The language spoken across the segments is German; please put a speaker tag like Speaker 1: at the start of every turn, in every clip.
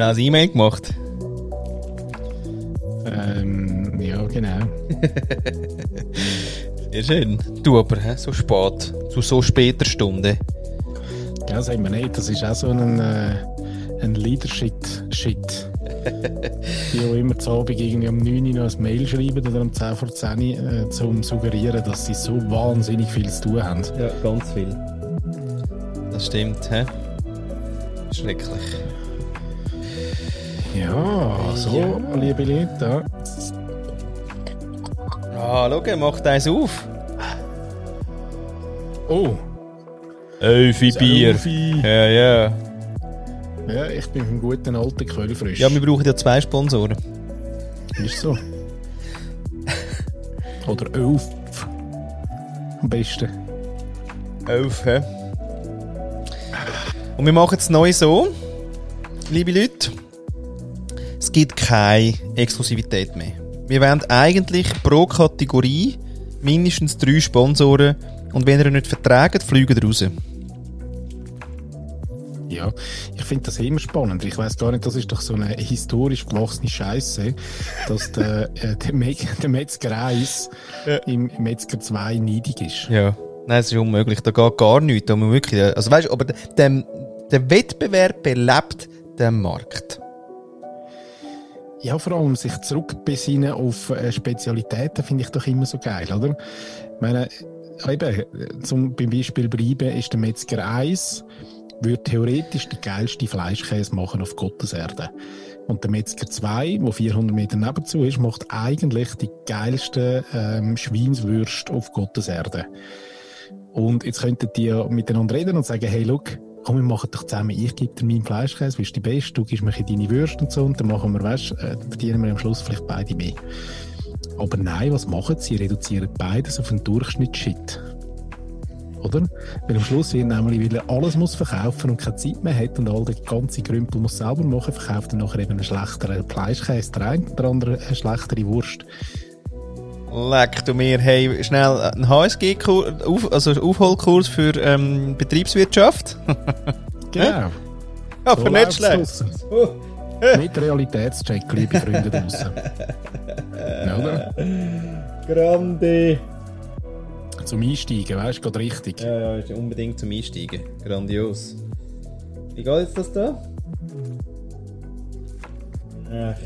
Speaker 1: Schnell ein E-Mail gemacht.
Speaker 2: Ähm, ja, genau.
Speaker 1: Sehr schön. Du aber, hä? so spät. Zu so später Stunde.
Speaker 2: Ja, sagen wir nicht. Das ist auch so ein, äh, ein Leadership-Shit. Die auch immer zu Abend irgendwie um 9 Uhr noch ein Mail schreiben oder um 10 vor 10 Uhr, äh, zum suggerieren, dass sie so wahnsinnig viel zu tun haben.
Speaker 1: Ja, ganz viel. Das stimmt, hä? Schrecklich.
Speaker 2: Ja, so,
Speaker 1: Ja.
Speaker 2: liebe Leute.
Speaker 1: Ah, schau, macht eins auf.
Speaker 2: Oh,
Speaker 1: Elfi Bier.
Speaker 2: Selfie.
Speaker 1: Ja, ja.
Speaker 2: Ja, ich bin vom guten alten Quellfrisch.
Speaker 1: Ja, wir brauchen ja zwei Sponsoren.
Speaker 2: Ist so. Oder elf. Am besten.
Speaker 1: Elf, hä? Und wir machen es neu so, liebe Leute. Es gibt keine Exklusivität mehr. Wir wollen eigentlich pro Kategorie mindestens drei Sponsoren und wenn ihr nicht verträgt, fliegen raus.
Speaker 2: Ja, finde das immer spannend. Ich weiß gar nicht, das ist doch so eine historisch gewachsene Scheiße, dass der, äh, der, Me der Metzger 1 im Metzger 2 neidig ist.
Speaker 1: Ja. Nein, es ist unmöglich. Da geht gar nichts. Da muss wirklich, also weißt, aber der, der Wettbewerb belebt den Markt.
Speaker 2: Ja, vor allem sich zurückbesinnen auf äh, Spezialitäten finde ich doch immer so geil, oder? Ich meine, äh, eben, zum beim Beispiel bleiben, ist der Metzger 1 würde theoretisch den geilsten Fleischkäse machen auf Gottes Erde. Und der Metzger 2, wo 400 Meter nebenzu ist, macht eigentlich die geilsten ähm, Schweinswürste auf Gottes Erde. Und jetzt könnten die ja miteinander reden und sagen, hey, look, komm, wir machen doch zusammen, ich gebe dir meinen Fleischkäse, bist die Beste, du gibst mir deine Würste und so, und dann machen wir, weißt, äh, verdienen wir am Schluss vielleicht beide mehr. Aber nein, was machen sie? Sie reduzieren beides auf einen Durchschnittsshit. Oder? Weil am Schluss wird nämlich, weil er alles muss verkaufen und keine Zeit mehr hat und all den ganzen Grümpel muss selber machen, verkauft er nachher eben einen schlechteren Fleischkäse, der eine, der andere eine schlechtere Wurst.
Speaker 1: Leck du mir, hey, schnell einen HSG-Kurs, auf, also Aufholkurs für ähm, Betriebswirtschaft.
Speaker 2: Genau.
Speaker 1: Aber
Speaker 2: So
Speaker 1: nicht schlecht.
Speaker 2: Mit Realitätscheck, liebe Freunde oder?
Speaker 1: Grande.
Speaker 2: Zum Einsteigen, weißt du, geht richtig.
Speaker 1: Ja, ja, ist unbedingt zum Einsteigen. Grandios. Wie geht jetzt das da? Ach.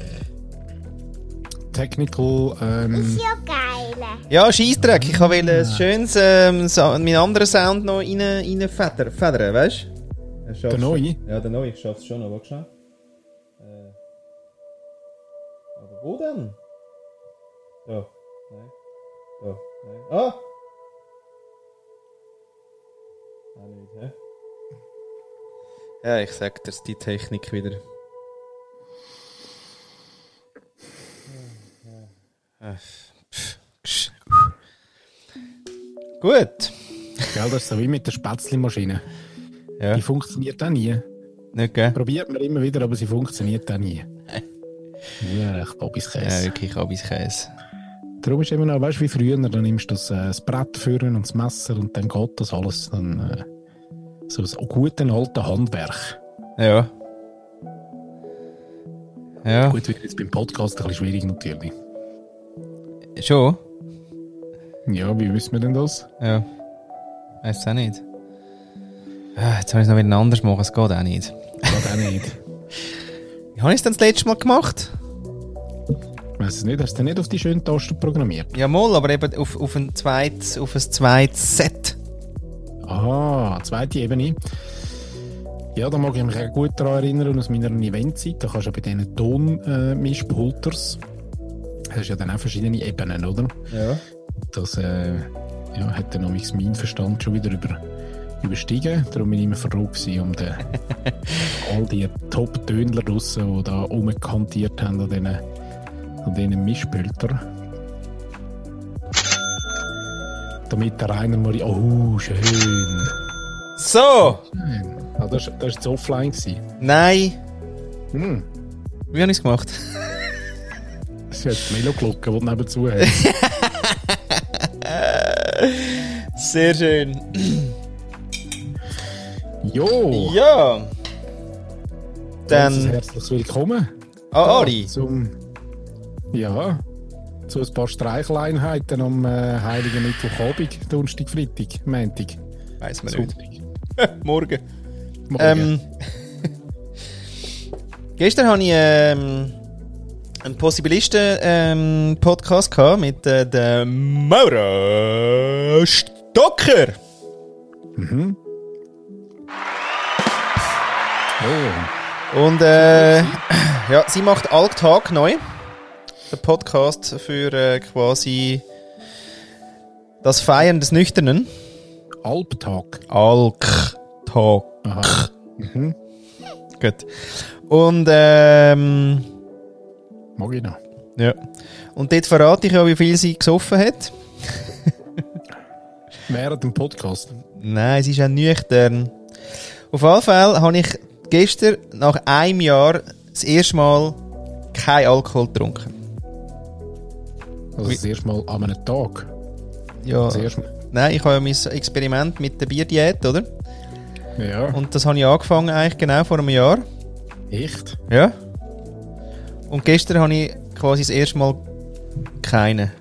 Speaker 2: Technical, ähm,
Speaker 3: Ist ja geil.
Speaker 1: Ja, Scheissdreck. Ich wollte ein schönes, ähm, so, meinen anderen Sound noch rein, rein federn, federn weißt du?
Speaker 2: Der neue?
Speaker 1: Ja, der neue. Ich schaff's schon, aber schnell. Äh. Aber wo denn? Da. Nein. Da. Nein. Ah! Auch nicht, hä? Ja, ich sag dir die Technik wieder. Ah, pff, pff. Gut.
Speaker 2: gell, das ist so wie mit der Spätzli-Maschine.
Speaker 1: Ja,
Speaker 2: Die funktioniert auch nie.
Speaker 1: nicht gell?
Speaker 2: Probiert man immer wieder, aber sie funktioniert auch nie. Ja, echt Bobis
Speaker 1: Ja, wirklich Abiskäse.
Speaker 2: Darum ist immer noch, weißt du, wie früher, dann nimmst du das, äh, das Brett führen und das Messer und dann geht das alles dann äh, so ein guten alten Handwerk.
Speaker 1: Ja. Ja,
Speaker 2: Gut, wird jetzt beim Podcast ein bisschen schwierig natürlich.
Speaker 1: schon.
Speaker 2: Ja, wie wissen wir denn das?
Speaker 1: Ja. Weiß auch nicht. Ah, jetzt habe ich es noch wieder anders machen, es geht auch nicht.
Speaker 2: Geht auch nicht.
Speaker 1: Wie habe ich es denn das letzte Mal gemacht?
Speaker 2: Weiß es nicht, hast du denn nicht auf die schönen Tasten programmiert?
Speaker 1: Ja, mal, aber eben auf, auf ein zweites, auf ein zweites Set.
Speaker 2: Ah, zweite Ebene. Ja, da mag ich mich auch gut daran erinnern, aus meiner Eventzeit. Da kannst du ja bei diesen Tonmischpulters, hast ja dann auch verschiedene Ebenen, oder?
Speaker 1: Ja.
Speaker 2: Das äh, ja, hat dann noch meinen Verstand schon wieder über, überstiegen. Darum bin ich immer froh um den, all die Top-Tönler draussen, die da rumkantiert haben an diesen, an diesen Mischpultern. Damit der Rainer mal... Oh, schön.
Speaker 1: So!
Speaker 2: Ah, das, war jetzt offline. Gewesen.
Speaker 1: Nein.
Speaker 2: Hm.
Speaker 1: Wie habe ich es gemacht?
Speaker 2: Sie hat die Melo-Glocke, die nebenzu hast.
Speaker 1: Sehr schön.
Speaker 2: Jo!
Speaker 1: Ja.
Speaker 2: Dann
Speaker 1: Dann.
Speaker 2: herzlich willkommen.
Speaker 1: Ah, Ari.
Speaker 2: Zum, ja, zu ein paar Streicheleinheiten am äh, Heiligen Mittwochabend, Donnerstag, Freitag, Montag,
Speaker 1: Weiß man nicht.
Speaker 2: Sonntag.
Speaker 1: Morgen.
Speaker 2: Morgen.
Speaker 1: Ähm, gestern hatte ich ähm, einen Possibilisten-Podcast gehabt mit äh, der Maura Stocker.
Speaker 2: mhm. Oh,
Speaker 1: Und äh, ja, sie macht Alltag neu. Der Podcast für äh, quasi das Feiern des Nüchternen.
Speaker 2: Albtag.
Speaker 1: Alktag.
Speaker 2: Aha. Mhm.
Speaker 1: Gut. Und ähm,
Speaker 2: Mag ich noch.
Speaker 1: ja. Und dort verrate ich ja, wie viel sie gesoffen hat.
Speaker 2: Während dem Podcast.
Speaker 1: Nein, sie ist auch nüchtern. Auf jeden Fall habe ich gestern nach einem Jahr das erste Mal kein Alkohol getrunken.
Speaker 2: Also das erste Mal an einem Tag.
Speaker 1: Ja. Nein, ich habe ja mein Experiment mit der Bierdiät, oder?
Speaker 2: Ja.
Speaker 1: Und das habe ich angefangen eigentlich genau vor einem Jahr.
Speaker 2: Echt?
Speaker 1: Ja. Und gestern habe ich quasi das erste Mal keine.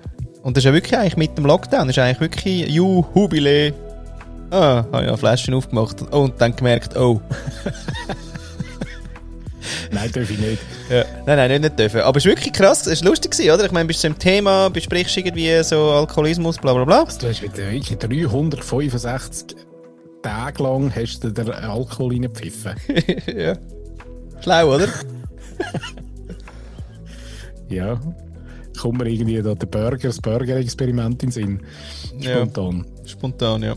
Speaker 1: Und das ist ja wirklich eigentlich mit dem Lockdown. Das ist eigentlich wirklich Juhubile. Ah, habe ich ja Flaschen aufgemacht und dann gemerkt, oh.
Speaker 2: Nein, darf ich nicht.
Speaker 1: Ja. Nein, nein, nicht, nicht dürfen. Aber es ist wirklich krass, es war lustig, gewesen, oder? Ich meine, bist du im Thema, besprichst irgendwie so Alkoholismus, bla bla bla.
Speaker 2: Also, du hast wieder wirklich 365 Tage lang hast du den Alkohol reingepfiffen.
Speaker 1: ja. Schlau, oder?
Speaker 2: Ja. Kommt mir irgendwie da der Burger, das Burger-Experiment in den Sinn.
Speaker 1: Ja.
Speaker 2: Spontan.
Speaker 1: Spontan, ja.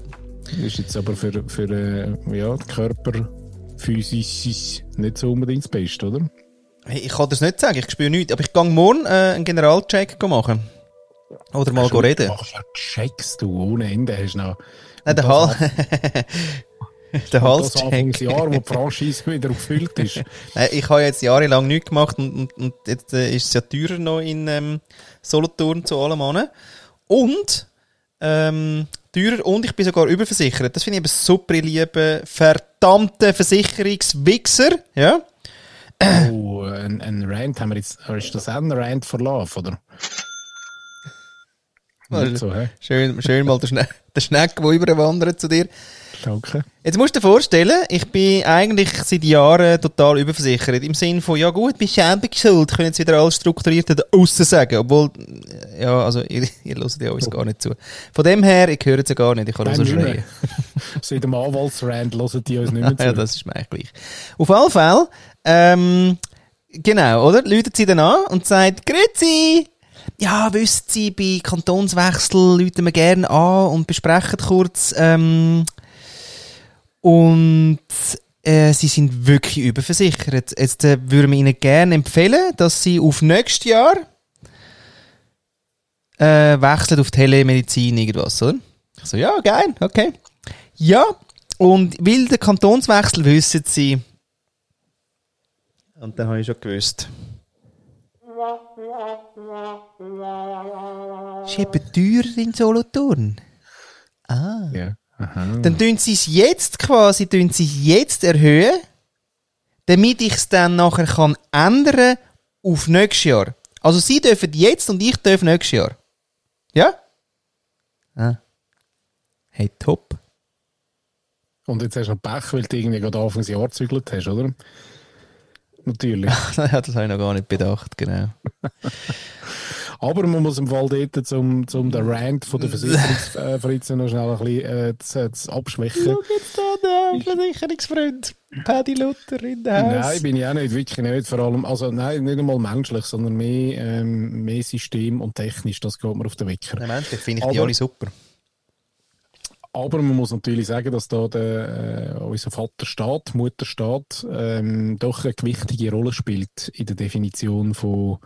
Speaker 2: Ist jetzt aber für, für äh, ja, den Körper physisch nicht so unbedingt das Beste, oder?
Speaker 1: Hey, ich kann das nicht sagen, ich spüre nichts. Aber ich gehe morgen äh, einen Generalcheck machen. Oder mal go reden.
Speaker 2: Machst ja Checks, du, ohne Ende. Hast du noch
Speaker 1: Nein, der
Speaker 2: das
Speaker 1: Hals. der
Speaker 2: das
Speaker 1: Halscheck.
Speaker 2: Anfangsjahr, wo die Franchise wieder gefüllt ist.
Speaker 1: Nein, ich habe jetzt jahrelang nichts gemacht und, und, und jetzt äh, ist es ja teurer noch in ähm, Solothurn zu allem an. Und ähm, teurer und ich bin sogar überversichert. Das finde ich eben super, ihr lieben, verdammte Versicherungswichser. Ja?
Speaker 2: Oh, ein, ein Rant haben wir jetzt. Ist das auch ein Rant for Love, oder? Nicht so, hä?
Speaker 1: Schön, schön mal der, Schne der Schneck, der überwandert zu dir.
Speaker 2: Danke.
Speaker 1: Jetzt musst du dir vorstellen, ich bin eigentlich seit Jahren total überversichert. Im Sinne von, ja gut, bist selber schuld, können jetzt wieder alles strukturiert da aussen sagen. Obwohl, äh, ja, also, ihr, ihr hört ja uns gar nicht zu. Von dem her, ich höre es ja gar nicht, ich kann nur so schreien.
Speaker 2: Seit dem Anwaltsrand hören die uns nicht mehr zu.
Speaker 1: ja, das ist mir eigentlich gleich. Auf alle Fälle, ähm, genau, oder? Läutet sie dann an und sagt, Grüezi! Ja, wissen Sie, bei Kantonswechsel läuten wir gerne an und besprechen kurz, ähm, und äh, sie sind wirklich überversichert. Jetzt äh, würden wir Ihnen gerne empfehlen, dass Sie auf nächstes Jahr äh, wechseln auf Telemedizin irgendwas, oder? Ich so, ja, geil, okay. Ja, und weil der Kantonswechsel wissen Sie. Und dann habe ich schon gewusst. Ist eben teurer in Solothurn. Ah.
Speaker 2: Ja. Aha.
Speaker 1: Dann tun sie es jetzt quasi, tun sie es jetzt erhöhen, damit ich es dann nachher kann ändern auf nächstes Jahr. Also sie dürfen jetzt und ich darf nächstes Jahr. Ja? Ah. Hey, top.
Speaker 2: Und jetzt hast du noch Pech, weil du irgendwie gerade Anfangs Jahr gezügelt hast, oder? Natürlich.
Speaker 1: Ja, das habe ich noch gar nicht bedacht, genau.
Speaker 2: Aber man muss im Fall dort, zum, zum den Rant von der Versicherungsfritzen noch schnell ein bisschen äh, zu, zu abschwächen.
Speaker 1: jetzt da der Versicherungsfreund. Paddy Luther in der
Speaker 2: Nein, bin ich auch nicht, wirklich nicht. Vor allem, also nein, nicht einmal menschlich, sondern mehr, ähm, mehr System und technisch, das geht mir auf den Wecker.
Speaker 1: Nein, Mensch, finde ich die
Speaker 2: Aber-
Speaker 1: alle super.
Speaker 2: Aber man muss natürlich sagen, dass da der, äh, unser Vaterstaat, Mutterstaat, ähm, doch eine gewichtige Rolle spielt in der Definition von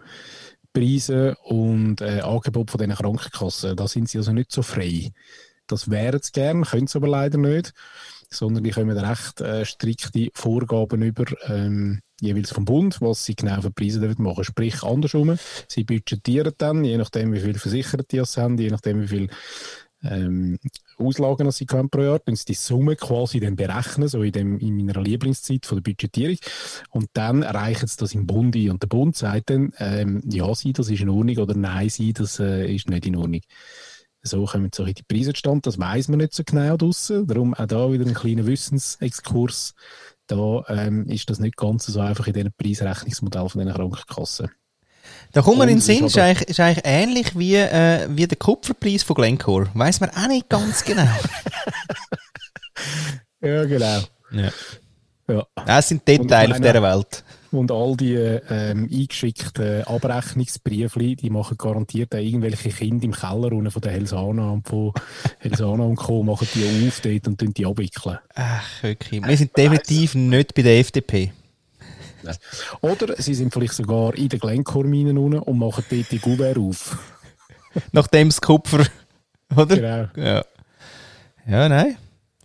Speaker 2: Preisen und äh, Angebot von diesen Krankenkassen. Da sind sie also nicht so frei. Das wären sie gern, können sie aber leider nicht. sondern die kommen recht äh, strikte Vorgaben über, ähm, jeweils vom Bund, was sie genau für Preise machen dürfen. Sprich, andersrum, sie budgetieren dann, je nachdem, wie viele Versicherte sie haben, je nachdem, wie viel ähm, Auslagen sie können pro Jahr, dann sie die Summe quasi dann berechnen, so in, dem, in meiner Lieblingszeit von der Budgetierung. Und dann erreichen sie das im Bund ein. Und der Bund sagt dann, ähm, ja, sie, das ist in Ordnung oder nein, sie, das äh, ist nicht in Ordnung. So kommen so die Preise zustande, das weiß man nicht so genau draussen. Darum auch da wieder ein kleiner Wissensexkurs. Da ähm, ist das nicht ganz so einfach in diesen Preisrechnungsmodell von diesen Krankenkassen.
Speaker 1: Da kommt man in den Sinn, ist, eigentlich, ist eigentlich ähnlich wie, äh, wie der Kupferpreis von Glencore. Weiß man auch nicht ganz genau.
Speaker 2: ja, genau.
Speaker 1: Ja. Ja. Das sind Details auf dieser Welt.
Speaker 2: Und all die ähm, eingeschickten Abrechnungsbriefe, die machen garantiert auch irgendwelche Kinder im Keller unten von der Helsana und von Helsana und Co. machen die auf dort und die abwickeln.
Speaker 1: Ach, wirklich. Wir sind definitiv nicht bei der FDP.
Speaker 2: Oder sie sind vielleicht sogar in den Glencore-Minen unten und machen dort die Gouverne auf.
Speaker 1: Nachdem das Kupfer, oder?
Speaker 2: Genau.
Speaker 1: Ja. ja, nein.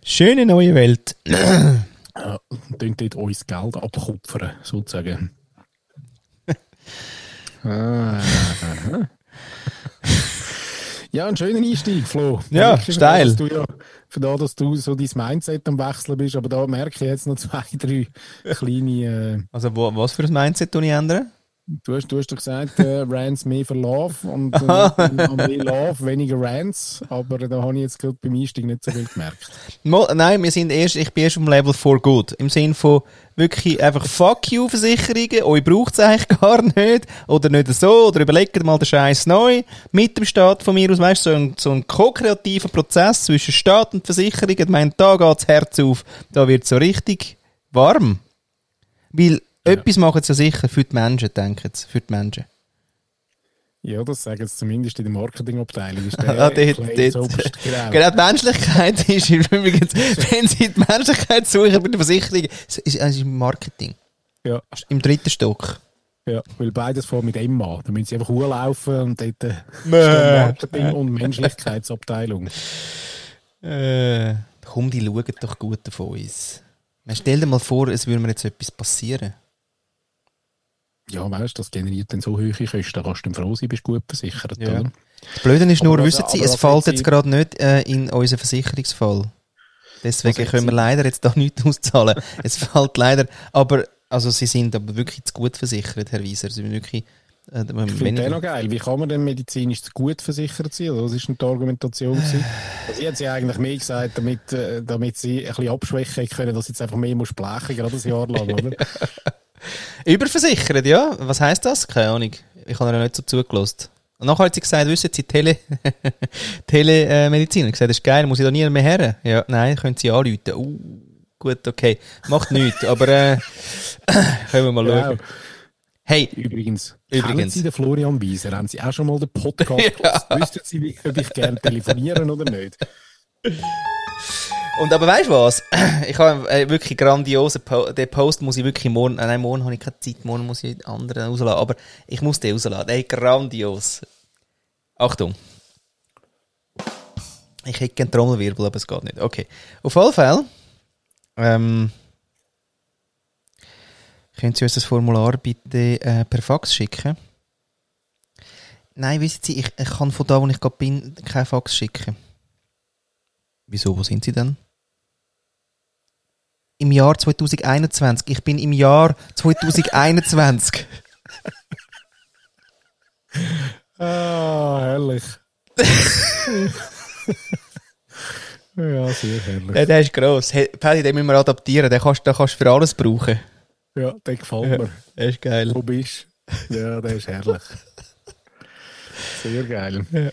Speaker 1: Schöne neue Welt.
Speaker 2: Ja, und dort uns Geld abkupfern, sozusagen. ah, ja, ein schöner Einstieg, Flo.
Speaker 1: Ja, ja steil.
Speaker 2: Du ja, für da, dass du so dein Mindset am Wechseln bist, aber da merke ich jetzt noch zwei, drei kleine... Äh,
Speaker 1: also wo, was für ein Mindset ändern?
Speaker 2: Du hast, du hast doch gesagt, äh, Rants mehr für Love und äh, mehr Love, weniger Rants, aber da habe ich jetzt gerade beim Einstieg nicht so viel gemerkt.
Speaker 1: Mo, nein, wir sind erst, ich bin erst am Level 4 good. Im Sinne von wirklich einfach Fuck you Versicherungen, euch braucht es eigentlich gar nicht, oder nicht so, oder überlegt mal den Scheiß neu, mit dem Staat von mir aus, weißt du, so ein, so ein ko-kreativer Prozess zwischen Staat und Versicherungen, ich meine, da geht das Herz auf, da wird so richtig warm. Weil etwas machen sie sicher für die Menschen, denken sie, für die Menschen.
Speaker 2: Ja, das sagen sie zumindest in der Marketingabteilung. Ist
Speaker 1: der ah, dort, dort. Genau. die Menschlichkeit ist übrigens, wenn sie die Menschlichkeit suchen bei der Versicherung, es ist, es ist Marketing.
Speaker 2: Ja.
Speaker 1: Im dritten Stock.
Speaker 2: Ja, weil beides vor mit Emma. Da müssen sie einfach urlaufen und dort äh, Marketing und Menschlichkeitsabteilung.
Speaker 1: Äh, komm, die schauen doch gut von uns. Stell dir mal vor, es würde mir jetzt etwas passieren
Speaker 2: ja, weißt du, das generiert dann so hohe Kosten, kannst du froh sein, bist gut versichert. Ja. Oder?
Speaker 1: Das Blöde ist nur, aber wissen Sie, es fällt jetzt gerade nicht äh, in unseren Versicherungsfall. Deswegen können wir leider jetzt da nichts auszahlen. es fällt leider, aber, also Sie sind aber wirklich zu gut versichert, Herr Wieser. Sie sind wirklich,
Speaker 2: äh, ich finde den noch geil. Wie kann man denn medizinisch zu gut versichert sein? Oder was ist denn die Argumentation? also ich hätte sie eigentlich mehr gesagt, damit, äh, damit sie ein bisschen abschwächen können, dass sie jetzt einfach mehr muss blechen, gerade ein Jahr lang, oder?
Speaker 1: Überversichert, ja. Was heisst das? Keine Ahnung. Ich habe ja nicht so zugelassen. Und nachher hat sie gesagt, wissen Sie, Tele Telemedizin. Äh, gesagt, das ist geil, muss ich da nie mehr her? Ja, nein, können Sie anrufen. Uh, gut, okay. Macht nichts, aber äh, können wir mal genau. schauen. Hey,
Speaker 2: übrigens, übrigens. Sie den Florian Wieser? Haben Sie auch schon mal den Podcast ja. Wüssten Sie, ob ich gerne telefonieren oder nicht?
Speaker 1: Und aber weißt du was? Ich habe äh, wirklich grandiosen po Den Post muss ich wirklich morgen. Äh, nein, morgen habe ich keine Zeit. Morgen muss ich anderen rausladen. Aber ich muss den rausladen. Ey, grandios. Achtung. Ich hätte gerne Trommelwirbel, aber es geht nicht. Okay. Auf alle Fälle. Ähm, können Sie uns das Formular bitte äh, per Fax schicken? Nein, wissen Sie, ich, ich kann von da, wo ich gerade bin, kein Fax schicken. Wieso? Wo sind Sie denn? Im Jahr 2021. Ich bin im Jahr 2021.
Speaker 2: ah, herrlich. ja, sehr herrlich.
Speaker 1: Der, der ist gross. Hey, Paddy, den müssen wir adaptieren. Den kannst, den kannst du für alles brauchen.
Speaker 2: Ja, der gefällt mir.
Speaker 1: der ist geil.
Speaker 2: Wo bist Ja, der ist herrlich. Sehr geil. Ja.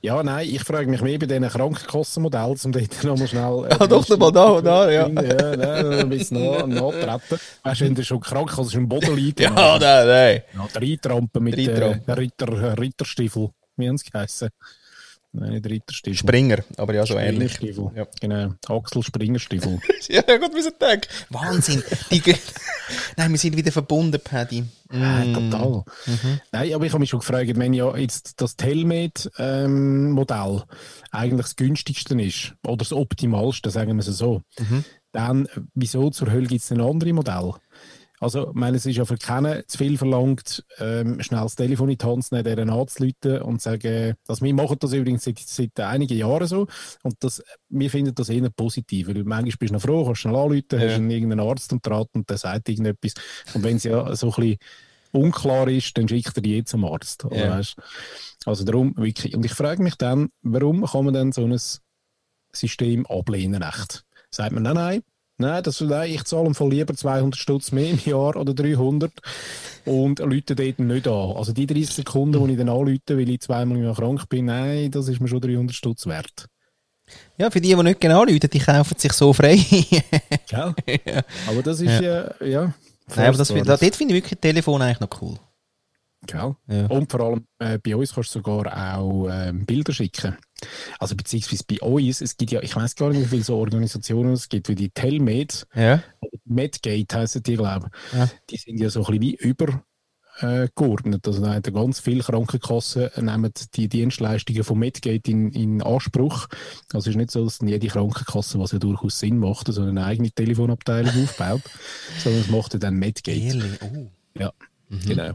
Speaker 2: Ja, nein, ich frage mich mehr bei diesen Krankenkassenmodellen, um dort nochmal schnell...
Speaker 1: Äh, ah, doch, mal da, da, ja.
Speaker 2: Ja, nein, ein bisschen nachtreten. Weißt du, wenn du schon Krankenkasse im Boden liegt...
Speaker 1: ja, nein, nein.
Speaker 2: Ja, der Eintrampen mit äh, Ritter, Ritterstiefel, wie haben sie geheißen? Nein, nicht Ritterstiefel.
Speaker 1: Springer, aber ja, so ähnlich.
Speaker 2: Ja. Genau, Axel Springerstiefel.
Speaker 1: ja, gut, wie sie denken. Wahnsinn. Nein, wir sind wieder verbunden, Paddy.
Speaker 2: Mm. Ja, total. Mhm. Nein, aber ich habe mich schon gefragt, wenn ja jetzt das Telmed-Modell ähm, eigentlich das günstigste ist, oder das optimalste, sagen wir es so, mhm. dann, wieso zur Hölle gibt es ein andere Modell? Also, ich meine, es ist ja für keinen zu viel verlangt, ähm, schnell das Telefon in die Hand zu nehmen, deren anzuleiten und zu sagen, also wir machen das übrigens seit, seit einigen Jahren so und das, wir finden das eher positiv, weil manchmal bist du noch froh, kannst schnell anrufen, ja. hast einen irgendeinen Arzt am Draht und der sagt irgendetwas und wenn es ja so ein bisschen unklar ist, dann schickt er die zum Arzt. Ja. Weißt? Also darum wirklich, und ich frage mich dann, warum kann man dann so ein System ablehnen, echt? Sagt man, nein, nein, Nein, das, nein ich zahle voll lieber 200 Stutz mehr im Jahr oder 300 und Leute dort nicht an. Also die 30 Sekunden, die ich dann anrufe, weil ich zweimal im Jahr krank bin, nein, das ist mir schon 300 Stutz wert.
Speaker 1: Ja, für die, die nicht genau anrufen, die kaufen sich so frei.
Speaker 2: ja. Aber das ist ja, ja, ja
Speaker 1: Nein, aber das, dort finde ich wirklich Telefon eigentlich noch cool.
Speaker 2: Gell? Ja. Und vor allem äh, bei uns kannst du sogar auch äh, Bilder schicken. Also beziehungsweise bei uns, es gibt ja, ich weiß gar nicht, wie viele so Organisationen es gibt, wie die Telmed,
Speaker 1: ja.
Speaker 2: Medgate heißen die, glaube ich. Ja. Die sind ja so ein bisschen wie über äh, geordnet. Also da haben ganz viele Krankenkassen nehmen die Dienstleistungen von Medgate in, in Anspruch. Also es ist nicht so, dass jede Krankenkasse, was ja durchaus Sinn macht, so eine eigene Telefonabteilung aufbaut, sondern es macht dann Medgate.
Speaker 1: Ehrlich? Oh.
Speaker 2: Ja, mhm. genau.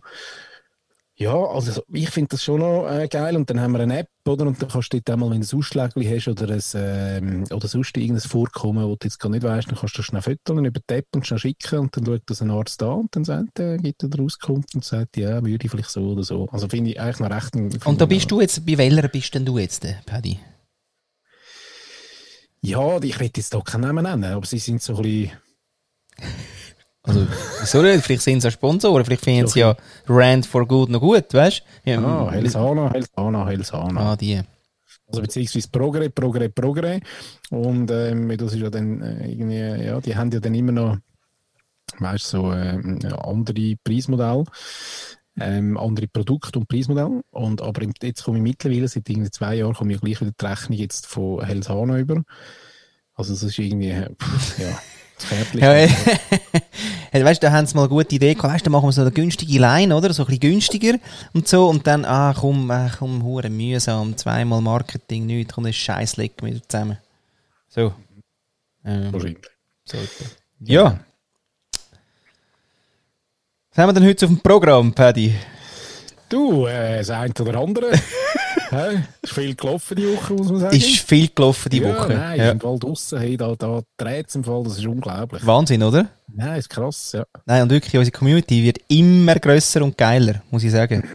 Speaker 2: Ja, also ich finde das schon noch äh, geil. Und dann haben wir eine App, oder? Und dann kannst du dort einmal, wenn du ein Ausschlägchen hast oder, ein, ähm, oder sonst irgendein Vorkommen, wo du jetzt gar nicht weißt, dann kannst du schnell füttern über die App und schnell schicken und dann schaut das ein Arzt an und dann sagt er, gibt er Auskunft und sagt, ja, würde ich vielleicht so oder so. Also finde ich eigentlich noch recht...
Speaker 1: Und da bist du jetzt, bei welcher bist denn du jetzt, äh, Paddy?
Speaker 2: Ja, ich will jetzt hier keinen Namen nennen, aber sie sind so ein bisschen...
Speaker 1: Also, wieso nicht? Vielleicht sind sie auch Sponsoren, vielleicht finden sie ja Rand for Good noch gut, weißt
Speaker 2: du? Ja, ah, Helsana, Helsana, Helsana.
Speaker 1: Ah, die.
Speaker 2: Also beziehungsweise Progre, Progre, Progre. Und ähm, das ist ja dann äh, irgendwie, ja, die haben ja dann immer noch, weißt so äh, andere Preismodelle. Ähm, andere Produkte und Preismodelle. Und, aber jetzt komme ich mittlerweile, seit irgendwie zwei Jahren, komme ich gleich wieder die Rechnung jetzt von Helsana über. Also das ist irgendwie, pff, ja.
Speaker 1: Ja, ja. weißt du, da haben sie mal eine gute Idee gehabt. Weißt du, dann machen wir so eine günstige Line, oder? So ein bisschen günstiger und so. Und dann, ah, komm, ah, komm, hure mühsam. Zweimal Marketing, nichts. Komm, das Scheiß legen wir zusammen. So. Ähm, so. Ja. Was haben wir denn heute auf dem Programm, Paddy?
Speaker 2: Du, äh, das eine oder andere. ist viel gelaufen die Woche, muss man sagen.
Speaker 1: Ist viel gelaufen die
Speaker 2: ja,
Speaker 1: Woche.
Speaker 2: Nein, ja. im Fall draussen, hey, da, da dreht es im Fall, das ist unglaublich.
Speaker 1: Wahnsinn, oder?
Speaker 2: Nein, ist krass, ja.
Speaker 1: Nein, und wirklich, unsere Community wird immer grösser und geiler, muss ich sagen.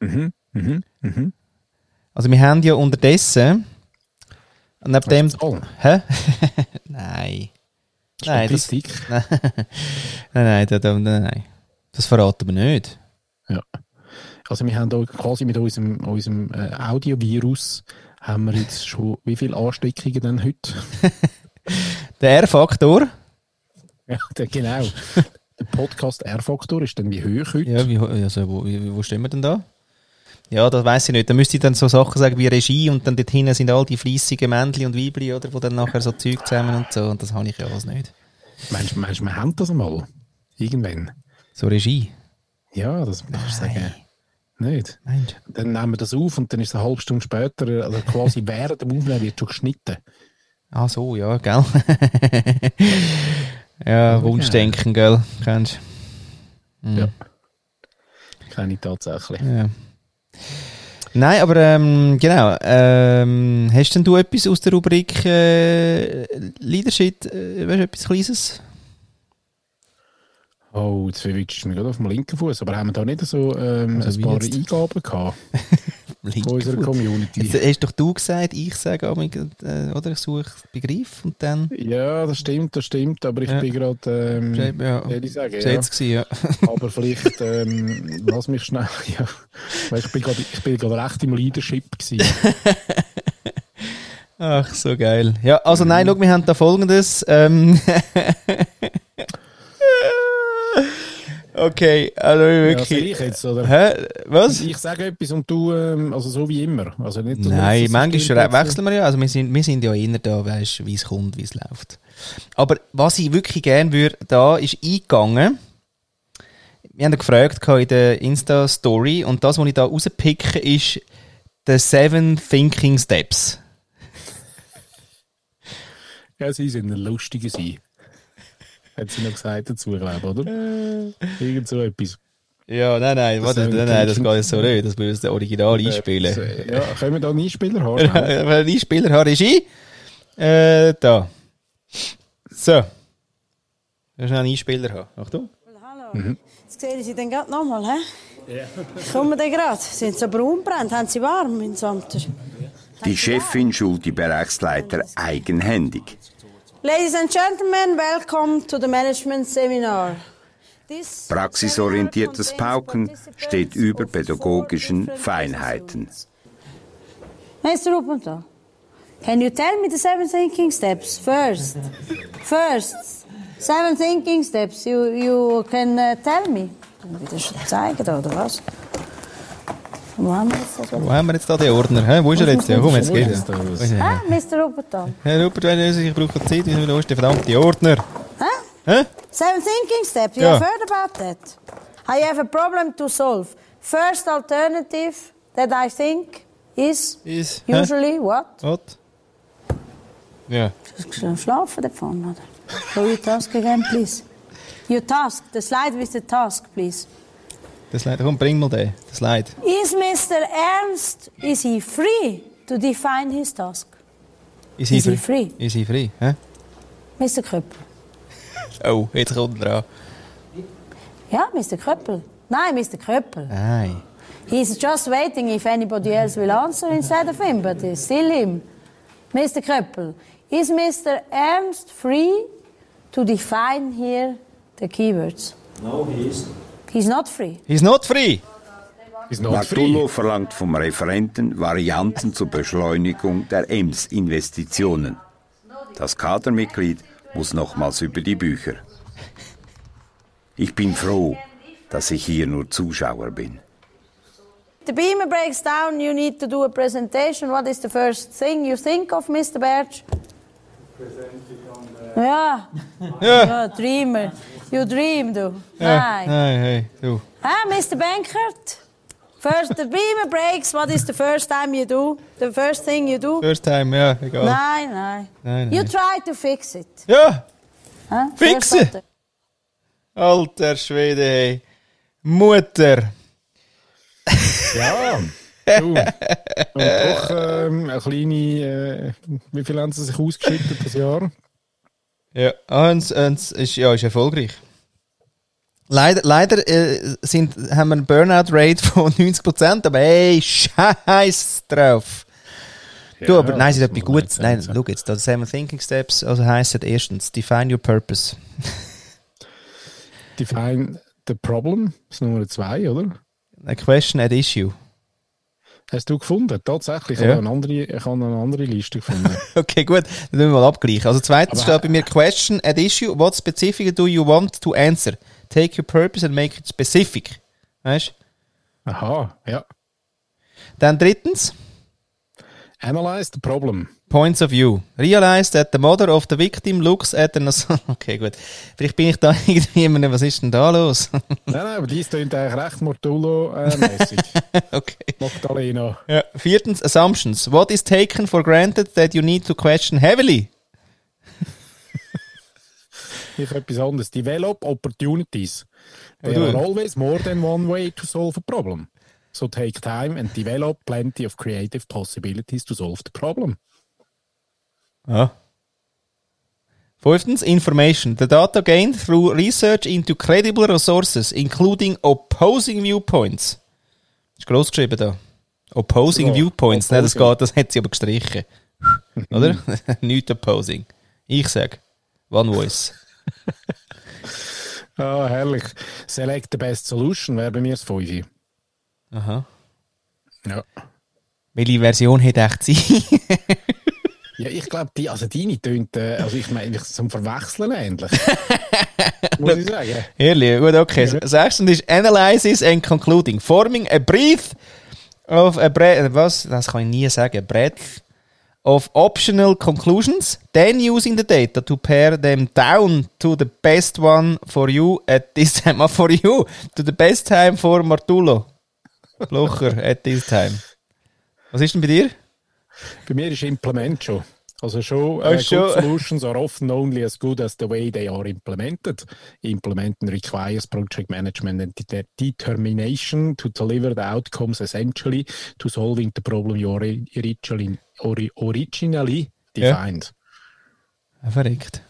Speaker 2: Mhm, mhm, mhm.
Speaker 1: Also wir haben ja unterdessen, neben dem... Hä? nein.
Speaker 2: Statistik?
Speaker 1: Nein, das, nein, nein, nein, nein, das verraten wir nicht.
Speaker 2: Ja. Also wir haben da quasi mit unserem, unserem äh, Audiovirus haben wir jetzt schon wie viele Ansteckungen denn heute?
Speaker 1: der R-Faktor?
Speaker 2: Ja, der, genau. der Podcast R-Faktor ist dann wie hoch heute?
Speaker 1: Ja, wie, also, wo, wie, wo stehen wir denn da? Ja, das weiß ich nicht. Da müsste ich dann so Sachen sagen wie Regie und dann dort hinten sind all die fleissigen Männchen und Weibli, oder, wo dann nachher so Zeug zusammen und so. Und das habe ich ja alles nicht.
Speaker 2: Meinst du, wir haben das einmal? Irgendwann?
Speaker 1: So Regie?
Speaker 2: Ja, das muss ich sagen. Nicht?
Speaker 1: Nein.
Speaker 2: Dann nehmen wir das auf und dann ist es eine halbe Stunde später, also quasi während dem Aufnehmen wird schon geschnitten.
Speaker 1: Ah so, ja, gell? ja. Wunschdenken, gell? Kennst
Speaker 2: du? Mhm. Ja. Keine tatsächlich.
Speaker 1: Ja. Nein, aber ähm, genau. Ähm, hast denn du etwas aus der Rubrik äh, Leadership, äh, weißt du, etwas Kleines?
Speaker 2: Oh, jetzt verwitscht mich gerade auf dem linken Fuß. Aber haben wir da nicht so ähm, also ein paar jetzt? Eingaben gehabt? von unserer Community.
Speaker 1: Jetzt hast doch du gesagt, ich sage auch, äh, oder ich suche Begriff und dann.
Speaker 2: Ja, das stimmt, das stimmt. Aber ich ja. bin gerade. Ähm,
Speaker 1: ja,
Speaker 2: ich sagen,
Speaker 1: ja. Gewesen, ja.
Speaker 2: aber vielleicht ähm, lass mich schnell. Ja, weil ich bin gerade, ich bin gerade recht im Leadership gewesen.
Speaker 1: Ach, so geil. Ja, also nein, schau, wir haben da folgendes. Ähm, Okay, also wirklich.
Speaker 2: Ja, ich jetzt, oder?
Speaker 1: Hä? Was?
Speaker 2: Ich sage etwas und du, ähm, also so wie immer. Also nicht,
Speaker 1: Nein, manchmal wechseln wir ja. Also wir sind, wir sind ja eher da, weißt wie es kommt, wie es läuft. Aber was ich wirklich gerne würde, da ist eingegangen. Wir haben gefragt in der Insta-Story und das, was ich da rauspicke, ist The Seven Thinking Steps.
Speaker 2: Ja, sie sind ein lustiger sein. Hat sie noch gesagt dazu, glaube ich, oder? Irgend so etwas.
Speaker 1: Ja, nein, nein,
Speaker 2: Das
Speaker 1: warte, nein, nein, das geht so nicht. Das müssen wir das Original einspielen.
Speaker 2: Äh, Ja, können wir da einen Einspieler haben?
Speaker 1: Ein Einspieler hat, Regie. Äh, da. So. Wir schnell einen Einspieler haben. Achtung.
Speaker 3: Hallo. Jetzt sehen Sie den gerade nochmal, hä? Ja. Kommen Sie gerade? Sind so braun brennt? Haben Sie warm in Samter?
Speaker 4: Die Chefin schult die Bereichsleiter eigenhändig.
Speaker 3: Ladies and Gentlemen, welcome to the Management Seminar.
Speaker 4: Praxisorientiertes Pauken steht über pädagogischen Feinheiten.
Speaker 3: Mr. Ruppenter, can you tell me the seven thinking steps first? First, seven thinking steps you, you can uh, tell me. Kann ich das schon zeigen, oder was? Wo haben wir jetzt das?
Speaker 1: Wo haben wir jetzt da den Ordner? Hä? Wo ist er jetzt? Ja, komm, jetzt geht er.
Speaker 3: Ah, Mr. Ruppenter.
Speaker 1: Herr Rupert, wenn er sich braucht Zeit, wo ist der verdammte Ordner?
Speaker 3: Huh?
Speaker 1: Hä?
Speaker 3: Seven thinking steps. You
Speaker 1: Yeah.
Speaker 3: have heard about that. I have a problem to solve. First alternative that I think is
Speaker 1: Is, hä?
Speaker 3: usually what?
Speaker 1: What? Ja.
Speaker 3: Schlafen davon, oder? Go your task again, please. Your task, the slide with the task, please.
Speaker 1: Das Slide, komm, bring mal den, das Slide.
Speaker 3: Is Mr. Ernst, is he free to define his task?
Speaker 1: Is
Speaker 3: Is he free?
Speaker 1: Is he free? Hä?
Speaker 3: Mr. Köppel.
Speaker 1: Oh, jetzt kommt er dran.
Speaker 3: Ja, Mr. Köppel. Nein, Mr. Köppel.
Speaker 1: Nein.
Speaker 3: He's just waiting if anybody else will answer instead of him, but it's still him. Mr. Köppel, is Mr. Ernst free to define here the keywords?
Speaker 5: No, he isn't.
Speaker 3: He's not free.
Speaker 1: He's not free.
Speaker 4: Martullo verlangt vom Referenten Varianten zur Beschleunigung der EMS-Investitionen. Das Kadermitglied muss nochmals über die Bücher. Ich bin froh, dass ich hier nur Zuschauer bin.
Speaker 3: The beamer breaks down, you need to do a presentation. What is the first thing you think of, Mr. Berge? Ja. ja, dreamer. You dream, du.
Speaker 1: Ja.
Speaker 3: Nein.
Speaker 1: Nein, hey, du.
Speaker 3: Ah, Mr. Bankert. First, the beamer breaks. What is the first time you do? The first thing you do?
Speaker 1: First time, ja, egal.
Speaker 3: Nein, nein.
Speaker 1: Nein,
Speaker 3: You
Speaker 1: nein.
Speaker 3: try to fix it.
Speaker 1: Ja,
Speaker 3: Huh?
Speaker 1: Fixen?
Speaker 3: Alter
Speaker 1: Schwede, hey. Mutter.
Speaker 2: Ja. Du. Und doch ähm, eine kleine, äh, wie viel haben sie sich ausgeschüttet das Jahr?
Speaker 1: Ja, ah, und, und ist, ja, ist erfolgreich. Leider, leider äh, sind, haben wir eine Burnout-Rate von 90%, aber ey, scheiß drauf. du,
Speaker 2: Ja,
Speaker 1: aber nein, es ist
Speaker 2: das
Speaker 1: etwas
Speaker 2: nicht
Speaker 1: Nein, schau jetzt, da Seven Thinking Steps, also heisst erstens, define your purpose.
Speaker 2: Define the problem, das ist Nummer zwei, oder?
Speaker 1: A question at issue.
Speaker 2: Hast du gefunden? Tatsächlich. Ich
Speaker 1: Ja.
Speaker 2: habe eine andere, ich habe eine andere Liste gefunden.
Speaker 1: Okay, gut, dann müssen wir mal abgleichen. Also zweitens
Speaker 2: Aber-
Speaker 1: steht bei mir question at issue, what specific do you want to answer? Take your purpose and make it specific. Weißt
Speaker 2: Aha, ja.
Speaker 1: Dann drittens,
Speaker 2: Analyze the problem.
Speaker 1: Points of View. Realize that the mother of the victim looks at an Okay, gut. Vielleicht bin ich da irgendwie immer, was ist denn da los?
Speaker 2: nein, nein, aber dies klingt eigentlich recht Mortullo-mäßig.
Speaker 1: okay.
Speaker 2: Magdalena.
Speaker 1: Ja. Viertens, Assumptions. What is taken for granted that you need to question heavily?
Speaker 2: Ich habe etwas anderes. Develop opportunities. There are always more than one way to solve a problem. So take time and develop plenty of creative possibilities to solve the problem.
Speaker 1: Ja. Fünftens, Information. The data gained through research into credible resources, including opposing viewpoints. Ist groß geschrieben da. Opposing
Speaker 2: So,
Speaker 1: viewpoints. Nein, das
Speaker 2: opposing.
Speaker 1: geht, das hat sie aber gestrichen. Oder? Nicht opposing. Ich sag. One voice.
Speaker 2: Ah, herrlich. Select the best solution wäre bei mir das 5.
Speaker 1: Aha.
Speaker 2: Ja.
Speaker 1: Welche Version hätte echt sein?
Speaker 2: Ja, ich glaube, die, also deine tönt, äh, also ich meine, zum Verwechseln ähnlich. Muss ich sagen.
Speaker 1: Ehrlich, gut, okay.
Speaker 2: Ja.
Speaker 1: Sechstens ist Analysis and Concluding. Forming a brief of a breadth, was? Das kann ich nie sagen. Breadth of optional conclusions. Then using the data to pare them down to the best one for you at this time. Ah, for you. To the best time for Martullo. Blocher at this time. Was ist denn bei dir?
Speaker 2: Bei mir ist Implement schon. Also schon, äh,
Speaker 1: schon.
Speaker 2: good solutions are often only as good as the way they are implemented. Implementing requires project management and de- determination to deliver the outcomes essentially to solving the problem you ori- originally, ori originally
Speaker 1: Ja.
Speaker 2: defined.
Speaker 1: Ah, verrückt.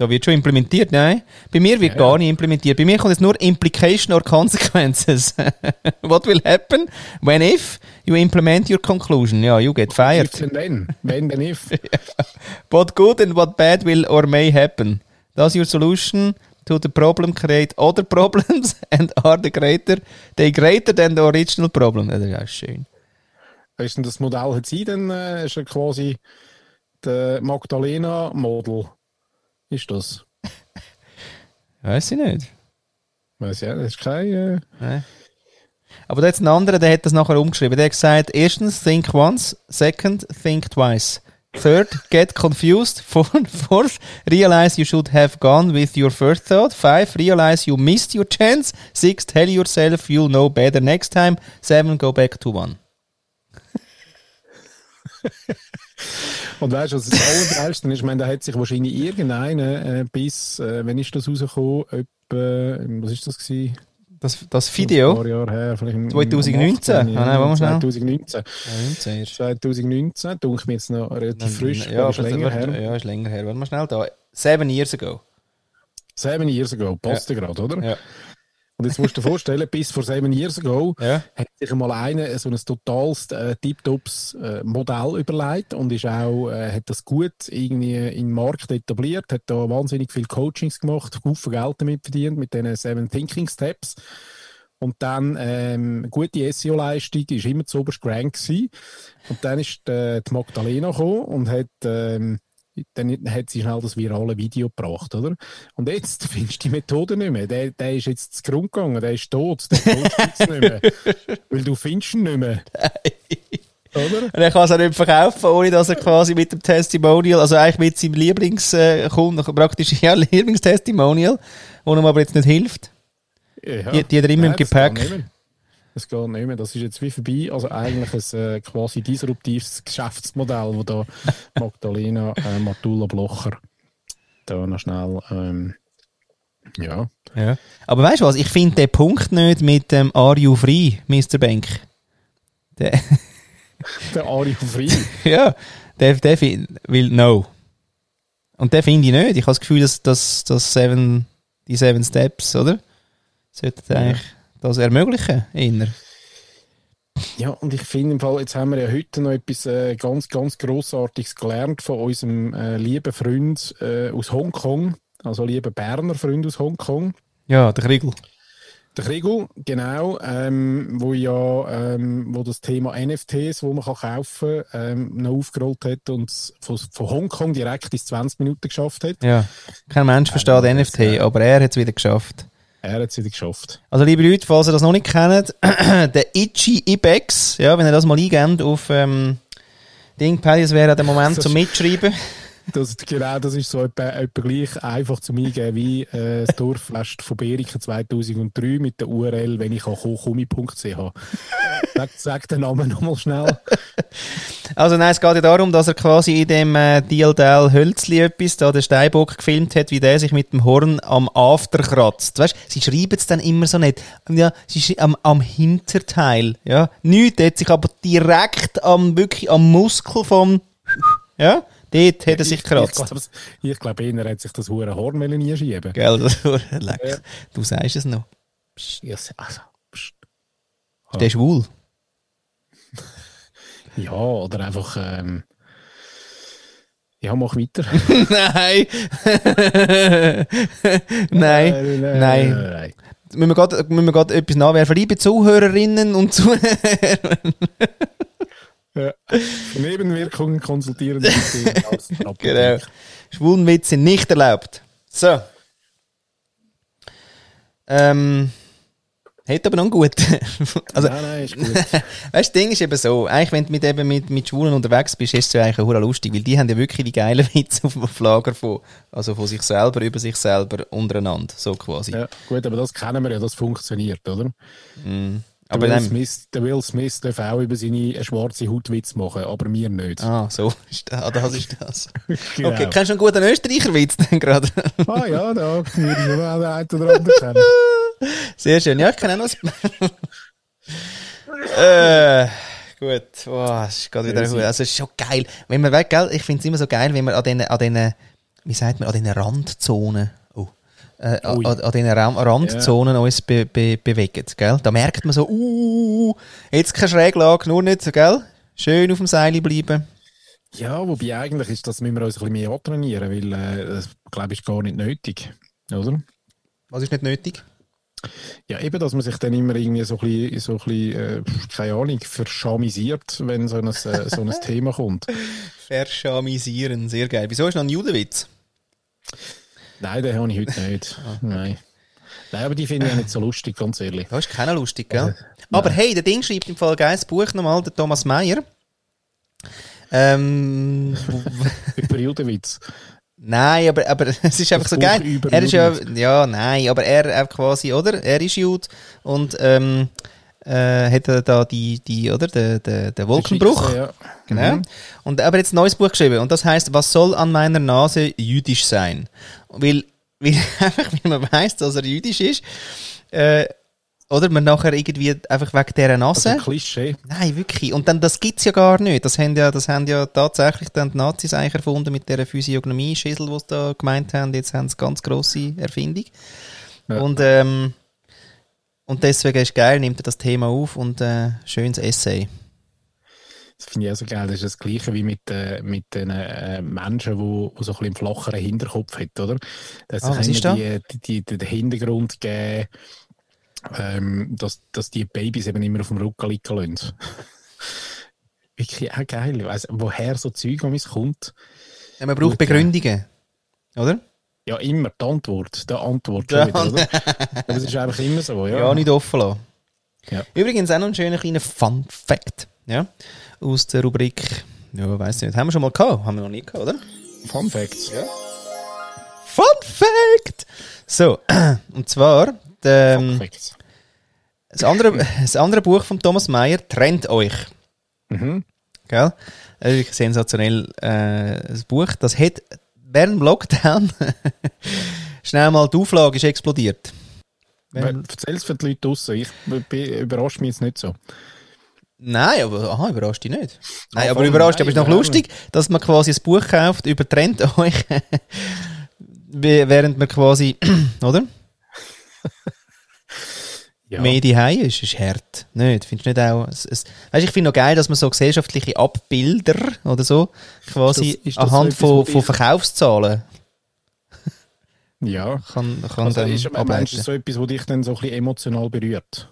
Speaker 1: Da wird schon implementiert, nein. Bei mir wird
Speaker 2: Ja,
Speaker 1: gar
Speaker 2: ja.
Speaker 1: nicht implementiert. Bei mir kommt jetzt nur Implication or Consequences. What will happen when if you implement your conclusion? Ja, you get
Speaker 2: If
Speaker 1: fired.
Speaker 2: and then, when then if.
Speaker 1: What good and what bad will or may happen? Does your solution to the problem create other problems and are the greater, they greater than the original problem? Ja, Das ist auch schön.
Speaker 2: Ist denn das Modell hat sie dann äh, ist ja quasi der Magdalena-Model? Ist das?
Speaker 1: Weiß ich nicht.
Speaker 2: Weiß ja, das ist kein. Äh,
Speaker 1: Nein. Aber da hat ein anderer, der hat das nachher umgeschrieben. Der hat gesagt, erstens, think once. Second, think twice. Third, get confused. Fourth, fourth, realize you should have gone with your first thought. Five, realize you missed your chance. Six, tell yourself you'll know better next time. Seven, go back to one.
Speaker 2: Und weißt du, was das Allergeilste ist? Ich meine, da hat sich wahrscheinlich irgendeiner äh, bis, äh, wenn ist das rausgekommen? Etwa, was ist das gewesen?
Speaker 1: Das, das
Speaker 2: Ein
Speaker 1: Video.
Speaker 2: paar Jahre her, vielleicht im,
Speaker 1: 2019?
Speaker 2: im 18,
Speaker 1: Ah, nein, wollen wir schnell?
Speaker 2: 2019.
Speaker 1: Ja,
Speaker 2: 2019, denke mir jetzt noch relativ frisch,
Speaker 1: ja,
Speaker 2: aber ist länger
Speaker 1: wird-
Speaker 2: her.
Speaker 1: Ja, ist länger her. Warte mal schnell da. Seven years ago.
Speaker 2: Seven years ago, passt ja. gerade, oder?
Speaker 1: Ja.
Speaker 2: Und jetzt musst du dir vorstellen, bis vor seven years ago
Speaker 1: Ja.
Speaker 2: hat sich einmal einer so ein totales äh, Tip-Tops äh, Modell überlegt und ist auch, äh, hat das gut irgendwie im Markt etabliert, hat da wahnsinnig viel Coachings gemacht, viel Geld damit verdient mit diesen Seven Thinking Steps. Und dann ähm, gute SEO-Leistung ist immer zu oberst gewesen. Und dann ist äh, die Magdalena gekommen und hat ähm, dann hat sie schnell das virale Video gebracht, oder? Und jetzt findest du die Methode nicht mehr. Der, der ist jetzt zu Grund gegangen, der ist tot, der gibt's nicht mehr. Weil du findest ihn nicht mehr. Oder?
Speaker 1: Und er kann es auch nicht verkaufen, ohne dass er quasi mit dem Testimonial, also eigentlich mit seinem Lieblingskunden, praktisch ja, Lieblingstestimonial, wo ihm aber jetzt nicht hilft.
Speaker 2: Ja.
Speaker 1: Die- die hat er immer im Gepäck.
Speaker 2: Das geht nicht mehr. Das ist jetzt wie vorbei. Also eigentlich ein äh, quasi disruptives Geschäftsmodell, wo da Magdalena äh, Matula Blocher da noch schnell ähm, ja.
Speaker 1: Ja. Aber weißt du was, ich finde den Punkt nicht mit dem Are you free, Mr. Bank. Der,
Speaker 2: Der Ari Free.
Speaker 1: ja, der, der will no. Und den finde ich nicht. Ich habe das Gefühl, dass, dass, dass seven, die Seven Steps, oder? Sollten
Speaker 2: Ja.
Speaker 1: eigentlich das ermöglichen, eher.
Speaker 2: Ja, und ich finde im Fall, jetzt haben wir ja heute noch etwas äh, ganz, ganz Grossartiges gelernt von unserem äh, lieben Freund äh, aus Hongkong, also lieben Berner Freund aus Hongkong.
Speaker 1: Ja, der Kriegel.
Speaker 2: Der Kriegel, genau, ähm, wo ja ähm, wo das Thema NFTs, wo man kann kaufen kann, ähm, noch aufgerollt hat und es von, von Hongkong direkt ins 20 Minuten geschafft hat.
Speaker 1: Ja. Kein Mensch versteht
Speaker 2: das,
Speaker 1: NFT,
Speaker 2: äh,
Speaker 1: aber er hat es wieder geschafft.
Speaker 2: Er hat es wieder geschafft.
Speaker 1: Also, liebe Leute, falls ihr das noch nicht kennt, der Itchy Ibex, ja, wenn ihr das mal eingebt auf ähm, Dingpad, das wäre der Moment zum Mitschreiben.
Speaker 2: Das, genau, das ist so etwa, etwa gleich einfach zum Eingeben wie äh, das Dorffest von Beriken 2003 mit der URL, wenn ich komme.ch. Sag, sag den Namen nochmal schnell.
Speaker 1: Also nein, es geht ja darum, dass er quasi in dem äh, Dildal Hölzli etwas, da der Steinbock gefilmt hat, wie der sich mit dem Horn am After kratzt. Weißt, sie schreiben es dann immer so nicht. Ja, sie schreiben am, am Hinterteil. Ja, nichts, hat sich aber direkt am, wirklich am Muskel vom, ja, dort hat er sich
Speaker 2: Ich,
Speaker 1: gekratzt.
Speaker 2: glaube, ich glaube, einer hat sich das hure Horn einschieben.
Speaker 1: Gell, das war leck.
Speaker 2: Ja.
Speaker 1: Du sagst es noch.
Speaker 2: Ja, also, pst.
Speaker 1: Der ist schwul.
Speaker 2: ja, oder einfach, ähm, ja, mach weiter.
Speaker 1: nein. nein. Nein.
Speaker 2: nein.
Speaker 1: Müssen wir gerade, müssen wir gerade etwas nachwerfen? Liebe Zuhörerinnen und Zuhörer.
Speaker 2: Ja. Nebenwirkungen konsultieren.
Speaker 1: Genau. Schwulenwitze sind nicht erlaubt. So. Ähm. Hätte aber noch guten. also,
Speaker 2: Nein, nein, ist gut.
Speaker 1: weißt du, das Ding ist eben so, eigentlich, wenn du mit, eben mit, mit Schwulen unterwegs bist, ist es ja eigentlich auch lustig, weil die haben ja wirklich die geilen Witze auf, auf Lager von, also von sich selber, über sich selber, untereinander, so quasi.
Speaker 2: Ja, gut, aber das kennen wir ja, das funktioniert, oder?
Speaker 1: Aber
Speaker 2: der, Will Smith, der Will Smith darf auch über seine schwarze Haut Witz machen, aber wir nicht.
Speaker 1: Ah, so. Ist das, ah, das ist das.
Speaker 2: Genau.
Speaker 1: Okay, kennst du einen guten Österreicher-Witz denn gerade?
Speaker 2: Ah ja, da würde ich schon einen oder anderen kennen.
Speaker 1: Sehr schön. Ja, ich kenne auch noch äh, gut. Oh, es ist gerade wieder gut. Also, es ist schon geil. Wenn man weg, gell? Ich finde es immer so geil, wenn man an diesen, an diesen, wie sagt man, an diesen Randzonen, oh, äh, an, an diesen Ram Randzonen uns be, be, bewegen, gell? Da merkt man so, uh, jetzt keine Schräglage, nur nicht, gell? Schön auf dem Seil bleiben.
Speaker 2: Ja, wobei eigentlich ist das, müssen wir uns ein bisschen mehr antrainieren, weil äh, das, glaube ich, ist gar nicht nötig. Oder?
Speaker 1: Was ist nicht nötig?
Speaker 2: Ja, eben, dass man sich dann immer irgendwie so ein bisschen, so ein bisschen äh, keine Ahnung, verschamisiert, wenn so ein, äh, so ein Thema kommt.
Speaker 1: Verschamisieren, sehr geil. Wieso ist noch ein Judenwitz?
Speaker 2: Nein, den habe ich heute nicht. Nein. Nein, aber die finde ich auch nicht so lustig, ganz ehrlich.
Speaker 1: Das ist keiner lustig, gell? Aber hey, der Ding schreibt im Fall geiles Buch nochmal, der Thomas Meyer. Ähm,
Speaker 2: Über Judenwitz.
Speaker 1: nein, aber, aber es ist einfach so
Speaker 2: Buch
Speaker 1: geil. Er ist ja, ja, nein, aber er quasi, oder? Er ist Jude und ähm, äh, hat da die, die, oder? Der, der, der Wolkenbruch.
Speaker 2: Ja.
Speaker 1: Genau.
Speaker 2: Mhm.
Speaker 1: Und aber jetzt ein neues Buch geschrieben. Und das heißt, was soll an meiner Nase jüdisch sein? Weil, weil einfach, weil man weiß, dass er jüdisch ist, äh, oder man nachher irgendwie einfach wegen dieser
Speaker 2: Also
Speaker 1: Nase.
Speaker 2: ein Klischee.
Speaker 1: Nein, wirklich. Und dann, das gibt's ja gar nicht. Das haben ja, das haben ja tatsächlich dann die Nazis eigentlich erfunden mit dieser Physiognomie-Schissel, die sie da gemeint haben. Jetzt haben sie ganz grosse Erfindung.
Speaker 2: Ja.
Speaker 1: Und, ähm, und deswegen ist geil, nimmt er das Thema auf und äh, schönes Essay.
Speaker 2: Das finde ich auch so geil. Das ist das Gleiche wie mit, äh, mit den äh, Menschen, die wo, wo so ein bisschen einen flacheren Hinterkopf haben, oder? Dass
Speaker 1: Ah, was ist
Speaker 2: immer die, die, die, den Hintergrund geben, ähm, dass, dass die Babys eben immer auf dem Rücken liegen lassen. Wirklich auch geil. Weiss, woher so Zeug an mich kommt.
Speaker 1: Ja, man braucht. Begründungen. Oder?
Speaker 2: Ja, immer die Antwort. Die Antwort schon wieder, oder? Aber es ist einfach immer so, ja.
Speaker 1: Ja, nicht offen lassen.
Speaker 2: Ja.
Speaker 1: Übrigens auch noch ein schöner kleiner Fun Fact. Ja? Aus der Rubrik, ja, weiß nicht, haben wir schon mal gehabt? Haben wir noch nie gehabt, oder?
Speaker 2: Fun Facts. Ja.
Speaker 1: Fun Fact! So, und zwar, der,
Speaker 2: Fun
Speaker 1: ähm,
Speaker 2: Facts.
Speaker 1: das, andere, das andere Buch von Thomas Mayer, Trennt euch.
Speaker 2: Mhm.
Speaker 1: Gell? Das ist wirklich sensationell, äh, das Buch. Das hat während dem Lockdown schnell mal die Auflage ist explodiert.
Speaker 2: Erzähl es für die Leute draussen. Ich überrascht mich jetzt nicht so.
Speaker 1: Nein, aber aha, überrascht dich nicht. Nein,
Speaker 2: Ah,
Speaker 1: aber
Speaker 2: voll,
Speaker 1: überrascht,
Speaker 2: nein,
Speaker 1: aber ist noch lustig, dass man quasi ein Buch kauft über euch, während man quasi, oder?
Speaker 2: Ja.
Speaker 1: Mehr die ist, ist hart. Nicht? Findest du nicht auch? Es, es, weißt, ich finde noch geil, dass man so gesellschaftliche Abbilder oder so quasi
Speaker 2: Ist das- ist das
Speaker 1: anhand
Speaker 2: so
Speaker 1: von, von
Speaker 2: dich-
Speaker 1: Verkaufszahlen
Speaker 2: ja.
Speaker 1: kann, kann
Speaker 2: Also
Speaker 1: dann
Speaker 2: ist, meinst du so etwas, was dich dann so ein bisschen emotional berührt?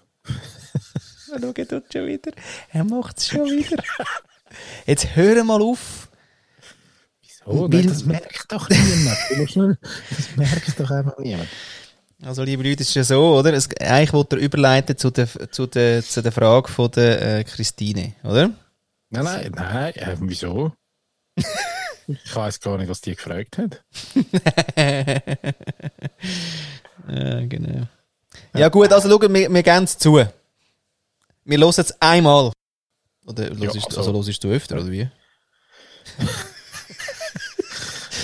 Speaker 1: Schau, er tut schon wieder. Er macht es schon wieder. Jetzt hör mal auf.
Speaker 2: Wieso?
Speaker 1: Weil-
Speaker 2: das merkt doch niemand. Das merkt doch einfach niemand.
Speaker 1: Also, liebe Leute, es ist ja so, oder? Es, eigentlich wollte er überleiten zu der, zu der, zu der Frage von der äh, Christine, oder?
Speaker 2: Nein, nein, nein. Äh, wieso? ich weiß gar nicht, was die gefragt hat.
Speaker 1: Ja, genau. Ja, gut, also schau, wir, wir gehen es zu. Wir hören es einmal. Oder hörst,
Speaker 2: Ja,
Speaker 1: also,
Speaker 2: also-
Speaker 1: hörst du öfter, oder wie?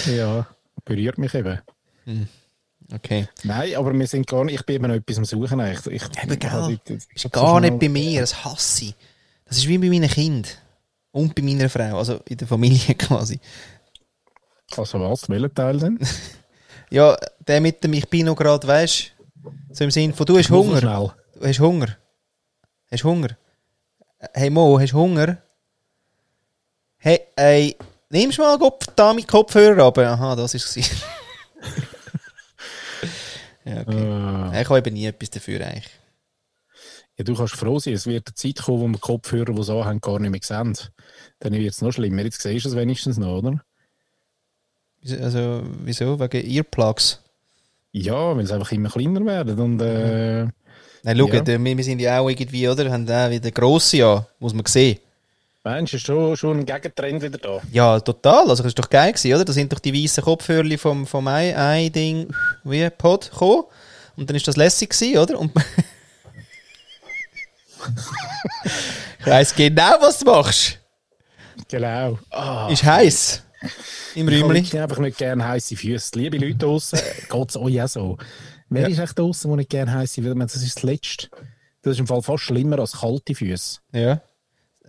Speaker 2: Ja, berührt mich eben.
Speaker 1: Okay.
Speaker 2: Nein, aber wir sind gar nicht, ich bin eben noch etwas am Suchen. Ich, ich,
Speaker 1: Eben, gell?
Speaker 2: also, ich- ich-
Speaker 1: Ist
Speaker 2: ich-
Speaker 1: gar nicht bei mir, das hasse ich. Das ist wie bei meinen Kindern. Und bei meiner Frau, also in der Familie quasi.
Speaker 2: Also was, welcher Teil denn?
Speaker 1: Ja, der mit dem Ich bin noch gerade, weißt so im Sinn von, du hast Hunger. Du hast Hunger. Hast Hunger? Hey Mo, hast Hunger? Hey, ey, nimmst du mal Kopf, da mit Kopfhörer ab? Aha, das ist es. ja, okay.
Speaker 2: Äh,
Speaker 1: Ich habe eben nie etwas dafür eigentlich.
Speaker 2: ja, du kannst froh sein, es wird eine Zeit kommen, wo wir Kopfhörer, die so haben, gar nicht mehr sehen. Dann wird es noch schlimmer. Jetzt siehst du es wenigstens noch, oder?
Speaker 1: Also, wieso? Wegen Earplugs?
Speaker 2: Ja, weil sie einfach immer kleiner werden. Und äh,
Speaker 1: Nein, schau,
Speaker 2: Ja.
Speaker 1: wir, wir sind ja auch irgendwie, oder? Haben auch wieder grosse an, muss man sehen.
Speaker 2: meinst du, ist schon, schon ein Gegentrend wieder da?
Speaker 1: Ja, total. Also, das ist doch geil gewesen, oder? Da sind doch die weißen Kopfhörer vom, vom ein, ein Ding, wie Pod gekommen. Und dann ist das lässig gewesen, oder? Und Ich weiss genau, was du machst.
Speaker 2: Genau. Ah,
Speaker 1: Ist heiß. Im
Speaker 2: ich habe einfach nicht gerne heiße Füße. Liebe Leute draußen, geht es euch auch so. Wer
Speaker 1: Ja.
Speaker 2: ist echt draußen, der nicht gerne heiße hat? Das ist das Letzte. Das ist im Fall fast schlimmer als kalte Füße.
Speaker 1: Ja.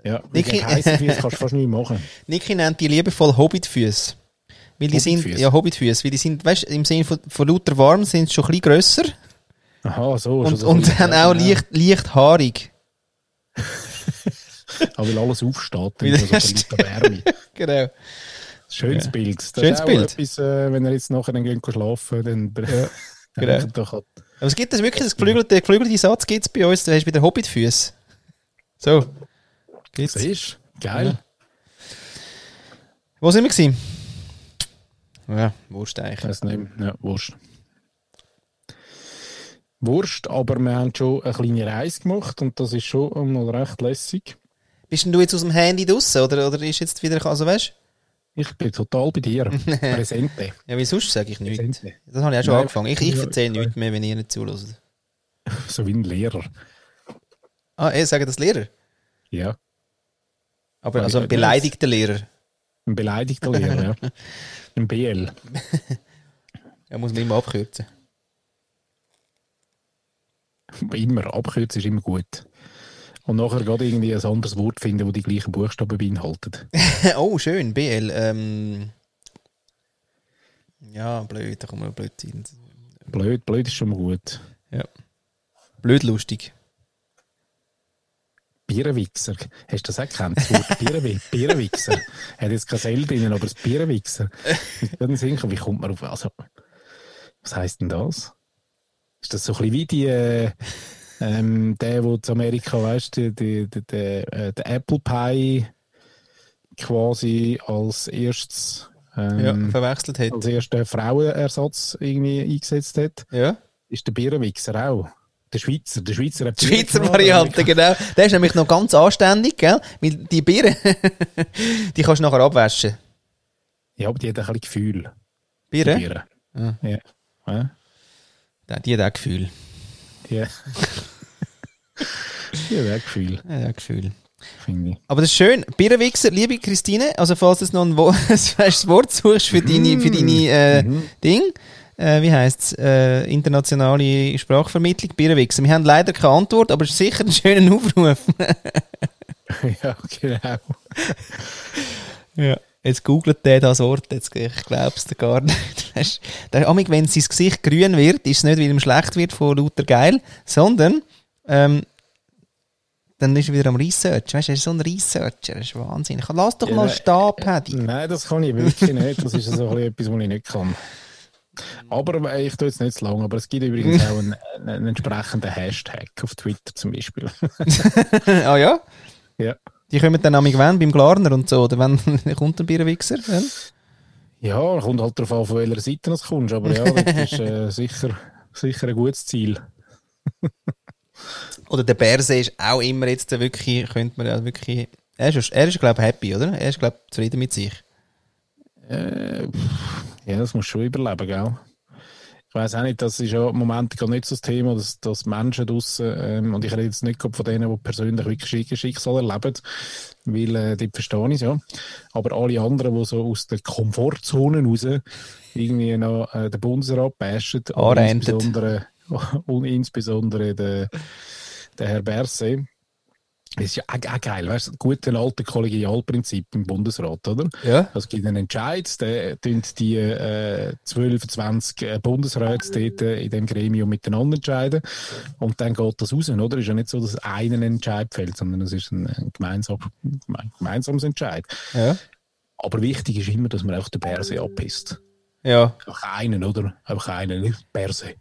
Speaker 2: Ja,
Speaker 1: Niki-
Speaker 2: heiße Füße kannst du fast nicht machen.
Speaker 1: Niki nennt die liebevoll Hobbitfüße. Weil die sind, ja, Hobbitfüße, weil die sind, weißt im Sinne von, von lauter warm sind sie schon ein bisschen grösser
Speaker 2: Aha, so.
Speaker 1: und,
Speaker 2: so
Speaker 1: und dann auch
Speaker 2: ja.
Speaker 1: leicht, leicht haarig.
Speaker 2: Aber weil alles aufsteht,
Speaker 1: Weil-
Speaker 2: so ein bisschen Wärme.
Speaker 1: Genau.
Speaker 2: Schönes Bild. Das
Speaker 1: Schönes Bild.
Speaker 2: Etwas, äh, wenn ihr jetzt nachher dann geht schlafen dann, dann
Speaker 1: genau. Aber es gibt das wirklich, das geflügelte, geflügelte Satz gibt es bei uns, du hast wieder Hobbitfüße. So. Gibt's.
Speaker 2: Siehst du? Geil.
Speaker 1: Wo sind wir gewesen? Ja, Wurst eigentlich.
Speaker 2: Ich weiß nicht. Ja, Wurst. Wurst, aber wir haben schon eine kleine Reise gemacht und das ist schon mal recht lässig.
Speaker 1: Bist denn du jetzt aus dem Handy draussen oder, oder ist jetzt wieder, also weißt
Speaker 2: Ich bin total bei dir. Präsente.
Speaker 1: Ja, wie sonst sage ich nichts.
Speaker 2: Präsente.
Speaker 1: Das habe ich auch schon
Speaker 2: Nein,
Speaker 1: angefangen. Ich, ich
Speaker 2: ja,
Speaker 1: erzähle
Speaker 2: ja.
Speaker 1: nichts mehr, wenn ihr nicht zuhört.
Speaker 2: So wie ein Lehrer.
Speaker 1: Ah, ihr sagt das Lehrer?
Speaker 2: Ja.
Speaker 1: Aber also ein beleidigter Lehrer.
Speaker 2: Ein beleidigter Lehrer, ja. Ein BL.
Speaker 1: Ja, muss man immer abkürzen.
Speaker 2: Immer. Abkürzen ist immer gut. Und nachher gerade irgendwie ein anderes Wort finden, das die gleichen Buchstaben beinhaltet.
Speaker 1: oh, schön, BL. Ähm, ja, blöd, da kommen wir blöd hin.
Speaker 2: Blöd, blöd ist schon mal gut.
Speaker 1: Ja. Blöd lustig.
Speaker 2: Bierenwichser. Hast du das auch gekannt? Das Wort Bierenwi Bierenwichser. Hat jetzt kein L drin, aber das Bierenwichser. Dann sinken, wie kommt man auf. Also, was heisst denn das? Ist das so ein bisschen wie die, äh, ähm, der, wo zu Amerika, weißt du, die, die, die, äh, der Apple Pie quasi als erstes,
Speaker 1: Ja,
Speaker 2: ähm,
Speaker 1: verwechselt hat.
Speaker 2: als erster Frauenersatz irgendwie eingesetzt hat,
Speaker 1: Ja.
Speaker 2: ist der Bierenwichser auch. Der Schweizer, der Schweizer hat
Speaker 1: Schweizer Variante, genau. Der ist nämlich noch ganz anständig, gell? Weil die Biere, die kannst du nachher abwaschen.
Speaker 2: Ja, aber die hat ein bisschen Gefühl.
Speaker 1: Biere?
Speaker 2: Bieren.
Speaker 1: Ja.
Speaker 2: Ja. Ja.
Speaker 1: Ja, Die hat auch Gefühl.
Speaker 2: Ja. ja, wäre Gefühl,
Speaker 1: Ja, hat Gefühl.
Speaker 2: finde ich.
Speaker 1: Aber das ist schön. Bierenwichser, liebe Christine, also falls du noch ein Wo das Wort suchst für deine, für deine äh, Ding, äh, wie heisst es, äh, internationale Sprachvermittlung, Bierenwichser. Wir haben leider keine Antwort, aber es ist sicher ein schöner Aufruf.
Speaker 2: ja, genau.
Speaker 1: ja. Jetzt googelt der das Wort, jetzt, ich glaube es dir gar nicht. Der, amig, wenn sein Gesicht grün wird, ist es nicht, weil ihm schlecht wird von lauter Geil, sondern ähm, dann ist er wieder am Research. Weißt du, er ist so ein Researcher, das ist Wahnsinn. Lass doch
Speaker 2: Ja,
Speaker 1: mal
Speaker 2: der-
Speaker 1: stehen, Paddy.
Speaker 2: Nein, das kann ich wirklich nicht. Das ist so etwas, was ich nicht kann. Aber äh, ich tue jetzt nicht zu lang. Aber es gibt übrigens auch einen, einen entsprechenden Hashtag auf Twitter zum Beispiel.
Speaker 1: ah ja?
Speaker 2: ja.
Speaker 1: Die kommen dann amig wenn beim Glarner und so, oder wenn kommt ein Bierenwichser? Ja?
Speaker 2: Ja, kommt halt darauf an, von welcher Seite du kommst. Aber ja, das ist äh, sicher, sicher ein gutes Ziel.
Speaker 1: Oder der Berse ist auch immer jetzt wirklich, könnte man ja wirklich, er ist, er ist glaube ich, happy, oder? Er ist, glaube ich, zufrieden mit sich.
Speaker 2: Äh, ja, das muss schon überleben, gell? Ich weiß auch nicht, das ist ja im Moment gar nicht so das Thema, dass, dass Menschen draussen, ähm, und ich rede jetzt nicht von denen, die persönlich wirklich Schick- Schicksal erleben, weil äh, die verstehen es ja. Aber alle anderen, die so aus der Komfortzone raus irgendwie noch äh, den Bundesrat bashen, und insbesondere, und insbesondere der, der Herr Berset, das ist ja auch, auch geil, weißt du, gut ein altes Kollegialprinzip im Bundesrat, oder?
Speaker 1: Ja.
Speaker 2: Es gibt einen Entscheid, der tun die äh, 12, 20 äh, Bundesräte äh, in dem Gremium miteinander entscheiden. Und dann geht das raus, oder? Es ist ja nicht so, dass einen Entscheid fällt, sondern es ist ein, ein, gemeinsam, ein gemeinsames Entscheid.
Speaker 1: Ja.
Speaker 2: Aber wichtig ist immer, dass man auch den Berse abpisst.
Speaker 1: Ja.
Speaker 2: Einfach einen, oder? Einfach einen, nicht Berse.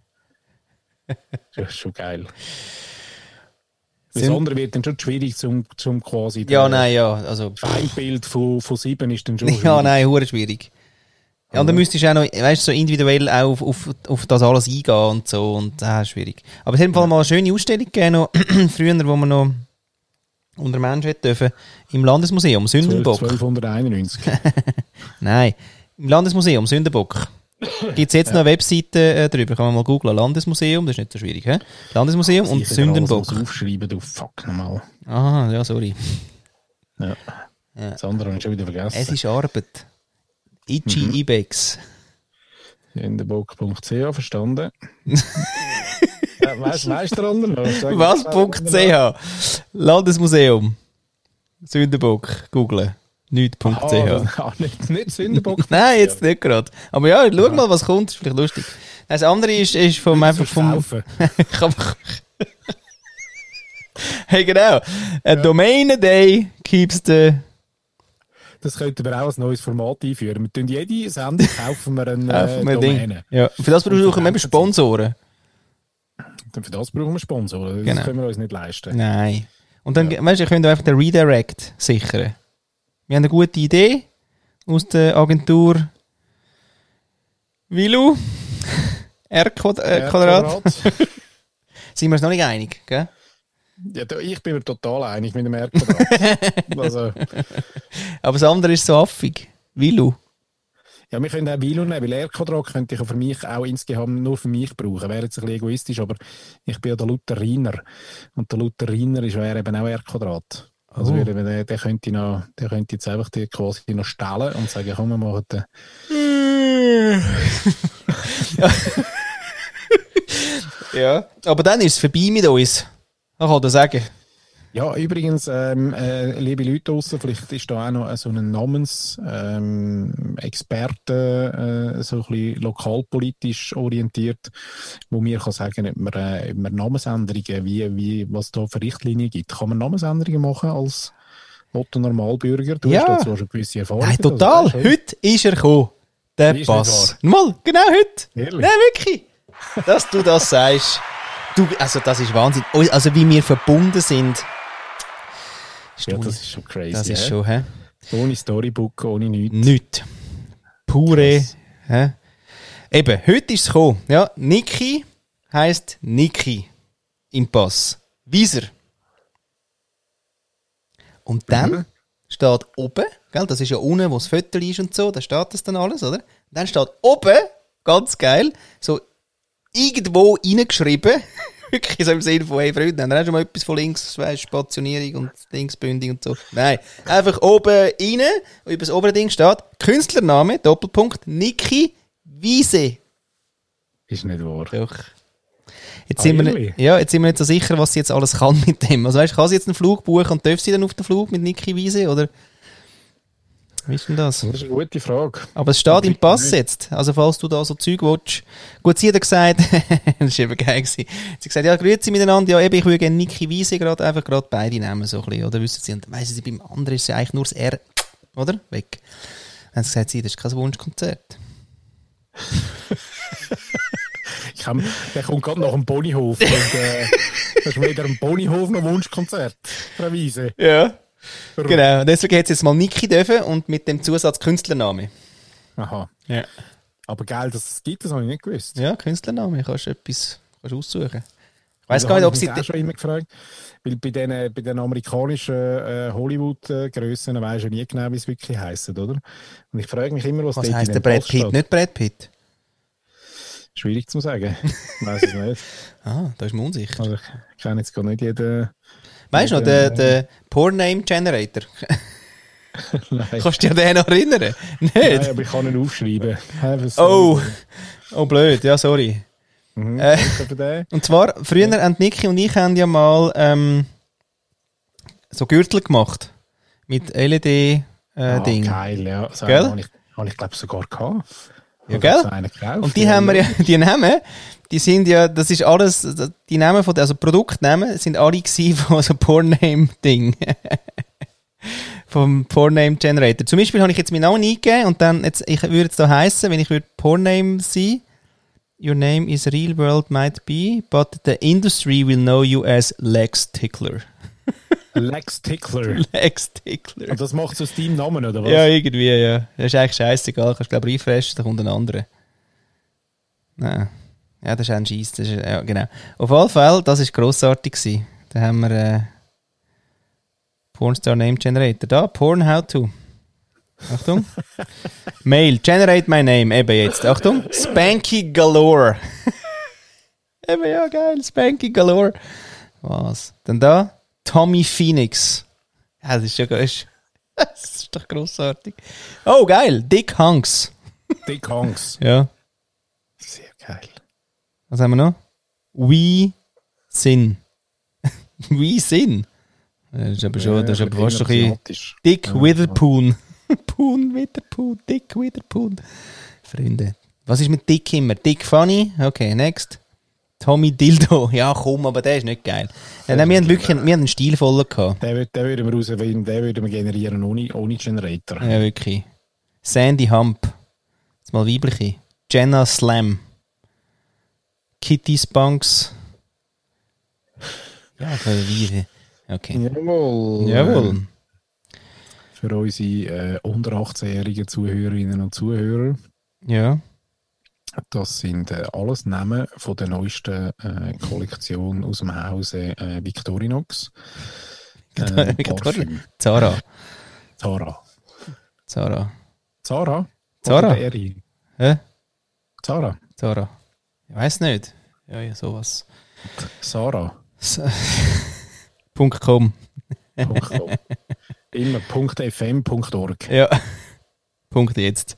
Speaker 2: das ist schon geil. Das andere wird dann schon schwierig, zum, zum quasi
Speaker 1: Ja, nein, ja. Also,
Speaker 2: Feindbild von, von sieben ist dann schon
Speaker 1: ja,
Speaker 2: schwierig.
Speaker 1: nein, hure schwierig. Ja, und dann müsstest du auch noch, weißt so individuell auch auf, auf, auf das alles eingehen und so und ah, schwierig. Aber es hat im Fall mal eine schöne Ausstellung gegeben, noch, früher, wo man noch unter Menschen hätte dürfen, im Landesmuseum, Sündenbock.
Speaker 2: 1291.
Speaker 1: Nein, im Landesmuseum, Sündenbock. Gibt es jetzt noch eine Webseite äh, drüber? Kann man mal googlen. Landesmuseum, das ist nicht so schwierig. He? Landesmuseum und Sündenbock.
Speaker 2: alles aufschreiben, du Fuck nochmal.
Speaker 1: Aha, ja, sorry.
Speaker 2: Ja.
Speaker 1: Ja.
Speaker 2: Das andere habe ich schon wieder vergessen.
Speaker 1: Es ist Arbeit. Itchy
Speaker 2: Mhm.
Speaker 1: Ibex.
Speaker 2: Sündenbock.ch, verstanden. ja, weißt weißt du der andere noch? Sag-
Speaker 1: Was?
Speaker 2: sag-
Speaker 1: Punkt .ch. Landesmuseum. Sündenbock. Googlen. Nicht.ch.
Speaker 2: Ah, nicht, nicht Sündenbock.
Speaker 1: Nein, jetzt nicht gerade. Aber ja, schau mal, was kommt. Ist vielleicht lustig. Das andere ist, ist vom einfach vom. Ich hey, genau. A Domain Day keeps the.
Speaker 2: Das könnten wir auch als neues Format einführen. Wir tun jede Sendung kaufen wir eine
Speaker 1: Kaufen
Speaker 2: äh,
Speaker 1: wir ein Ding. Ja. Für das brauchen wir eben. Sponsoren.
Speaker 2: Für das brauchen wir Sponsoren. Das
Speaker 1: Genau.
Speaker 2: können wir uns nicht leisten.
Speaker 1: Nein. Und dann, weißt du, ihr könnt einfach den Redirect sichern. Wir haben eine gute Idee aus der Agentur. R Quad äh, Quadrat. Sind wir uns noch nicht einig, gell?
Speaker 2: Ja, ich bin mir total einig mit dem R-Quadrat. also,
Speaker 1: Aber das andere ist so affig. Wilu.
Speaker 2: ja, wir können auch Vilo nehmen, weil R-Quadrat könnte ich für mich auch insgesamt nur für mich brauchen. Wäre jetzt ein bisschen egoistisch, aber ich bin ja der Lutheriner. Und der Lutheriner ist wäre eben auch R-Quadrat. Also
Speaker 1: Oh.
Speaker 2: würde der, der, könnte noch, der könnte jetzt einfach die quasi noch stellen und sagen, komm, wir machen den.
Speaker 1: ja. Aber dann ist es vorbei mit uns. Ich kann das sagen.
Speaker 2: Ja, übrigens, ähm, äh, liebe Leute draussen, vielleicht ist da auch noch so ein Namensexperte, ähm, äh, so ein bisschen lokalpolitisch orientiert, wo mir kann sagen, ob man, äh, ob man Namensänderungen, wie, wie, was da für Richtlinien gibt. Kann man Namensänderungen machen als Otto Normalbürger? Du
Speaker 1: Ja.
Speaker 2: hast dazu schon gewisse Erfahrungen.
Speaker 1: Nein, total.
Speaker 2: Also,
Speaker 1: Heute ist er gekommen. Der
Speaker 2: Ist
Speaker 1: Pass. Mal, genau heute.
Speaker 2: Ehrlich?
Speaker 1: Nein, wirklich. Dass du das sagst. Du, also das ist Wahnsinn. Also wie wir verbunden sind. Ist
Speaker 2: Ja, das ist schon crazy.
Speaker 1: das ist schon, hä?
Speaker 2: Ohne Storybook, ohne nichts.
Speaker 1: Nichts. Pure. Hä? Eben, heute ist es gekommen. Ja, Niki heisst Niki im Pass. Wieser. Und dann
Speaker 2: Mhm.
Speaker 1: steht oben, gell, das ist ja unten, wo das Viertel ist und so, da steht das dann alles, oder? Dann steht oben, ganz geil, so irgendwo reingeschrieben, wirklich so im Sinne von, hey Freunde, haben wir auch schon mal etwas von links, weißt, Stationierung und Linksbündung und so. Nein, einfach oben rein, und über das obere Ding steht, Künstlername, Doppelpunkt, Niki Wiese.
Speaker 2: Ist nicht wahr.
Speaker 1: Doch. Jetzt
Speaker 2: Ah,
Speaker 1: sind, wir,
Speaker 2: really?
Speaker 1: ja, jetzt sind wir nicht so sicher, was sie jetzt alles kann mit dem. Also weißt, kann sie jetzt einen Flug buchen und darf sie dann auf den Flug mit Niki Wiese, oder? Wie ist denn das?
Speaker 2: Das ist eine gute Frage.
Speaker 1: Aber es steht im Pass
Speaker 2: nicht.
Speaker 1: jetzt. Also falls du da so Zeug willst. Gut, sie hat gesagt, das war eben geil gewesen. Sie hat gesagt, ja, grüezi miteinander, ja, eben, ich würde gerne Niki Wiese gerade, einfach gerade beide nehmen, so ein bisschen, oder wissen sie, und weissen sie, beim anderen ist es ja eigentlich nur das R, oder? Weg. Dann hat sie gesagt, sie, das ist kein Wunschkonzert.
Speaker 2: Ich hab, der kommt gerade nach dem Ponyhof. und, äh, das ist wieder ein Ponyhof noch Wunschkonzert. Frau Wiese.
Speaker 1: Ja. Genau, und deswegen hat es jetzt mal Niki dürfen und mit dem Zusatz Künstlername.
Speaker 2: Aha.
Speaker 1: Ja.
Speaker 2: Aber geil, dass es gibt, das habe ich nicht gewusst.
Speaker 1: Ja, Künstlername, kannst du etwas kannst aussuchen. Ich
Speaker 2: Da
Speaker 1: gar nicht, ob
Speaker 2: ich
Speaker 1: sie...
Speaker 2: mich auch schon immer gefragt. Weil bei den, bei den amerikanischen äh, Hollywood-Grössen weisst du nie genau, wie es wirklich heisst, oder? Und ich frage mich immer, was,
Speaker 1: heisst
Speaker 2: in
Speaker 1: der Brad Pitt?
Speaker 2: steht.
Speaker 1: Nicht Brad Pitt?
Speaker 2: Schwierig zu sagen. Ich weiß es nicht.
Speaker 1: Ah, da ist man unsicher.
Speaker 2: Also ich kenne jetzt gar nicht jeden.
Speaker 1: Weißt du noch, der, der Porn Name Generator?
Speaker 2: Nein.
Speaker 1: Kannst du dich an den noch erinnern? Nicht?
Speaker 2: Nein, aber ich kann ihn aufschreiben.
Speaker 1: Oh, oh blöd, ja, sorry.
Speaker 2: Mhm.
Speaker 1: Äh. Und zwar, früher haben Niki und ich haben ja mal ähm, so Gürtel gemacht. Mit LED-Ding. Äh,
Speaker 2: Ah, geil, ja. So
Speaker 1: Gell?
Speaker 2: habe ich, habe ich glaube sogar gehabt.
Speaker 1: Ja, gell?
Speaker 2: gekauft,
Speaker 1: Und die haben wir ja, die Namen, die sind ja, das ist alles, die Namen von, also Produktnamen sind alle gewesen von so Pornname-Ding. Vom Pornname Generator. Zum Beispiel habe ich jetzt meinen Namen eingegeben und dann, jetzt, ich würde jetzt da heißen, wenn ich würde Pornname sein, your name is real world might be, but the industry will know you as Lex Tickler.
Speaker 2: Lex Tickler.
Speaker 1: Lex Tickler.
Speaker 2: Und das macht aus deinem Namen, oder was?
Speaker 1: Ja, irgendwie, ja. Das ist eigentlich scheißegal. Kannst, glaube ich, refreshen, dann kommt ein anderer. Nein. Ja, das ist ein Scheiß. Ist, ja, genau. Auf jeden Fall, das war grossartig. Gewesen. Da haben wir äh, Pornstar Name Generator. Da, Porn How To. Achtung. Mail, generate my name, eben jetzt. Achtung. Spanky Galore. eben, ja, geil. Spanky Galore. Was? Dann da. Tommy Phoenix. Ja, das ist ja geil. Das ist doch grossartig. Oh, geil. Dick Hunks.
Speaker 2: Dick Hanks.
Speaker 1: Ja.
Speaker 2: Sehr geil.
Speaker 1: Was haben wir noch? We Sin. We Sin. Das ist aber schon, das ist aber fast ein bisschen. Dick
Speaker 2: Ja,
Speaker 1: Witherpoon. Poon, Witherpoon, Dick Witherpoon. Freunde. Was ist mit Dick immer? Dick Funny? Okay, next. Tommy Dildo. Ja, komm, aber der ist nicht geil. Ja, nein, wir haben wirklich wir haben einen stilvollen gehabt.
Speaker 2: Den, den würden wir rausfinden, den würden wir generieren ohne, ohne Generator.
Speaker 1: Ja, wirklich. Sandy Hump. Jetzt mal weibliche. Jenna Slam. Kitty Spunks. Ja, für wie. Okay.
Speaker 2: Jawohl.
Speaker 1: Jawohl.
Speaker 2: Für unsere äh, unter 18-jährigen Zuhörerinnen und Zuhörer.
Speaker 1: Ja.
Speaker 2: Das sind äh, alles Namen von der neuesten äh, Kollektion aus dem Hause äh, Victorinox. Äh, Parfüm.
Speaker 1: Zara.
Speaker 2: Zara.
Speaker 1: Zara.
Speaker 2: Zara?
Speaker 1: Zara. Hä?
Speaker 2: Zara.
Speaker 1: Zara. Ich weiß nicht. Ja, ja, sowas.
Speaker 2: Sarah.
Speaker 1: S Punkt .com.
Speaker 2: Punkt com. Immer .fm.org.
Speaker 1: Ja. Punkt jetzt.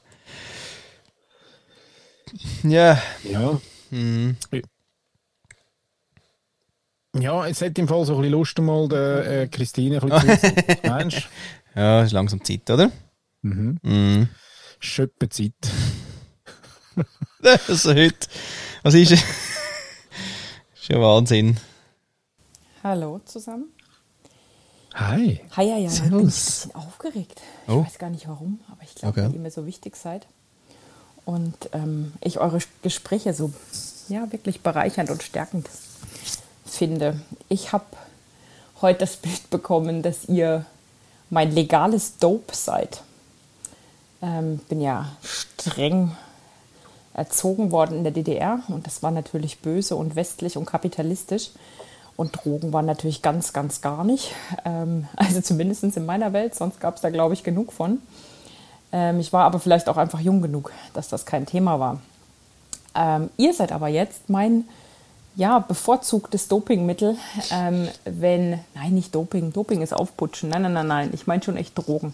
Speaker 1: Ja.
Speaker 2: Ja.
Speaker 1: Mhm.
Speaker 2: Ja, es hat im Fall so ein bisschen Lust, mal der äh, Christine ein bisschen zu du?
Speaker 1: Ja, ist langsam Zeit, oder?
Speaker 2: Mhm.
Speaker 1: Mhm.
Speaker 2: Schöppenzeit.
Speaker 1: Also heute. Was ist es? ist ja Wahnsinn.
Speaker 5: Hallo zusammen.
Speaker 2: Hi.
Speaker 5: Hi, ja, ja, ich bin ein bisschen aufgeregt. Ich
Speaker 1: Oh.
Speaker 5: weiß gar nicht warum, aber ich glaube,
Speaker 1: Okay.
Speaker 5: ihr mir so wichtig seid. Und ähm, ich eure Gespräche so ja, wirklich bereichernd und stärkend finde. Ich habe heute das Bild bekommen, dass ihr mein legales Dope seid. Ähm, bin ja streng erzogen worden in der DDR und das war natürlich böse und westlich und kapitalistisch. Und Drogen waren natürlich ganz, ganz gar nicht. Ähm, also zumindest in meiner Welt, sonst gab es da, glaube ich, genug von. Ähm, ich war aber vielleicht auch einfach jung genug, dass das kein Thema war. Ähm, ihr seid aber jetzt mein ja, bevorzugtes Dopingmittel, ähm, wenn, nein, nicht Doping, Doping ist Aufputschen, nein, nein, nein, nein, ich meine schon echt Drogen.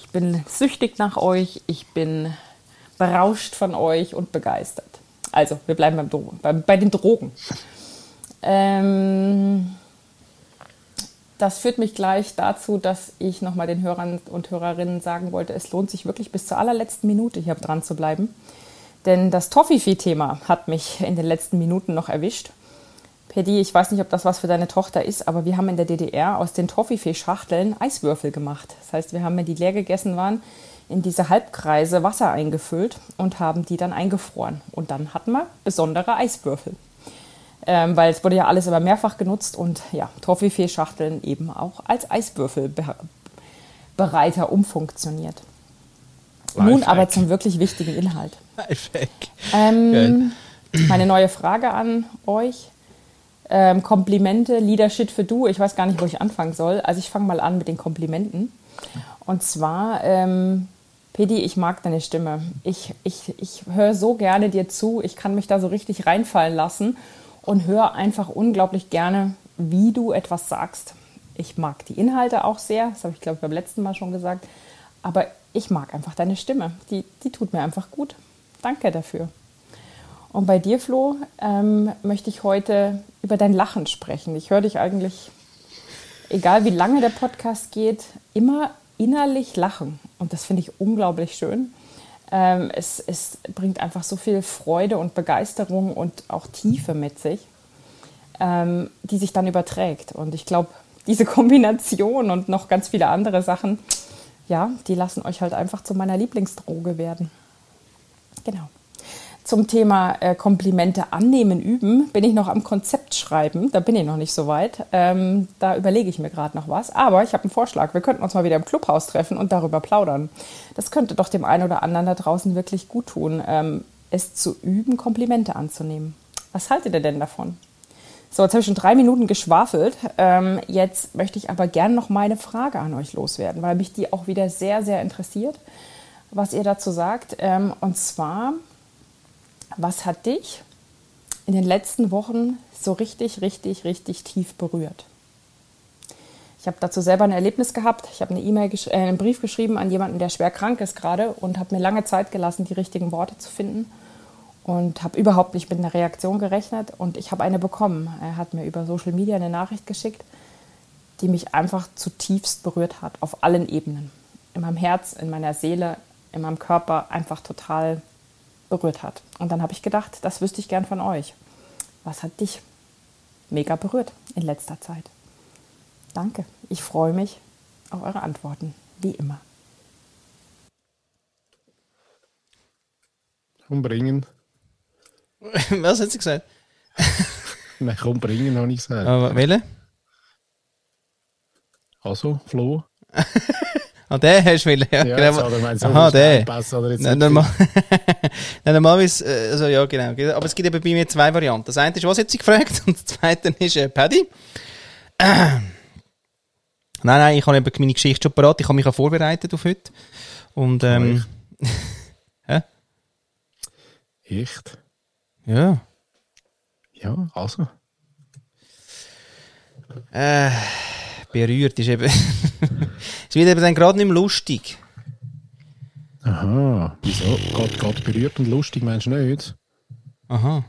Speaker 5: Ich bin süchtig nach euch, ich bin berauscht von euch und begeistert. Also, wir bleiben beim Dro bei, bei den Drogen. Ähm, das führt mich gleich dazu, dass ich nochmal den Hörern und Hörerinnen sagen wollte, es lohnt sich wirklich bis zur allerletzten Minute hier dran zu bleiben. Denn das Toffifee-Thema hat mich in den letzten Minuten noch erwischt. Paddy, ich weiß nicht, ob das was für deine Tochter ist, aber wir haben in der DDR aus den Toffifee-Schachteln Eiswürfel gemacht. Das heißt, wir haben, wenn die leer gegessen waren, in diese Halbkreise Wasser eingefüllt und haben die dann eingefroren. Und dann hatten wir besondere Eiswürfel. Ähm, weil es wurde ja alles immer mehrfach genutzt und ja, Toffifee-Schachteln eben auch als Eiswürfelbereiter umfunktioniert. Nun
Speaker 2: Lifehack.
Speaker 5: aber zum wirklich wichtigen Inhalt.
Speaker 1: Lifehack.
Speaker 5: Ähm, meine neue Frage an euch. Ähm, Komplimente, Leadership für du. Ich weiß gar nicht, wo ich anfangen soll. Also ich fange mal an mit den Komplimenten. Und zwar, ähm, Pedi, ich mag deine Stimme. Ich, ich, ich höre so gerne dir zu. Ich kann mich da so richtig reinfallen lassen und höre einfach unglaublich gerne, wie du etwas sagst. Ich mag die Inhalte auch sehr. Das habe ich, glaube ich, beim letzten Mal schon gesagt. Aber ich mag einfach deine Stimme. Die, die tut mir einfach gut. Danke dafür. Und bei dir, Flo, ähm, möchte ich heute über dein Lachen sprechen. Ich höre dich eigentlich, egal wie lange der Podcast geht, immer innerlich lachen. Und das finde ich unglaublich schön. Ähm, es, es bringt einfach so viel Freude und Begeisterung und auch Tiefe mit sich, ähm, die sich dann überträgt. Und ich glaube, diese Kombination und noch ganz viele andere Sachen, ja, die lassen euch halt einfach zu meiner Lieblingsdroge werden. Genau. Zum Thema äh, Komplimente annehmen, üben, bin ich noch am Konzept schreiben. Da bin ich noch nicht so weit. Ähm, da überlege ich mir gerade noch was. Aber ich habe einen Vorschlag. Wir könnten uns mal wieder im Clubhaus treffen und darüber plaudern. Das könnte doch dem einen oder anderen da draußen wirklich gut tun, ähm, es zu üben, Komplimente anzunehmen. Was haltet ihr denn davon? So, jetzt habe ich schon drei Minuten geschwafelt. Ähm, jetzt möchte ich aber gerne noch meine Frage an euch loswerden, weil mich die auch wieder sehr, sehr interessiert, was ihr dazu sagt. Ähm, und zwar, was hat dich in den letzten Wochen so richtig, richtig, richtig tief berührt? Ich habe dazu selber ein Erlebnis gehabt. Ich habe eine E-Mail, äh, einen Brief geschrieben an jemanden, der schwer krank ist gerade und habe mir lange Zeit gelassen, die richtigen Worte zu finden und habe überhaupt nicht mit einer Reaktion gerechnet und ich habe eine bekommen. Er hat mir über Social Media eine Nachricht geschickt, die mich einfach zutiefst berührt hat, auf allen Ebenen. In meinem Herz, in meiner Seele, in meinem Körper einfach total berührt hat. Und dann habe ich gedacht, das wüsste ich gern von euch. Was hat dich mega berührt in letzter Zeit? Danke. Ich freue mich auf eure Antworten, wie immer.
Speaker 2: Umbringen.
Speaker 1: Was hat sie gesagt?
Speaker 2: Nein, umbringen habe ich gesagt.
Speaker 1: Aber welche?
Speaker 2: Also, Flo.
Speaker 1: Ah, den hast du wollen, ja.
Speaker 2: Ja,
Speaker 1: genau.
Speaker 2: jetzt hat er gemeint, so
Speaker 1: Aha,
Speaker 2: es besser, oder jetzt
Speaker 1: Nein,
Speaker 2: nicht
Speaker 1: normal, Nein, normalerweise, äh, also ja, genau. Aber es gibt eben bei mir zwei Varianten. Das eine ist, was sie gefragt? Und das zweite ist äh, Paddy. Nein, nein, ich habe eben meine Geschichte schon parat. Ich habe mich auch vorbereitet auf heute. Und, ähm,
Speaker 2: Echt?
Speaker 1: ja.
Speaker 2: Ja, also.
Speaker 1: Äh, berührt ist eben. es wird eben dann gerade nicht mehr lustig.
Speaker 2: Aha, wieso? Geht, geht berührt und lustig, meinst du nicht?
Speaker 1: Aha.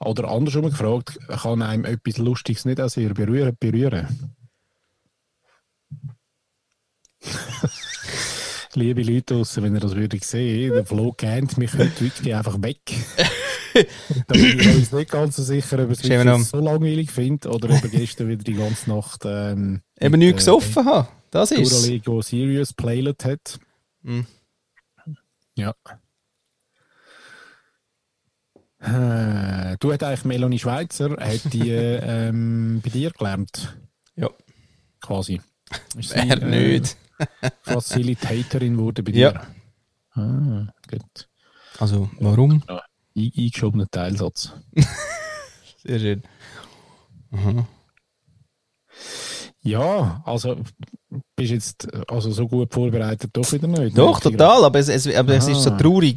Speaker 2: Oder andersrum gefragt, kann einem etwas Lustiges nicht auch sehr berühren? berühren? Liebe Leute draussen, wenn ihr das würdet sehen, der Flo kennt mich heute wirklich einfach weg. da bin ich uns nicht ganz so sicher, ob er es
Speaker 1: an.
Speaker 2: so langweilig findet oder ob er gestern wieder die ganze Nacht ähm,
Speaker 1: Eben nichts gesoffen haben. Das ist
Speaker 2: Duralego Serious Playlet hat.
Speaker 1: Mhm.
Speaker 2: Ja. Äh, du hast eigentlich Melanie Schweizer, hat die ähm, bei dir gelernt,
Speaker 1: Ja.
Speaker 2: quasi. Ist sie,
Speaker 1: Wer
Speaker 2: äh,
Speaker 1: nicht.
Speaker 2: Facilitatorin wurde bei
Speaker 1: Ja.
Speaker 2: dir. Ah, gut.
Speaker 1: Also, warum?
Speaker 2: Ja, eingeschobener Teilsatz.
Speaker 1: Sehr schön.
Speaker 2: Ja, also bist jetzt also so gut vorbereitet doch wieder nicht.
Speaker 1: Doch,
Speaker 2: Nicht?
Speaker 1: total, aber es, es, aber es ist so
Speaker 2: Ah.
Speaker 1: traurig.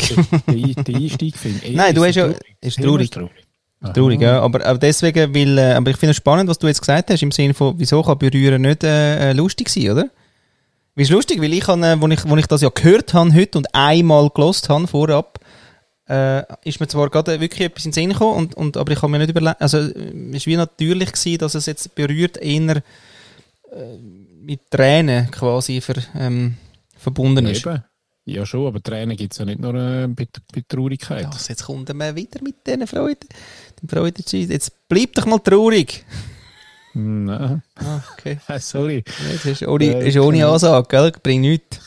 Speaker 2: Der, der Einstieg finde ich.
Speaker 1: Nein, du
Speaker 2: Ist
Speaker 1: hast ja. Ist traurig.
Speaker 2: traurig.
Speaker 1: Traurig, ja. Aber, aber deswegen, weil, äh, aber ich finde es spannend, was du jetzt gesagt hast, im Sinne von, wieso kann Berühren nicht äh, äh, lustig sein, oder? Wie ist lustig, weil ich, kann, äh, wo ich, wo ich das ja gehört habe heute und einmal gelost habe vorab, äh, ist mir zwar gerade wirklich etwas in den Sinn gekommen, und, und, aber ich habe mir nicht überlegt, also äh, es war wie natürlich gewesen, dass es jetzt berührt eher äh, mit Tränen quasi ver, ähm, verbunden ist.
Speaker 2: eben. ja schon, aber Tränen gibt es ja nicht nur äh, bei, bei Traurigkeit.
Speaker 1: Ja, jetzt kommt mal wieder mit diesen Freuden. Den Freuden Jetzt bleib doch mal traurig.
Speaker 2: Nein,
Speaker 1: Ah, okay.
Speaker 2: sorry.
Speaker 1: Ja, Das ist ohne,
Speaker 2: Äh,
Speaker 1: ist ohne
Speaker 2: genau.
Speaker 1: Ansage, gell? Bringt nichts.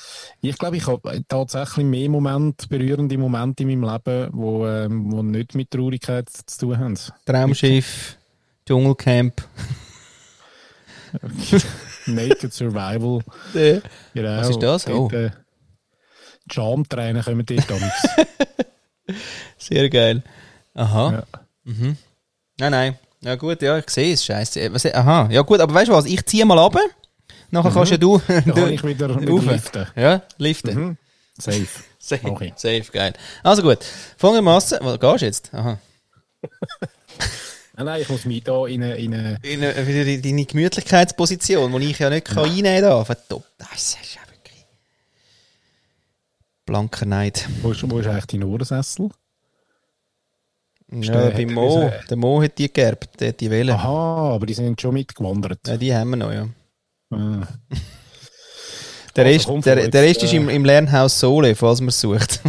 Speaker 2: Ich glaube, ich habe tatsächlich mehr Momente, berührende Momente in meinem Leben, wo, ähm, wo nicht mit Traurigkeit zu tun haben.
Speaker 1: Traumschiff, Dschungelcamp.
Speaker 2: Naked Survival.
Speaker 1: Ja.
Speaker 2: Genau.
Speaker 1: Was ist das? Oh.
Speaker 2: Äh, die Schamtränen kommen dort damals.
Speaker 1: Sehr geil. Aha.
Speaker 2: Ja.
Speaker 1: Mhm. Nein, nein. Ja gut, ja, ich sehe es, scheiße. Aha, ja gut, aber weißt du was, ich ziehe mal ab. Nachher kannst ja du...
Speaker 2: Da
Speaker 1: du
Speaker 2: kann ich wieder, wieder
Speaker 1: rauf.
Speaker 2: liften.
Speaker 1: Ja, liften.
Speaker 2: Mhm. Safe.
Speaker 1: Safe,
Speaker 2: Okay.
Speaker 1: safe, geil. Also gut, folgendermaßen, wo gehst du jetzt? Aha.
Speaker 2: Nein, nein, ich muss mich da in eine, in eine
Speaker 1: In, in deine Gemütlichkeitsposition, die ich ja nicht kann einnehmen darf. Verdammt, das ist ja wirklich... Blanker Neid.
Speaker 2: wo, ist, wo ist eigentlich dein Ohrensessel?
Speaker 1: Ja, beim Mo, der Mo hat die geerbt, der hat die Welle.
Speaker 2: Aha, aber die sind schon mitgewandert.
Speaker 1: Ja, die haben wir noch, ja.
Speaker 2: Ah.
Speaker 1: Der
Speaker 2: Also
Speaker 1: Rest,
Speaker 2: komm,
Speaker 1: der, der Rest ist
Speaker 2: äh,
Speaker 1: im, im Lernhaus Sole, falls man es sucht.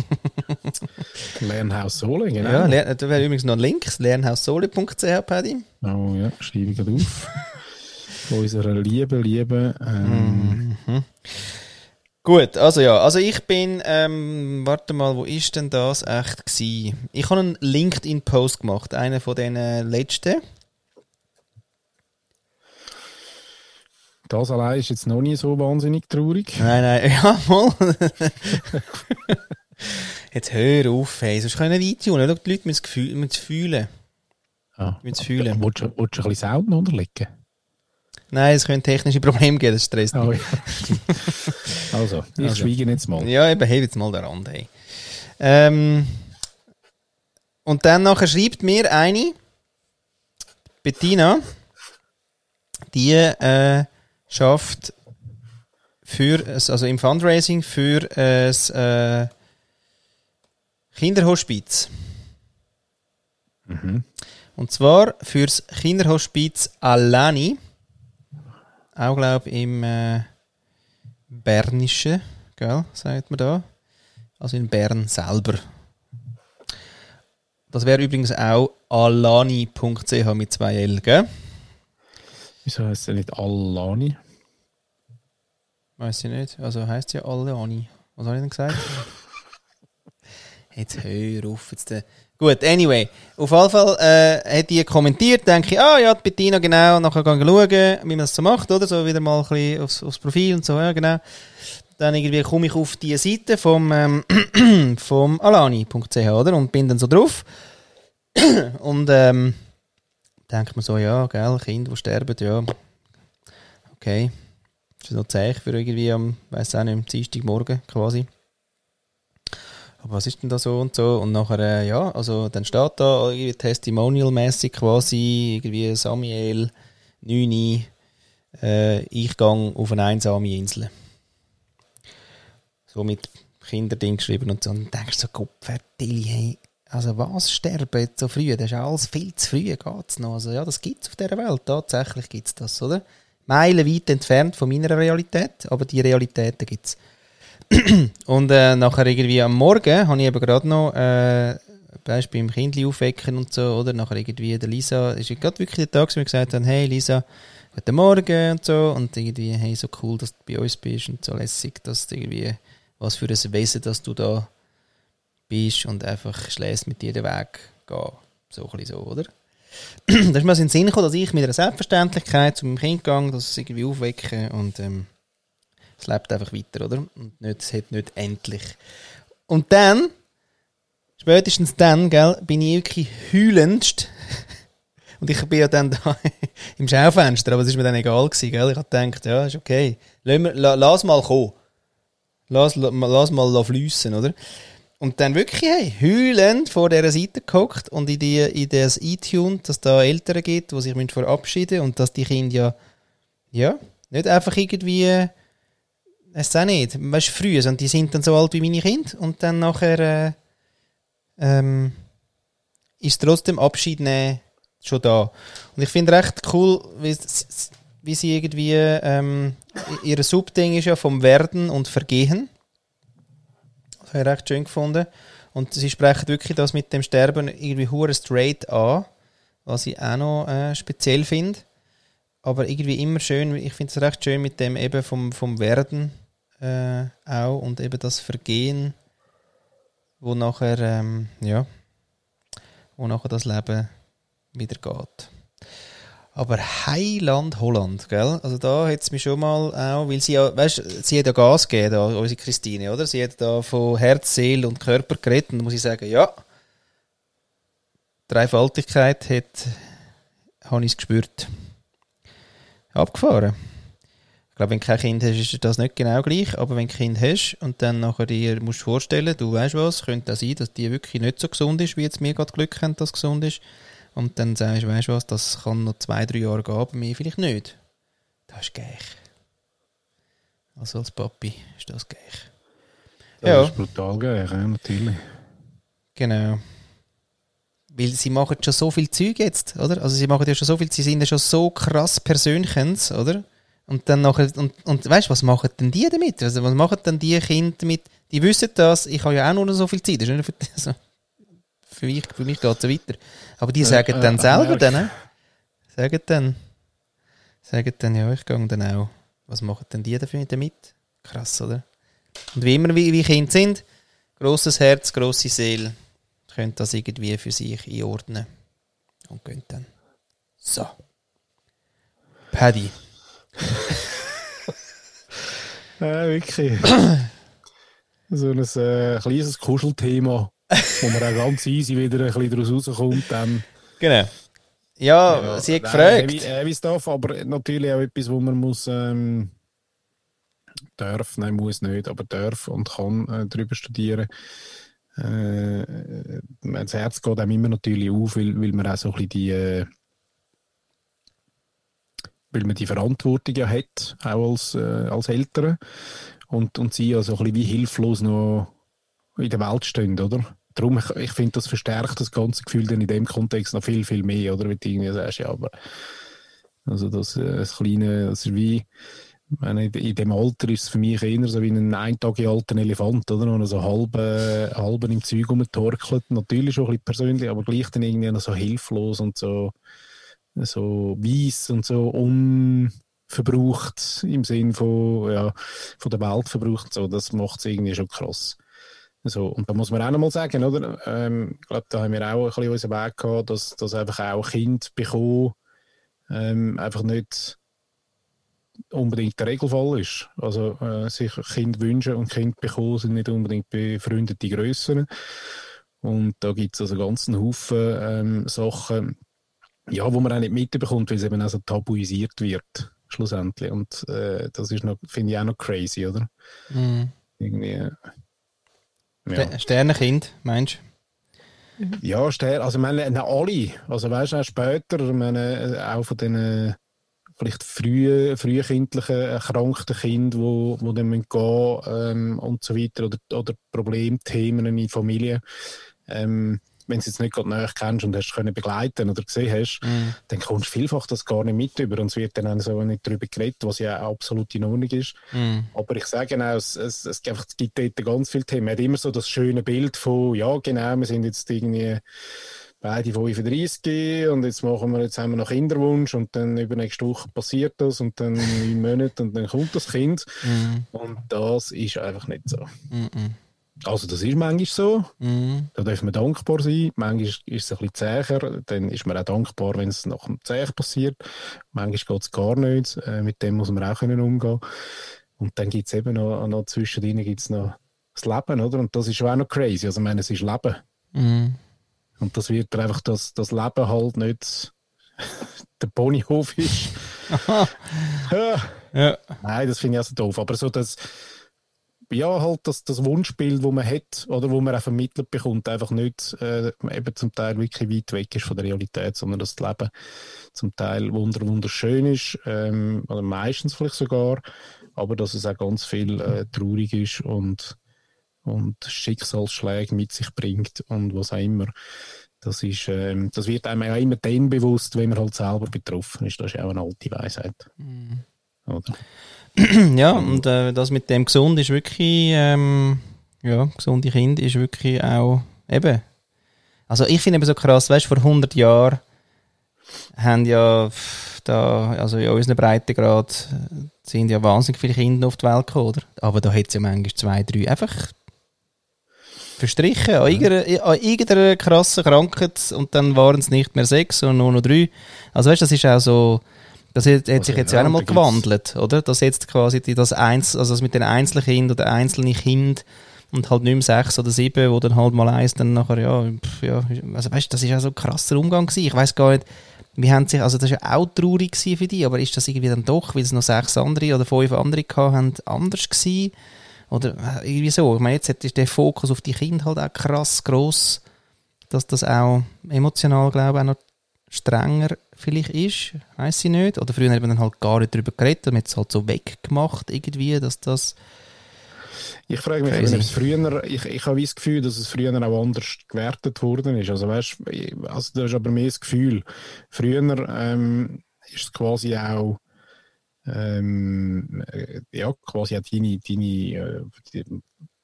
Speaker 2: Lernhaus Sohle, genau.
Speaker 1: ja, Lern, da wäre übrigens noch ein Link, lernhaussole.ch, Paddy.
Speaker 2: Oh ja, schreibe ich gerade auf. Von unserer lieben, lieben. Ähm,
Speaker 1: Gut, also ja, also ich bin, ähm, warte mal, wo ist denn das echt gsi? Ich habe einen LinkedIn-Post gemacht, einer von den letzten.
Speaker 2: Das allein ist jetzt noch nie so wahnsinnig traurig.
Speaker 1: Nein, nein, ja, mal. Jetzt hör auf, hey, sonst können wir weit tun, die Leute müssen es gefühl- müssen fühlen.
Speaker 2: Ah.
Speaker 1: Es fühlen.
Speaker 2: Willst du, willst du ein bisschen Sound unterlegen?
Speaker 1: Nein, es können technische Probleme geben, das stresst.
Speaker 2: Oh, ja. also, ich
Speaker 1: Also.
Speaker 2: schweige jetzt mal.
Speaker 1: Ja, eben, heb jetzt mal den Rand, hey. Ähm, und dann nachher schreibt mir eine, Bettina, die äh, schafft für, also im Fundraising für ein äh, Kinderhospiz. Und zwar fürs Kinderhospiz Alani. Auch, glaube ich, im äh, Bernischen, gell, sagt man da. Also in Bern selber. Das wäre übrigens auch alani.ch mit zwei L, gell?
Speaker 2: Wieso heißt er nicht Alani?
Speaker 1: Weiß ich nicht. Also heisst ja Alani. Was habe ich denn gesagt? Jetzt hör auf. Jetzt, äh. Gut, anyway. Auf jeden Fall äh, hat die kommentiert, denke ich, ah ja, die Bettina, genau, nachher gehen schauen, wie man das so macht, oder? So wieder mal ein bisschen aufs, aufs Profil und so, ja, genau. Dann irgendwie komme ich auf die Seite vom, ähm, vom alani.ch, oder? Und bin dann so drauf. und ähm, denke mir so, ja, gell, Kinder, die sterben, ja, okay. Das ist noch Zeichen für irgendwie am, weiß auch nicht, am Dienstagmorgen quasi. Aber was ist denn da so und so? Und nachher, äh, ja, also dann steht da irgendwie Testimonial-mäßig quasi, irgendwie Samuel, 9, äh, ich gang auf eine einsame Insel. So mit Kinderding geschrieben und so. Und dann denkst du so, Gott, hey, also was, sterben jetzt so früh? Das ist alles viel zu früh, geht's noch? Also ja, das gibt's auf dieser Welt, tatsächlich gibt's das, oder? Meilenweit entfernt von meiner Realität, aber die Realitäten gibt's. und äh, nachher irgendwie am Morgen habe ich eben gerade noch, äh, Beispiel beim Kindli aufwecken und so, oder? Nachher irgendwie der Lisa, ist gerade wirklich der Tag, wo wir gesagt haben, hey Lisa, guten Morgen und so, und irgendwie, hey, so cool, dass du bei uns bist und so lässig, dass du irgendwie, was für ein Wesen, dass du da bist und einfach schläst mit den Weg gehen. So ein so, oder? da ist mir so in den Sinn gekommen, dass ich mit einer Selbstverständlichkeit zu meinem Kind gehe, dass es irgendwie aufwecke und ähm, es lebt einfach weiter, oder? Und nicht, es hat nicht endlich. Und dann, spätestens dann, gell, bin ich wirklich heulendst. Und ich bin ja dann da im Schaufenster, aber es ist mir dann egal gewesen, gell? Ich habe gedacht, ja, ist okay. Lass, mal kommen. Lass, la, lass mal la fliessen, oder? Und dann wirklich, hey, heulend vor dieser Seite gehockt und in, die, in das iTunes, dass da Eltern gibt, die sich müssen verabschieden und dass die Kinder ja, ja, nicht einfach irgendwie, es auch nicht, weißt du, früh, sondern die sind dann so alt wie meine Kinder und dann nachher äh, ähm, ist trotzdem Abschied nehmen schon da. Und ich finde recht cool, wie, wie sie irgendwie, ähm, ihr Subding ist ja vom Werden und Vergehen. Ich recht schön gefunden. Und sie sprechen wirklich das mit dem Sterben irgendwie hure straight an, was ich auch noch äh, speziell finde. Aber irgendwie immer schön, ich finde es recht schön mit dem eben vom, vom Werden äh, auch und eben das Vergehen, wo nachher, ähm, ja, wo nachher das Leben wieder geht. Aber Heiland Holland, gell? Also da hat es mich schon mal auch, weil sie ja, weißt, sie hat ja Gas gegeben, da, unsere Christine, oder? Sie hat da von Herz, Seele und Körper geredet und muss ich sagen, ja, Dreifaltigkeit hat, habe ich es gespürt. Abgefahren. Ich glaube, wenn du kein Kind hast, ist das nicht genau gleich, aber wenn du ein Kind hast und dann nachher dir musst du vorstellen, du weißt was, könnte auch sein, dass die wirklich nicht so gesund ist, wie jetzt mir gerade Glück haben, dass sie gesund ist. Und dann sagst du, weißt du was, das kann noch zwei, drei Jahre gehen, bei mir vielleicht nicht. Das ist geil. Also als Papi ist das geil.
Speaker 2: Das
Speaker 1: Ja.
Speaker 2: ist brutal geil, ja, natürlich.
Speaker 1: Genau. Weil sie machen schon so viel Zeug jetzt, oder? Also sie machen ja schon so viel, sie sind ja schon so krass Persönchens, oder? Und dann nachher, und, und weißt du, was machen denn die damit? Also was machen denn die Kinder damit? Die wissen das, ich habe ja auch nur noch so viel Zeit. Das ist nicht für, also, für mich, für mich geht es so weiter. Aber die
Speaker 2: Äh,
Speaker 1: sagen
Speaker 2: äh,
Speaker 1: dann
Speaker 2: äh,
Speaker 1: selber dann, äh? sagen dann, sagen dann, ja, ich gehe dann auch. Was machen denn die dafür damit? Krass, oder? Und wie immer, wie, wie Kinder sind, grosses Herz, grosse Seele, können das irgendwie für sich einordnen. Und gehen dann. So. Paddy.
Speaker 2: Ja, wirklich. so ein äh, kleines Kuschelthema, wo man auch ganz easy wieder ein bisschen daraus rauskommt. Dann.
Speaker 1: Genau. Ja, sie hat gefragt.
Speaker 2: Heavy Stuff, aber natürlich auch etwas, wo man muss, ähm, darf, nein, muss nicht, aber darf und kann äh, darüber studieren. Äh, das Herz geht einem immer natürlich auf, weil, weil man auch so ein bisschen die, äh, weil man die Verantwortung ja hat, auch als, äh, als Eltern. Und, und sie ja so ein bisschen wie hilflos noch in der Welt stehen, oder? Darum, ich, ich finde, das verstärkt das ganze Gefühl dann in dem Kontext noch viel, viel mehr, oder? Wenn du irgendwie sagst, ja, aber also das, äh, das kleine, das ist wie, in dem Alter ist es für mich eher so wie ein ein Tage Elefant, oder? Und so halb, äh, halb im Zeug rumtorkelt. Natürlich schon ein bisschen persönlich, aber gleich dann irgendwie noch so hilflos und so, so weiss und so unverbraucht im Sinn von, ja, von der Welt verbraucht. So, das macht es irgendwie schon krass. So, und da muss man auch noch mal sagen, oder? Ähm, ich glaube, da haben wir auch ein bisschen unseren Weg gehabt, dass, dass einfach auch Kind bekommen ähm, einfach nicht unbedingt der Regelfall ist. Also äh, sich Kind wünschen und Kind bekommen sind nicht unbedingt befreundete Grössen. Und da gibt es also ganz einen Haufen ähm, Sachen, ja, wo man auch nicht mitbekommt, weil es eben auch so tabuisiert wird, schlussendlich. Und äh, das ist noch, finde ich auch noch crazy, oder?
Speaker 1: Mhm.
Speaker 2: Irgendwie,
Speaker 1: ja. Sternenkind, meinst
Speaker 2: du? Ja, Stern, also ich meine, alle, also weißt du, auch später, ich meine, äh, auch von den vielleicht früh, frühkindlichen erkrankten Kindern, wo, wo dann gehen ähm, und so weiter, oder, oder Problemthemen in Familie. Ähm, wenn du es jetzt nicht gerade näher kennst und hast können begleiten oder gesehen hast, mm. dann kommst du vielfach das gar nicht mit über und es wird dann auch so nicht darüber geredet, was ja absolut in Ordnung ist. Mm. Aber ich sage auch, es, es, es, gibt dort ganz viele Themen. Man hat immer so das schöne Bild von, ja genau, wir sind jetzt irgendwie beide 35 und jetzt machen wir, jetzt haben wir noch Kinderwunsch und dann übernächste Woche passiert das und dann neun Monate und dann kommt das Kind. Mm. Und das ist einfach nicht so. -mm. Also das ist manchmal so, mm. da darf man dankbar sein. Manchmal ist es ein bisschen zäher, dann ist man auch dankbar, wenn es nach dem Zäh passiert. Manchmal geht es gar nicht, äh, mit dem muss man auch können umgehen Und dann gibt es eben noch, noch zwischendrin gibt's noch das Leben, oder? Und das ist auch noch crazy, also ich meine, es ist Leben. Mm. Und das wird einfach, dass das Leben halt nicht der Ponyhof ist. ja. Nein, das finde ich also doof. Aber so das, ja, halt das, das Wunschbild, das man hat oder wo man auch vermittelt bekommt, einfach nicht äh, eben zum Teil wirklich weit weg ist von der Realität, sondern dass das Leben zum Teil wunder wunderschön ist, ähm, oder meistens vielleicht sogar, aber dass es auch ganz viel äh, traurig ist und und Schicksalsschläge mit sich bringt und was auch immer. Das, ist, ähm, das wird einem ja immer dann bewusst, wenn man halt selber betroffen ist. Das ist ja auch eine alte Weisheit. Mhm. Oder?
Speaker 1: ja, und äh, das mit dem gesund ist wirklich, ähm, ja, gesunde Kind ist wirklich auch eben. Also ich finde eben so krass, weißt du, vor 100 Jahren haben ja da, also in unseren Breitengrad sind ja wahnsinnig viele Kinder auf die Welt gekommen, oder? Aber da hat es ja manchmal zwei, drei einfach verstrichen an, irgendeiner, an irgendeiner krassen Krankheit und dann waren es nicht mehr sechs, sondern nur noch drei. Also weißt du, das ist auch so, das hat, hat sich jetzt auch nochmal gewandelt, oder? Das jetzt quasi die, das eins, also das mit den einzelnen Kindern oder einzelnen Kind und halt nicht mehr sechs oder sieben, wo dann halt mal eins dann nachher, ja, ja, also weißt das ist ja so ein krasser Umgang gewesen. Ich weiß gar nicht, wie haben sich, also das war ja auch traurig für die, aber ist das irgendwie dann doch, weil es noch sechs andere oder fünf andere hatten, anders gewesen? Oder äh, irgendwie so. Ich meine, jetzt ist der Fokus auf die Kinder halt auch krass gross, dass das auch emotional, glaube ich, auch noch strenger vielleicht ist. Weiß ich nicht. Oder früher hat man dann halt gar nicht darüber geredet, hat es halt so weggemacht irgendwie, dass das
Speaker 2: ich frage mich, wenn es früher, ich, ich habe das Gefühl, dass es früher auch anders gewertet worden ist. Also weißt, also das ist aber mehr das Gefühl. Früher ähm, ist es quasi auch ähm, äh, ja, quasi auch deine, deine äh,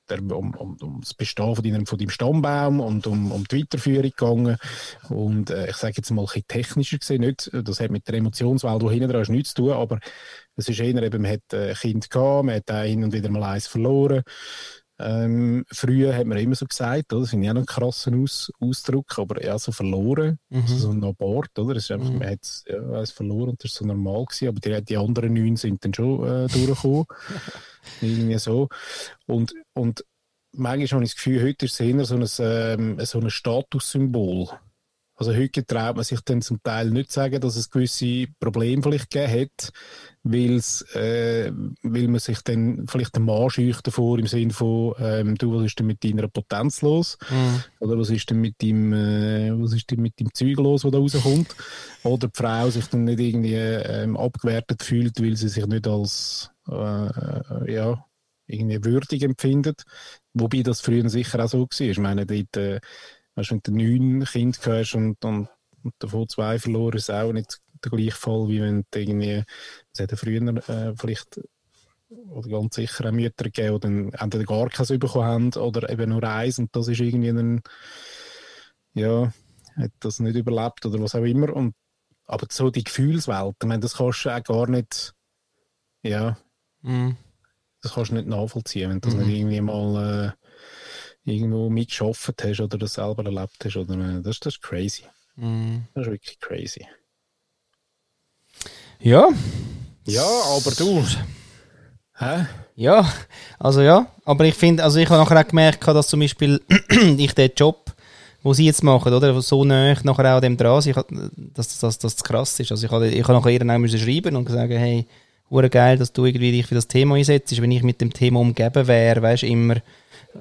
Speaker 2: der, um, um, um das Bestehen von deinem, von deinem Stammbaum und um, um die Weiterführung gegangen. Und äh, ich sage jetzt mal ein bisschen technischer gesehen, nicht, das hat mit der Emotionswelt, die hinten dran ist, nichts zu tun, aber es ist eher eben, man hat ein Kind gehabt, man hat auch hin und wieder mal eins verloren. Ähm, früher hat man immer so gesagt, oder? das finde ich auch einen krassen Aus Ausdruck, aber eher so verloren, mhm. also so ein Abort, oder? Das ist einfach, mhm. Man hat ja, verloren und das ist so normal gewesen, aber die, die anderen neun sind dann schon äh, durchgekommen. Irgendwie so. Und, und manchmal habe ich das Gefühl, heute ist es eher so ein, ähm, so ein Statussymbol. Also heute traut man sich dann zum Teil nicht sagen, dass es gewisse Probleme vielleicht gegeben hat, weil's, äh, weil man sich dann vielleicht den Mann scheucht davor im Sinne von, ähm, du, was ist denn mit deiner Potenz los?
Speaker 1: Mhm.
Speaker 2: Oder was ist denn mit dem, äh, was ist denn mit dem Zeug los, was da rauskommt? Oder die Frau sich dann nicht irgendwie ähm, abgewertet fühlt, weil sie sich nicht als, äh, ja, irgendwie würdig empfindet. Wobei das früher sicher auch so war. Ich meine, dort, äh, weißt, wenn du neun Kinder hast und, und, und davon zwei verloren, ist auch nicht der gleiche Fall, wie wenn irgendwie, es hätte früher äh, vielleicht oder ganz sicher auch Mütter gegeben, die dann entweder gar keins bekommen haben oder eben nur eins und das ist irgendwie ein, ja, hat das nicht überlebt oder was auch immer. Und, aber so die Gefühlswelt, ich meine, das kannst du auch gar nicht, ja,
Speaker 1: Mhm.
Speaker 2: das kannst du nicht nachvollziehen, wenn du das nicht irgendwie mal äh, irgendwo mitgeschafft hast oder das selber erlebt hast. Oder, äh, das, das ist crazy.
Speaker 1: Mhm.
Speaker 2: Das ist wirklich crazy.
Speaker 1: Ja,
Speaker 2: Ja, aber du. Hä?
Speaker 1: ja, also ja, aber ich finde, also ich habe nachher auch gemerkt, dass zum Beispiel ich den Job, wo sie jetzt machen, oder, so nah nachher auch dem dran sind, ich hab- dass das, krass ist. Also ich habe ich habe nachher ihr auch müssen schreiben und sagen, hey, hure geil, dass du irgendwie dich für das Thema einsetzt, wenn ich mit dem Thema umgeben wäre, weißt immer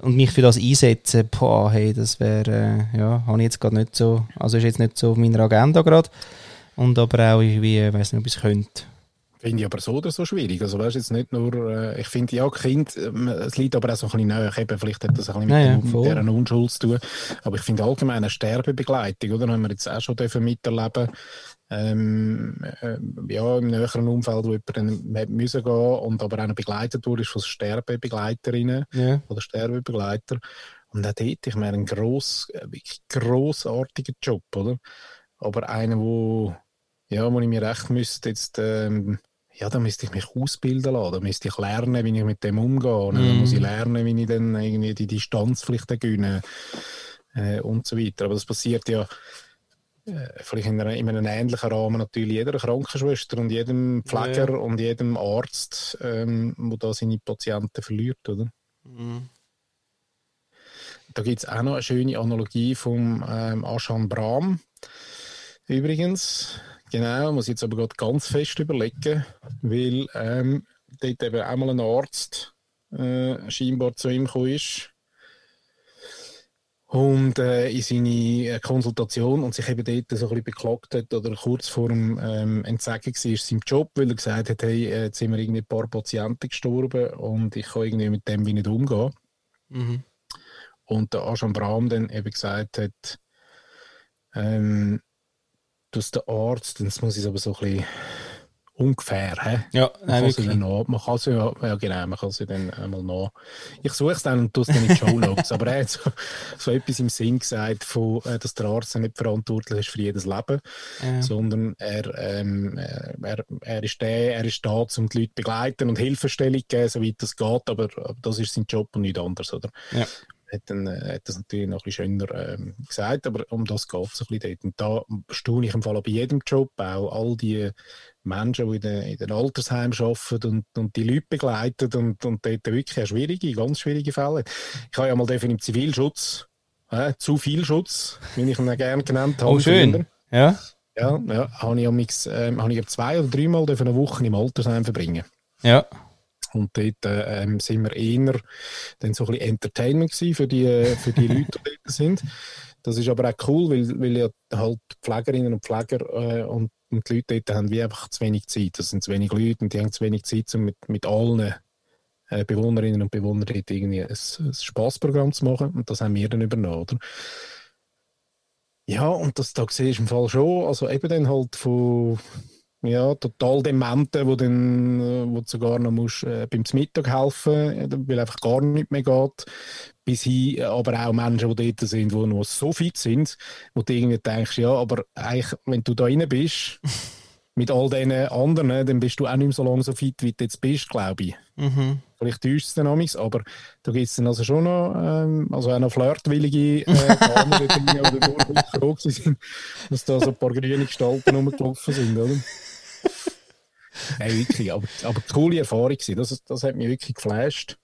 Speaker 1: und mich für das einsetzen, boah, hey, das wäre, äh, ja, habe ich jetzt gerade nicht so, also ist jetzt nicht so auf meiner Agenda gerade und aber auch irgendwie, ich weiß nicht, ob es könnte.
Speaker 2: Finde ich aber so oder so schwierig. Also weißt jetzt nicht nur, äh, ich finde ja, Kind, ähm, es liegt aber auch so ein bisschen näher. Eben, vielleicht hat das ein bisschen mit,
Speaker 1: Ja,
Speaker 2: dieser Unschuld zu tun. Aber ich finde allgemein eine Sterbebegleitung, oder? Haben wir jetzt auch schon dürfen miterleben ähm, äh, ja, im näheren Umfeld, wo jemand dann müssen gehen und aber auch begleitet wurde von Sterbebegleiterinnen
Speaker 1: Ja.
Speaker 2: oder Sterbebegleiter. Und auch dort, ich meine, ein gross, äh, wirklich grossartiger Job, oder? Aber einer, wo, ja, wo ich mir recht müsste jetzt, ähm, ja, da müsste ich mich ausbilden lassen, da müsste ich lernen, wie ich mit dem umgehe, und dann
Speaker 1: Mhm.
Speaker 2: muss ich lernen, wie ich dann irgendwie die Distanz vielleicht gewinne äh, und so weiter. Aber das passiert ja äh, vielleicht in, einer, in einem ähnlichen Rahmen natürlich jeder Krankenschwester und jedem Pfleger und jedem Arzt, ähm, wo da seine Patienten verliert, oder? Da gibt es auch noch eine schöne Analogie vom ähm, Ashan Brahm. Übrigens, genau, muss jetzt aber gerade ganz fest überlegen, weil ähm, dort eben auch mal ein Arzt äh, scheinbar zu ihm gekommen ist und äh, in seine äh, Konsultation und sich eben dort so ein bisschen beklagt hat oder kurz vor dem ähm, Entsagen war seinem Job, weil er gesagt hat, hey, äh, jetzt sind mir irgendwie ein paar Patienten gestorben und ich kann irgendwie mit dem wie nicht umgehen.
Speaker 1: Mhm.
Speaker 2: Und der Aschan Brahm dann eben gesagt hat, ähm, dass der Arzt, das muss ich aber so ein bisschen ungefähr, hä?
Speaker 1: Ja,
Speaker 2: Man
Speaker 1: nein,
Speaker 2: kann nach, man kann sie ja, ja genau, man kann sie dann einmal nach. Ich suche es dann und tue es dann in die Show Notes. aber er hat so, so etwas im Sinn gesagt, von, äh, dass der Arzt nicht verantwortlich ist für jedes Leben,
Speaker 1: Ja.
Speaker 2: sondern er, ähm, äh, er, er ist der, er ist da, um die Leute begleiten und Hilfestellung geben, soweit das geht, aber, das ist sein Job und nicht anders, oder?
Speaker 1: Ja.
Speaker 2: Hat, dann, äh, hat das natürlich noch ein bisschen schöner ähm, gesagt, aber um das geht es ein bisschen dort. Und da staune ich im Fall bei jedem Job, auch all die Menschen, die in den, in den Altersheimen arbeiten und, und die Leute begleiten und, und dort wirklich auch schwierige, ganz schwierige Fälle. Ich habe ja mal dürfen im Zivilschutz, äh, zu viel Schutz, wie ich ihn gerne genannt habe.
Speaker 1: Oh, schön. Ja.
Speaker 2: Ja, ja, habe ich, ähm, habe ich zwei oder dreimal eine Woche im Altersheim verbringen.
Speaker 1: Ja.
Speaker 2: Und dort äh, ähm, sind wir eher dann so ein bisschen Entertainment für die, äh, für die Leute, die dort sind. Das ist aber auch cool, weil, weil ja halt Pflegerinnen und Pfleger äh, und, und die Leute dort haben wie einfach zu wenig Zeit. Das sind zu wenig Leute und die haben zu wenig Zeit, um mit, mit allen äh, Bewohnerinnen und Bewohnern dort irgendwie ein, ein Spaßprogramm zu machen. Und das haben wir dann übernommen, oder? Ja, und das da siehst du im Fall schon, also eben dann halt von ja, total Dementen, wo dann äh, wo du sogar noch musst, äh, beim Mittag helfen äh, weil einfach gar nicht mehr geht, bis hin, äh, aber auch Menschen, die dort sind, die noch so fit sind, wo du irgendwie denkst, ja, aber eigentlich, wenn du da rein bist, mit all diesen anderen, dann bist du auch nicht mehr so lange so fit, wie du jetzt bist, glaube ich.
Speaker 1: Mhm.
Speaker 2: Vielleicht täuscht es dann aber da gibt es dann also schon noch, ähm, also auch noch flirtwillige äh, Damen, die die durchaus sind, dass da so ein paar grüne Gestalten rumgelaufen sind, oder? Nein, wirklich, aber, aber coole Erfahrung gewesen. Das, das hat mich wirklich geflasht.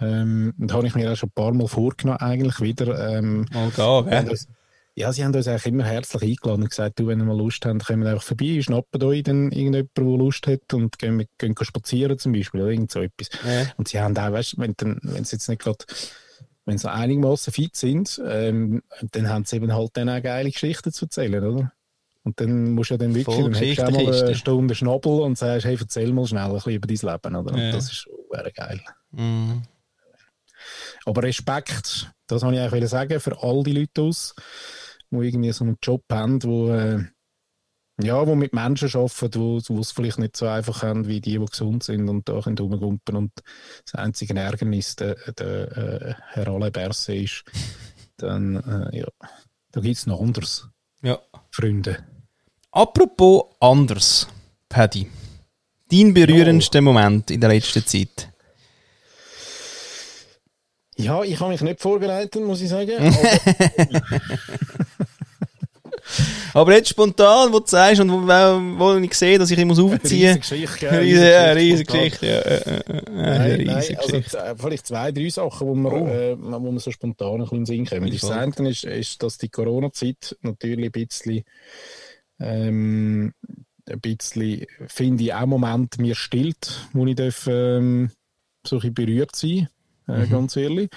Speaker 2: Ähm, und habe ich mir auch schon ein paar Mal vorgenommen, eigentlich wieder. Ähm,
Speaker 1: Mal gehen,
Speaker 2: wenn
Speaker 1: gell?
Speaker 2: Ja, sie haben uns eigentlich immer herzlich eingeladen und gesagt, du, wenn ihr mal Lust habt, kommen wir einfach vorbei, schnappen euch dann irgendjemand, der Lust hat und gehen, wir- gehen spazieren zum Beispiel oder irgend so etwas.
Speaker 1: Ja.
Speaker 2: Und sie haben auch, weißt, wenn, dann, wenn sie jetzt nicht gerade, wenn sie einigermaßen fit sind, ähm, dann haben sie eben halt dann auch geile Geschichten zu erzählen, oder? Und dann musst du ja dann wirklich,
Speaker 1: Voll
Speaker 2: dann du auch mal eine Stunde Schnabel und sagst, hey, erzähl mal schnell ein bisschen über dein Leben, oder? Und
Speaker 1: Ja.
Speaker 2: das ist wäre geil.
Speaker 1: Mhm.
Speaker 2: Aber Respekt, das wollte ich eigentlich sagen, für all die Leute aus, die irgendwie so einen Job haben, wo, äh, ja, wo mit Menschen arbeiten, wo, wo es vielleicht nicht so einfach haben, wie die, die gesund sind und da können rumgumpen. Und das einzige Ärgernis der, der äh, Herr Alain Berset ist, dann, äh, ja, da gibt es noch anderes,
Speaker 1: Ja.
Speaker 2: Freunde.
Speaker 1: Apropos anders, Paddy. Dein berührendster Moment in der letzten Zeit.
Speaker 2: Ja, ich habe mich nicht vorbereitet, muss ich sagen. Aber
Speaker 1: Aber jetzt spontan, wo du sagst und wo, wo ich sehe, dass ich ihn muss aufziehen
Speaker 2: riesige. Geschichte, gell?
Speaker 1: Riesige, ja, riesige
Speaker 2: spontan.
Speaker 1: Geschichte. Ja, äh, äh, äh,
Speaker 2: Nein,
Speaker 1: eine
Speaker 2: nein,
Speaker 1: riesige
Speaker 2: also
Speaker 1: Geschichte.
Speaker 2: z- vielleicht zwei, drei Sachen, wo wir,
Speaker 1: Oh.
Speaker 2: äh, wo wir so spontan ein bisschen in den Sinn kommen. Das eine ist, ist, dass die Corona-Zeit natürlich ein bisschen, ähm, ein bisschen, finde ich, auch Moment mir stillt, wo ich darf, ähm, so ein berührt sein, äh,
Speaker 1: Mhm.
Speaker 2: ganz ehrlich.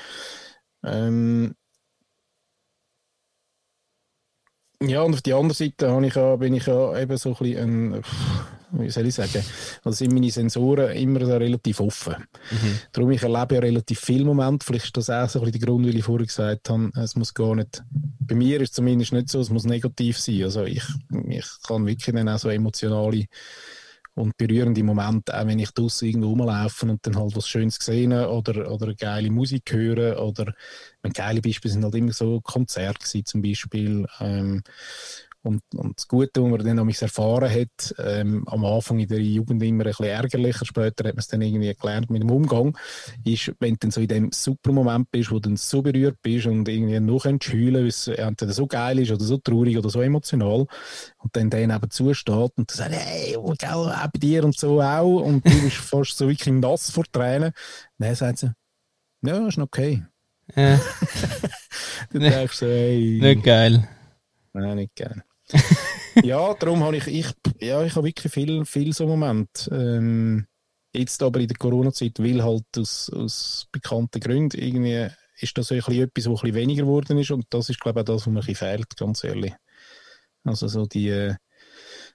Speaker 2: Ähm, ja, und auf die andere Seite ich ja, bin ich ja eben so ein bisschen ein, wie soll ich sagen, also sind meine Sensoren immer so relativ offen. Darum, ich erlebe ja relativ viel Moment. Vielleicht ist das auch so ein bisschen der Grund, weil ich vorher gesagt habe, es muss gar nicht, bei mir ist es zumindest nicht so, es muss negativ sein. Also ich, ich kann wirklich dann auch so emotionale und berührende Momente, auch wenn ich draußen irgendwo rumlaufe und dann halt was Schönes gesehen oder, oder geile Musik hören oder mein geile Beispiele sind halt immer so Konzerte gewesen, zum Beispiel. Ähm, und, und das Gute, was man dann noch erfahren hat, ähm, am Anfang in der Jugend immer ein bisschen ärgerlicher, später hat man es dann irgendwie gelernt mit dem Umgang, ist, wenn du dann so in dem super Moment bist, wo du dann so berührt bist und irgendwie noch kannst heulen, weil es entweder so geil ist oder so traurig oder so emotional und dann der nebenzu steht und du sagst, hey, gell, auch bei dir und so auch und du bist fast so wirklich nass vor Tränen, dann sagt sie, ja, ist noch okay.
Speaker 1: Ja,
Speaker 2: Dann denkst du so, hey,
Speaker 1: nicht geil.
Speaker 2: Nein, nicht gerne. ja, darum habe ich, ich, ja, ich habe wirklich viel, viel so Momente. Ähm, jetzt aber in der Corona-Zeit, weil halt aus, aus bekannten Gründen irgendwie ist das so ein bisschen etwas, was ein bisschen weniger geworden ist und das ist, glaube ich, auch das, was mir ein bisschen fehlt, ganz ehrlich. Also so die, äh,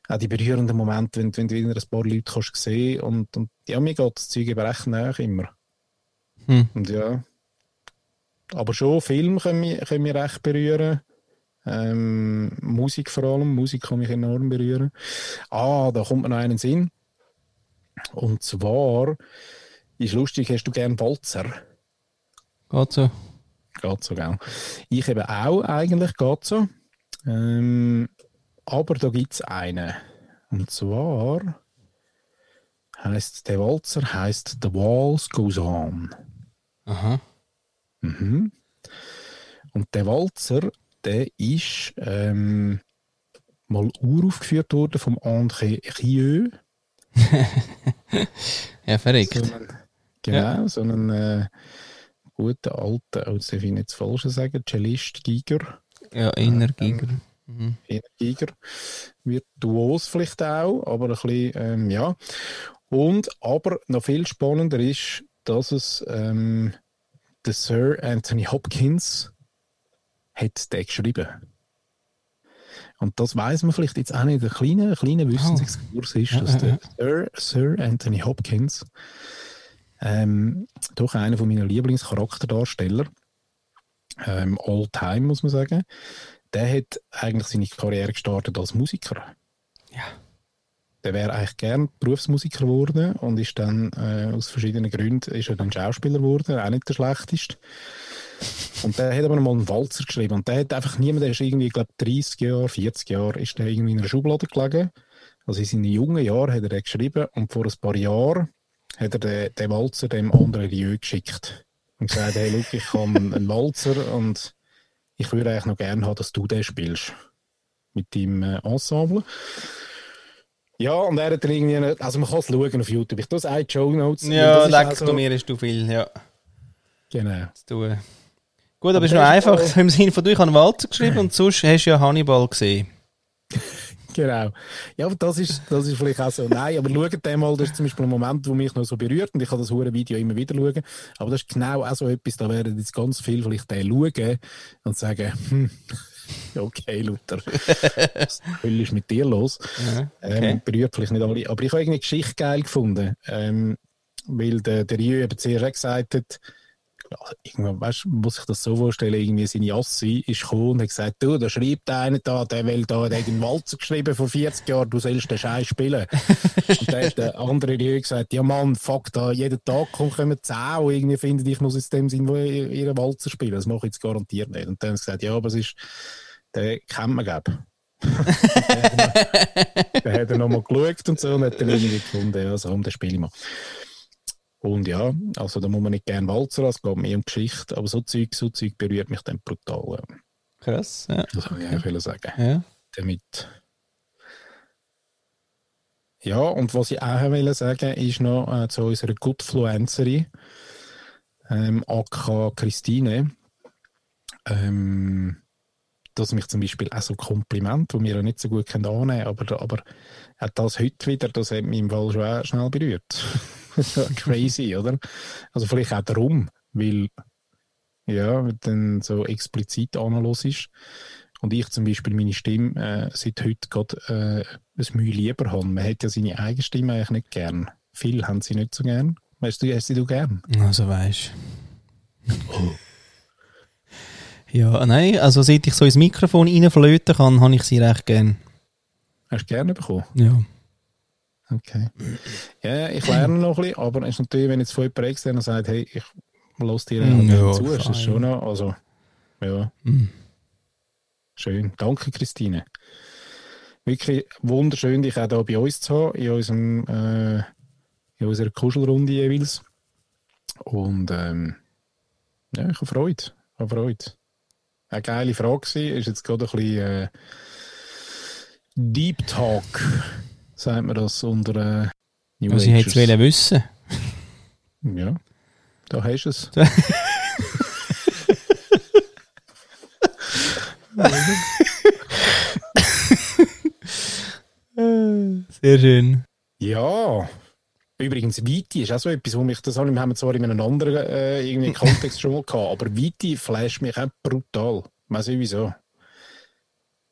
Speaker 2: auch die berührenden Momente, wenn, wenn du wieder ein paar Leute kannst sehen und, und ja, mir geht das Zeug eben recht nach immer.
Speaker 1: Hm.
Speaker 2: Und ja, aber schon Film können mich, können mich recht berühren. Ähm, Musik vor allem. Musik kann mich enorm berühren. Ah, da kommt mir noch einen Sinn. Und zwar ist lustig, hast du gern Walzer?
Speaker 1: Geht so.
Speaker 2: Geht so, gell? Ich eben auch eigentlich, geht so. Ähm, aber da gibt es einen. Und zwar heißt der Walzer heißt The Walls Goes On.
Speaker 1: Aha.
Speaker 2: Mhm. Und der Walzer, der ist ähm, mal uraufgeführt worden vom André Rieu.
Speaker 1: Ja, verrückt.
Speaker 2: So einen, genau, so einen äh, guten alten, oh, jetzt darf ich nicht das Falsche sagen, Cellist, Giger,
Speaker 1: Ja, inner Giger. Mhm.
Speaker 2: eher Giger, virtuos vielleicht auch, aber ein bisschen, ähm, ja. Und, aber noch viel spannender ist, dass es ähm, der Sir Anthony Hopkins hat den geschrieben. Und das weiß man vielleicht jetzt auch nicht. Ein kleiner, kleiner Wissensexkurs ist, dass der Sir, Sir Anthony Hopkins ähm, doch einer von meinen Lieblingscharakterdarsteller, ähm, all time muss man sagen, der hat eigentlich seine Karriere gestartet als Musiker.
Speaker 1: Ja.
Speaker 2: Der wäre eigentlich gern Berufsmusiker geworden und ist dann äh, aus verschiedenen Gründen ist er dann Schauspieler geworden, auch nicht der schlechteste. Und der hat aber mal einen Walzer geschrieben und der hat einfach niemand, der ist irgendwie, ich glaube 30 Jahre, 40 Jahre, ist der irgendwie in einer Schublade gelegen. Also in seinen jungen Jahren hat er den geschrieben und vor ein paar Jahren hat er den, den Walzer dem anderen Rieu geschickt und gesagt, hey, look, ich habe einen Walzer und ich würde eigentlich noch gerne haben, dass du den spielst mit deinem äh, Ensemble. Ja, und er hat irgendwie, nicht- also man kann es schauen auf YouTube. Ich tue es auch Show Notes.
Speaker 1: Ja,
Speaker 2: ist
Speaker 1: leck
Speaker 2: auch so-
Speaker 1: du mir, hast du viel, ja,
Speaker 2: Genau.
Speaker 1: zu tun. Gut, aber es ist noch
Speaker 2: der
Speaker 1: einfach im Sinne von, du, ich habe Walzer geschrieben und sonst hast du ja Hannibal gesehen.
Speaker 2: Genau. Ja, aber das ist, das ist vielleicht auch so. Nein, aber schaut dem mal, das ist zum Beispiel ein Moment, wo mich noch so berührt und ich kann das hure Video immer wieder schauen. Aber das ist genau auch so etwas, da werden jetzt ganz viel vielleicht den schauen und sagen, hm, okay, Luther, was Hölle ist mit dir los?
Speaker 1: Ja, okay.
Speaker 2: Ähm, berührt vielleicht nicht alle. Aber ich habe irgendwie die Geschichte geil gefunden. Ähm, weil der, der Rio eben zuerst gesagt hat, also irgendwann, weißt, muss ich das so vorstellen, irgendwie seine Assi ist gekommen und hat gesagt, du, da schreibt einer da, der will da, der hat einen Walzer geschrieben vor 40 Jahren, du sollst den Scheiß spielen. und dann hat der andere Rio gesagt, ja Mann, fuck, da jeden Tag kommen, kommen 10 und irgendwie finden, ich muss in dem Sinn wo ihren Walzer spielen, das mache ich jetzt garantiert nicht. Und dann haben sie gesagt, ja, aber es ist, den kennt man, glaube dann hat er nochmal geschaut und so und hat dann irgendwie gefunden, ja, so, das spiele ich mal. Und ja, also da muss man nicht gerne Walzer es geht mehr um Geschichte, aber so Zeug, so Zeug berührt mich dann brutal.
Speaker 1: Krass, ja.
Speaker 2: Das habe ich eigentlich wollen sagen.
Speaker 1: ja.
Speaker 2: Damit. Ja, und was ich auch will sagen, ist noch äh, zu unserer Goodfluencerin, ähm, AK Christine, ähm, dass mich zum Beispiel auch so Kompliment, wo wir ja nicht so gut können annehmen aber, aber auch das heute wieder, das hat mich im Fall schon auch schnell berührt. Crazy, oder? Also vielleicht auch darum, weil ja, dann so explizit analos ist und ich zum Beispiel meine Stimme äh, seit heute gerade äh, ein Mühe lieber habe. Man hat ja seine eigene Stimme eigentlich nicht gern. Viele haben sie nicht so gern. Weißt du, hast sie du gern?
Speaker 1: Also weißt Ja, nein, also seit ich so ins Mikrofon reinflöten kann, habe ich sie recht gern.
Speaker 2: Hast du gerne bekommen?
Speaker 1: Ja.
Speaker 2: Okay. Ja, ich lerne noch ein bisschen, aber es ist natürlich, wenn jetzt von jemand extern sagt, hey, ich lasse dir
Speaker 1: Mm,
Speaker 2: ja, zu, ist das schon noch, also, ja.
Speaker 1: Mm.
Speaker 2: Schön. Danke, Christine. Wirklich wunderschön, dich auch hier bei uns zu haben, in, unserem, äh, in unserer Kuschelrunde jeweils. Und ähm, ja, ich habe Freude. Ich habe Freude. Eine geile Frage gewesen. Ist jetzt gerade ein bisschen äh, Deep Talk, sagt man das unter äh, New
Speaker 1: Was ich jetzt
Speaker 2: Agers.
Speaker 1: wollen wissen.
Speaker 2: Ja, da hast du es.
Speaker 1: Sehr schön.
Speaker 2: Ja. Übrigens, Viti ist auch so etwas, wo mich, das haben wir zwar in einem anderen äh, irgendwie Kontext schon mal gehabt, aber Viti flasht mich auch brutal. Ich weiß nicht wieso.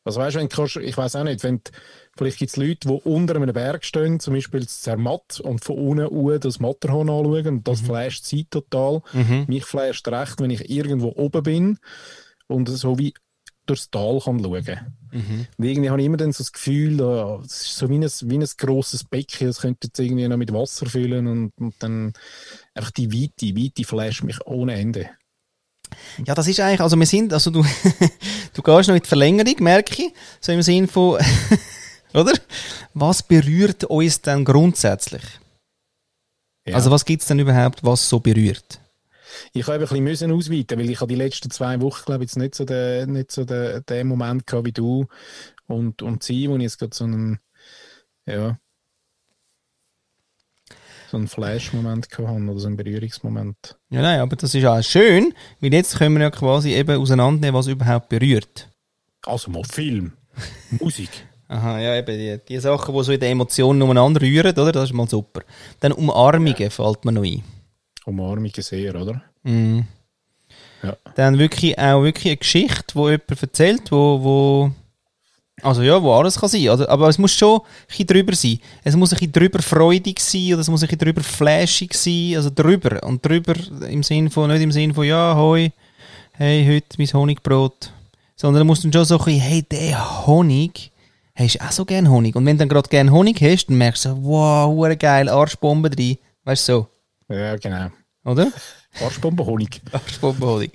Speaker 2: Also weißt du, wenn du ich weiß auch nicht, wenn du, vielleicht gibt es Leute, die unter einem Berg stehen, zum Beispiel das Zermatt und von unten uhr das Matterhorn anschauen und das flasht sie total.
Speaker 1: Mhm.
Speaker 2: Mich flasht recht, wenn ich irgendwo oben bin und so wie durchs Tal kann schauen.
Speaker 1: Mhm.
Speaker 2: Und irgendwie habe ich immer dann so das Gefühl, da- es ist so wie ein, wie ein grosses Becken, das könnte jetzt irgendwie noch mit Wasser füllen und, und dann einfach die Weite, die Weite flasht mich ohne Ende.
Speaker 1: Ja, das ist eigentlich, also wir sind, also du, du gehst noch in die Verlängerung, merke ich, so im Sinn von, oder? Was berührt uns denn grundsätzlich?
Speaker 2: Ja.
Speaker 1: Also was gibt's denn überhaupt, was so berührt?
Speaker 2: Ich habe ein bisschen müssen ausweiten, weil ich habe die letzten zwei Wochen, glaube ich, jetzt nicht so den, nicht so den, den Moment gehabt wie du und, und sie, wo ich jetzt gerade so einen, ja, so einen Flash-Moment gehabt oder so einen Berührungsmoment.
Speaker 1: Ja, nein, aber das ist auch schön, weil jetzt können wir ja quasi eben auseinandernehmen, was überhaupt berührt.
Speaker 2: Also mal Film, Musik.
Speaker 1: Aha, ja, eben die, die Sachen, die so in den Emotionen umeinander rühren, oder? Das ist mal super. Dann Umarmungen fällt mir noch ein.
Speaker 2: Umarmungen sehr, oder?
Speaker 1: Mhm.
Speaker 2: Ja.
Speaker 1: Dann wirklich auch wirklich eine Geschichte, wo jemand erzählt, wo, wo also ja, wo alles kann sein. Also, aber es muss schon ein bisschen drüber sein. Es muss ein bisschen drüber freudig sein oder es muss ein bisschen drüber flashig sein. Also drüber. Und drüber im Sinn von, nicht im Sinn von, ja, hoi, hey, heute mein Honigbrot. Sondern du musst dann schon so ein bisschen, hey, der Honig, hast du auch so gern Honig? Und wenn du dann gerade gern Honig hast, dann merkst du so, wow, hure geil, Arschbombe drin. Weißt du so,
Speaker 2: Ja, genau.
Speaker 1: oder?
Speaker 2: Arschbombe Honig.
Speaker 1: Arschbombenhonig.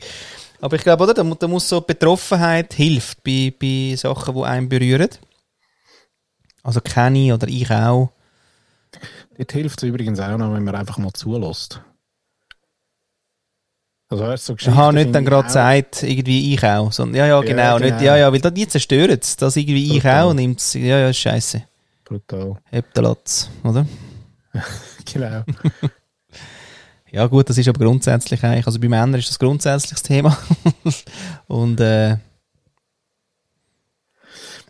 Speaker 1: Aber ich glaube, oder, da, da muss so Betroffenheit hilft bei, bei Sachen, die einen berühren. Also kenne ich oder ich auch.
Speaker 2: Dort hilft es übrigens auch noch, wenn man einfach mal zulässt. Also weißt, du, so
Speaker 1: Ich
Speaker 2: Geschichten
Speaker 1: habe nicht dann
Speaker 2: ich
Speaker 1: gerade gesagt, irgendwie ich auch. Sondern, ja, ja, genau.
Speaker 2: genau.
Speaker 1: Nicht, ja, ja, weil da- die zerstören es. Das irgendwie ich
Speaker 2: Total.
Speaker 1: auch nimmt es. Ja, ja, scheiße.
Speaker 2: Brutal.
Speaker 1: Hebt Latz, oder?
Speaker 2: Genau.
Speaker 1: Ja gut, das ist aber grundsätzlich eigentlich, also bei Männern ist das grundsätzlich das Thema. Und äh,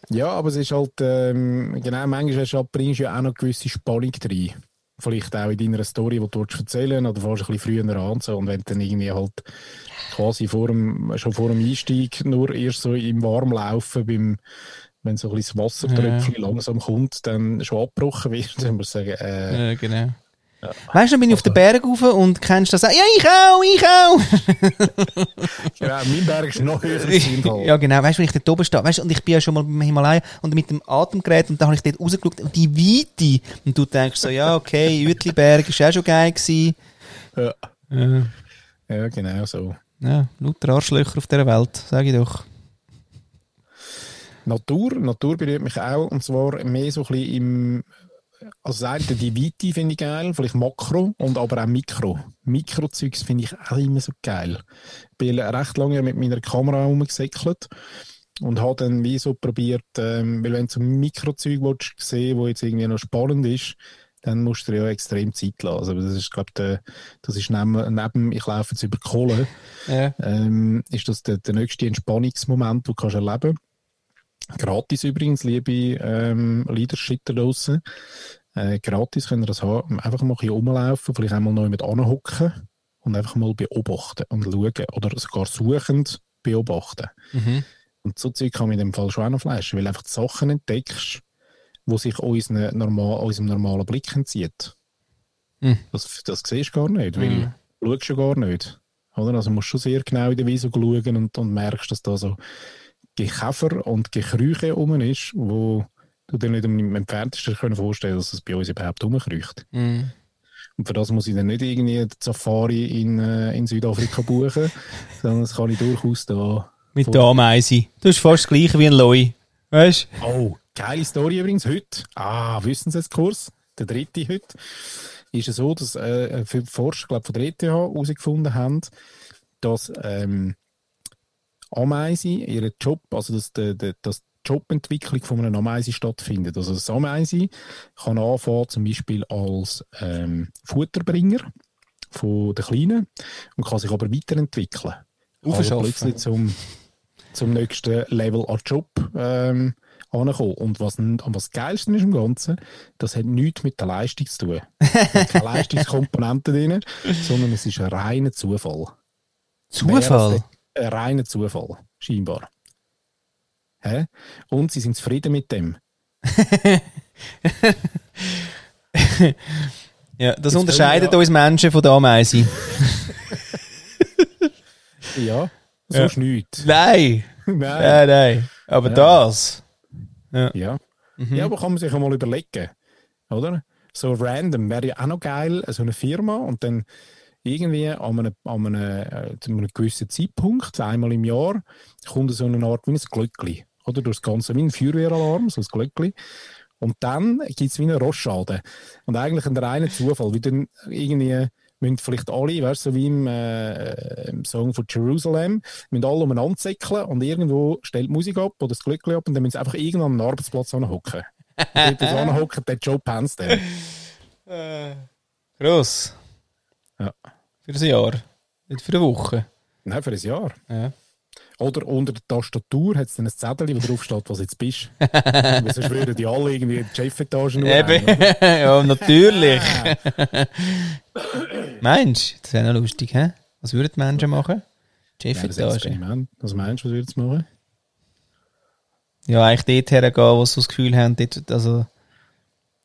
Speaker 2: Ja, aber es ist halt, ähm, genau, manchmal hast du halt, bringst du ja auch noch gewisse Spannung rein. Vielleicht auch in deiner Story, die du willst erzählen oder fährst ein bisschen früher an. So. Und wenn du dann irgendwie halt quasi vor dem, schon vor dem Einstieg nur erst so im Warmlaufen, beim, wenn so ein bisschen das Wassertröpfchen langsam kommt, dann schon abgebrochen wird, dann muss ich sagen, äh,
Speaker 1: äh, genau. Weißt du, dann bin ich auf den Berg rauf und kennst das auch. Ja, ich auch, ich auch.
Speaker 2: genau, mein Berg ist noch höher als
Speaker 1: ja, genau. Weißt du, wenn ich dort oben stehe, weißt du, und ich bin ja schon mal beim Himalaya und mit dem Atemgerät und da habe ich dort rausgeschaut und die Weite. Und du denkst so, ja, okay, Uetliberg ist auch schon geil gewesen.
Speaker 2: Ja.
Speaker 1: Ja,
Speaker 2: ja, genau so.
Speaker 1: ja lauter Arschlöcher auf dieser Welt, sage ich doch.
Speaker 2: Natur, Natur berührt mich auch, und zwar mehr so ein bisschen im, also das eine, die Weite finde ich geil, vielleicht Makro und aber auch Mikro. Mikrozeugs finde ich auch immer so geil. Ich bin recht lange mit meiner Kamera rumgesäckelt und habe dann wie so probiert, ähm, weil wenn du so Mikrozeug sehen, wo jetzt irgendwie noch spannend ist, dann musst du dir ja extrem Zeit lassen. Also das ist, glaube der, das ist neben, neben, ich laufe jetzt über Kohle,
Speaker 1: Ja.
Speaker 2: ähm, ist das der, der nächste Entspannungsmoment, den du kannst erleben Gratis übrigens, liebe ähm, Leadership da draussen. Äh, gratis könnt ihr das haben. Einfach mal bisschen rumlaufen, vielleicht einmal noch mit anhocken und einfach mal beobachten und schauen oder sogar suchend beobachten.
Speaker 1: Mhm.
Speaker 2: Und so Zeug kann man in dem Fall schon auch noch flashen, weil du einfach die Sachen entdeckst, die sich unseren normal, unserem normalen Blick entzieht.
Speaker 1: Mhm.
Speaker 2: Das, das siehst du gar nicht, weil
Speaker 1: Mhm.
Speaker 2: du schaust ja gar nicht. Oder? Also musst du schon sehr genau in der Wiese schauen und, und merkst, dass da so Gekäfer und Gekrüche rum ist, wo du dir nicht am entferntesten können vorstellen dass es bei uns überhaupt rumkriecht.
Speaker 1: Mhm.
Speaker 2: Und für das muss ich dann nicht irgendwie die Safari in, äh, in Südafrika buchen, sondern das kann ich durchaus da.
Speaker 1: Mit der Ameise. Du hast fast das gleiche wie ein Loi. Weißt du?
Speaker 2: Oh, geile Story übrigens heute. Ah, Wissenskurs, der dritte heute. Ist es so, dass äh, für Forscher, glaube von der ETH herausgefunden haben, dass ähm, Ameisen ihren Job, also dass, dass die Jobentwicklung von einer Ameise stattfindet. Also das Ameise kann anfangen zum Beispiel als ähm, Futterbringer von den Kleinen und kann sich aber weiterentwickeln. Also plötzlich zum, zum nächsten Level an Job ähm, ankommen. Und was, was Geilste ist im Ganzen, das hat nichts mit der Leistung zu tun. Keine Leistungskomponente drin, sondern es ist ein reiner Zufall.
Speaker 1: Zufall.
Speaker 2: Ein reiner Zufall, scheinbar. Hä? Und sie sind zufrieden mit dem.
Speaker 1: Ja, das
Speaker 2: Jetzt
Speaker 1: unterscheidet
Speaker 2: wir
Speaker 1: uns Menschen von der Ameise.
Speaker 2: Ja, so
Speaker 1: Ja.
Speaker 2: nichts.
Speaker 1: nein.
Speaker 2: Nein.
Speaker 1: Nein, nein. Aber
Speaker 2: Ja.
Speaker 1: das.
Speaker 2: Ja. ja, aber kann man sich einmal überlegen, oder? So random wäre ja auch noch geil, so eine Firma und dann irgendwie an einem, an einem, äh, zu einem gewissen Zeitpunkt, einmal im Jahr, kommt so eine Art wie ein Glöckli, oder? Durch das Ganze, wie ein Feuerwehralarm, so ein Glöckli. Und dann gibt es wie einen Rostschaden. Und eigentlich ein reiner Zufall, wie dann irgendwie müssen vielleicht alle, weißt du, so wie im, äh, im Song von Jerusalem, müssen alle umeinander säckeln und irgendwo stellt die Musik ab oder das Glöckli ab und dann müssen sie einfach irgendwo an einem Arbeitsplatz anhocken. Und dort den Job haben sie dann.
Speaker 1: Gross.
Speaker 2: Ja.
Speaker 1: Für ein Jahr. Nicht für eine Woche.
Speaker 2: Nein, für ein Jahr.
Speaker 1: Ja.
Speaker 2: Oder unter der Tastatur hat es dann ein Zettel, wo drauf steht, was jetzt bist. Weil sonst würden die alle irgendwie die Chefetage nur
Speaker 1: Eben. ja, natürlich. Meinst du? Das wäre noch lustig, hä? Was würden die Menschen machen? Chefetage.
Speaker 2: Was meinst du, was würdest du machen?
Speaker 1: Ja, eigentlich dort hergehen, wo sie das Gefühl haben, dort, also,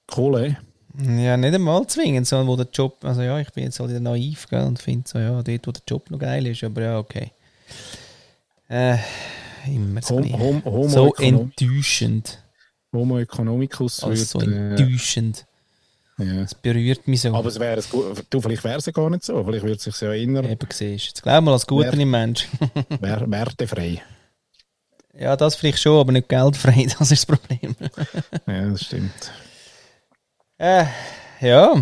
Speaker 2: Kohle.
Speaker 1: Ja, nicht einmal zwingend, sondern wo der Job, also ja, ich bin jetzt halt wieder naiv, gell, und finde so, ja, dort, wo der Job noch geil ist, aber ja, okay. Äh, immer so,
Speaker 2: Hom, hom, homo,
Speaker 1: so enttäuschend.
Speaker 2: homo economicus
Speaker 1: Also so
Speaker 2: würde,
Speaker 1: enttäuschend.
Speaker 2: äh, ja.
Speaker 1: Das berührt mich so.
Speaker 2: Aber es wäre. Du, vielleicht wäre es ja gar nicht so. Vielleicht würde es sich ja erinnern,
Speaker 1: Eben siehst. Jetzt glaub mal als Guten
Speaker 2: Wer-
Speaker 1: im Mensch.
Speaker 2: wär, wertefrei.
Speaker 1: ja, das vielleicht schon, aber nicht geldfrei, das ist das Problem.
Speaker 2: Ja, das stimmt.
Speaker 1: Äh, ja,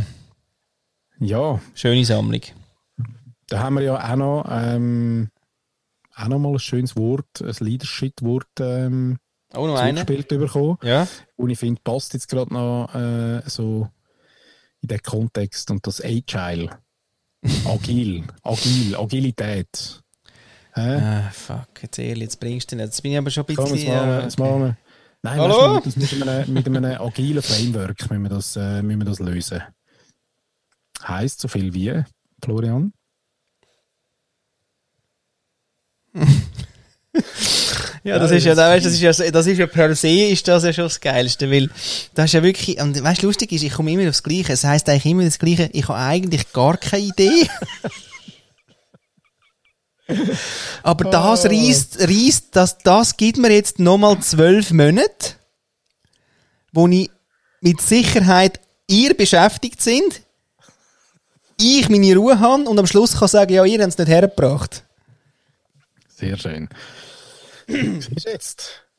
Speaker 2: Ja,
Speaker 1: schöne Sammlung.
Speaker 2: da haben wir ja auch noch, ähm, auch noch mal ein schönes Wort, ein Leadership-Wort ähm,
Speaker 1: Oh, noch
Speaker 2: zugespielt bekommen.
Speaker 1: Ja.
Speaker 2: Und ich finde, passt jetzt gerade noch äh, so in den Kontext und das Agile. Agil, agil, Agilität. Hä?
Speaker 1: Ah, fuck, jetzt ehrlich, jetzt bringst du ihn. Jetzt bin ich aber schon ein
Speaker 2: Komm,
Speaker 1: bisschen...
Speaker 2: jetzt machen wir,
Speaker 1: ja,
Speaker 2: jetzt machen wir. Nein,
Speaker 1: Hallo?
Speaker 2: weißt das mit, einem, mit einem agilen Framework müssen wir das, äh, müssen wir das lösen. Heißt so viel wie, Florian?
Speaker 1: Ja, das ist ja, weißt, das ist ja, das ist ja per se ist das ja schon das Geilste, weil das ist ja wirklich, und weißt, lustig ist, ich komme immer aufs Gleiche. Es heisst eigentlich immer das Gleiche. Ich habe eigentlich gar keine Idee. Aber das reißt, reißt, das, das gibt mir jetzt nochmal zwölf Monate, wo ich mit Sicherheit ihr beschäftigt sind, ich meine Ruhe habe und am Schluss kann sagen, ja, ihr habt es nicht hergebracht.
Speaker 2: Sehr schön. Siehst du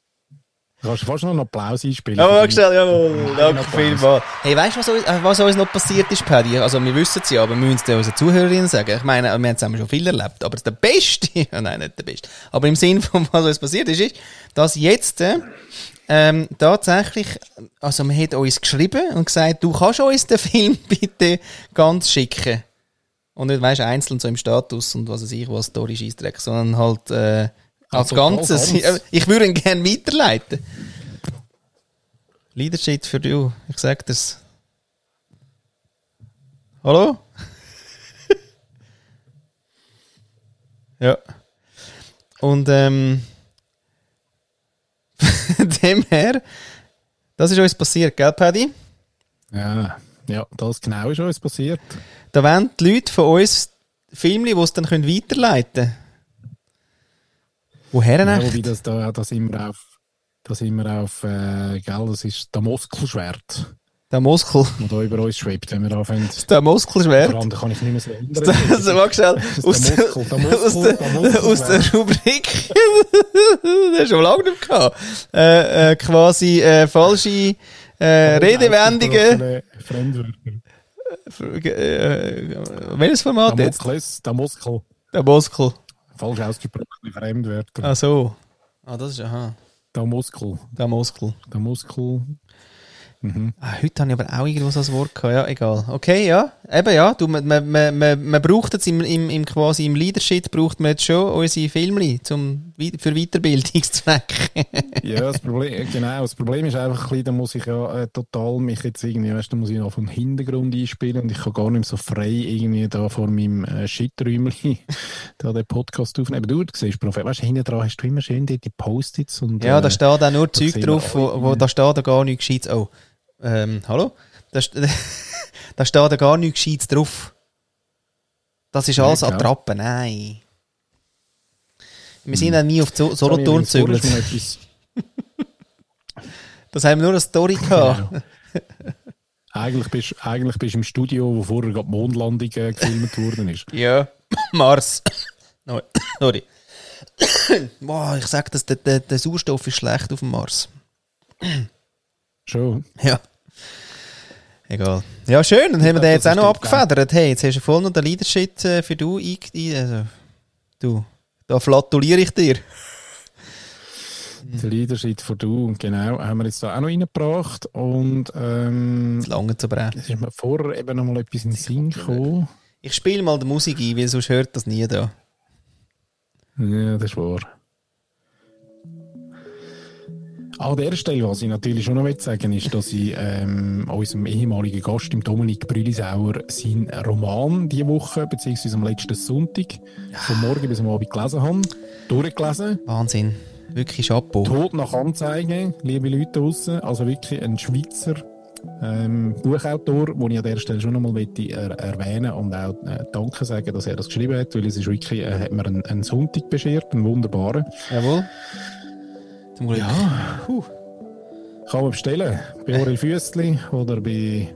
Speaker 2: jetzt? Du kannst fast noch einen Applaus einspielen.
Speaker 1: Ja, gestellt, jawohl, danke vielmals. Hey, weißt du, was, uns- äh, was uns noch passiert ist, Paddy? Also, wir wissen es ja, aber wir müssen es den unseren Zuhörerinnen sagen. Ich meine, wir haben zusammen schon viel erlebt, aber der Beste, ja, nein, nicht der Beste, aber im Sinn von, was uns passiert ist, ist, dass jetzt, äh, ähm, tatsächlich, also, man hat uns geschrieben und gesagt, du kannst uns den Film bitte ganz schicken. Und nicht, weißt einzeln so im Status und was weiß ich, was Story Scheissdreck, sondern halt, äh, als Ganzes.
Speaker 2: ganz.
Speaker 1: Ich würde ihn gerne weiterleiten. Leadership für du. Ich sag das. Hallo? ja. Und ähm, dem her, das ist uns passiert, gell, Paddy?
Speaker 2: Ja, ja, das genau ist uns passiert.
Speaker 1: Da wollen die Leute von uns Filme, die sie dann können weiterleiten können. Woher
Speaker 2: Ja,
Speaker 1: denn?
Speaker 2: wobei das, da, da sind wir auf, da sind wir auf äh, gell, das ist der Muskelschwert,
Speaker 1: Der Muskel.
Speaker 2: der da über uns schwebt, wenn wir anfangen.
Speaker 1: Der Muskelschwert.
Speaker 2: Vor kann ich nicht mehr ändern.
Speaker 1: Das mag schnell
Speaker 2: ist
Speaker 1: aus
Speaker 2: der
Speaker 1: der,
Speaker 2: Muskel, der Muskel,
Speaker 1: aus der,
Speaker 2: der Muskel,
Speaker 1: aus der Rubrik, das hast du schon lange nicht gehabt, äh, äh, quasi äh, falsche äh, Redewendungen.
Speaker 2: Fremdwörter.
Speaker 1: Äh, welches Format
Speaker 2: Der
Speaker 1: jetzt?
Speaker 2: Muskel, der Muskel.
Speaker 1: Der Muskel.
Speaker 2: Falsch ausgesprochene Fremdwörter.
Speaker 1: Ach so. Ah, das ist, aha,
Speaker 2: Der Muskel.
Speaker 1: der Muskel.
Speaker 2: Der Muskel.
Speaker 1: Ah, heute habe ich aber auch irgendwo so ein Wort gehabt. Ja, egal. Okay, ja. Eben, ja. Du, man, man, man, man braucht jetzt im, im, im, quasi im Leadership braucht man jetzt schon unsere Filme zum, für Weiterbildungszwecke.
Speaker 2: Ja, das Problem, genau. Das Problem ist einfach, ein da muss ich ja äh, total mich jetzt irgendwie, weißt du, da muss ich noch vom Hintergrund einspielen und ich kann gar nicht mehr so frei irgendwie da vor meinem äh, Shiträumchen da den Podcast aufnehmen. Du, siehst, Prophet, weißt du, hinten dran hast du immer schön die, die Post-its und.
Speaker 1: ja, da
Speaker 2: äh,
Speaker 1: steht auch nur Zeug drauf, wo, wo da steht da gar nichts Gescheites. Oh, ähm, hallo? Da, da steht da gar nichts Gescheites drauf. Das ist
Speaker 2: Ja,
Speaker 1: alles
Speaker 2: klar.
Speaker 1: Attrappe. Nein. Wir sind ja nie auf Solothurn gezügelt. Das haben wir nur eine Story gehabt.
Speaker 2: Genau. Eigentlich bist du eigentlich bist im Studio, wo vorher gerade die Mondlandung äh, gefilmt worden ist.
Speaker 1: Ja, Mars. No, Sorry. Boah, ich sag das, der, der, der Sauerstoff ist schlecht auf dem Mars.
Speaker 2: Schon.
Speaker 1: Ja. Egal. Ja, schön, dann haben wir den jetzt auch noch abgefedert. Hey, jetzt hast du voll noch den Leadership äh, für du also, Du, da flatuliere ich dir.
Speaker 2: Der Leadership von du, genau, haben wir jetzt da auch noch reingebracht. Und ähm,
Speaker 1: lange zu brechen.
Speaker 2: es ist mir vorher eben noch mal etwas in den Sinn gekommen.
Speaker 1: Ich spiele mal die Musik ein, weil sonst hört das nie da.
Speaker 2: Ja, das ist wahr. An der Stelle, was ich natürlich schon noch sagen ist, dass ich ähm, unserem ehemaligen Gast, dem Dominik Brülisauer, seinen Roman diese Woche, beziehungsweise am letzten Sonntag, von morgen bis am Abend gelesen habe, durchgelesen.
Speaker 1: Wahnsinn. Wirklich Chapeau.
Speaker 2: Tod nach Anzeige, liebe Leute draussen. Also wirklich ein Schweizer ähm, Buchautor, den ich an der Stelle schon nochmal er erwähnen und auch äh, Danke sagen, dass er das geschrieben hat, weil es ist wirklich, er hat mir einen, einen Sonntag beschert, einen wunderbaren.
Speaker 1: Jawohl. Zum Glück.
Speaker 2: Ja,
Speaker 1: Puh.
Speaker 2: kann man bestellen. Bei Ori Füssli oder bei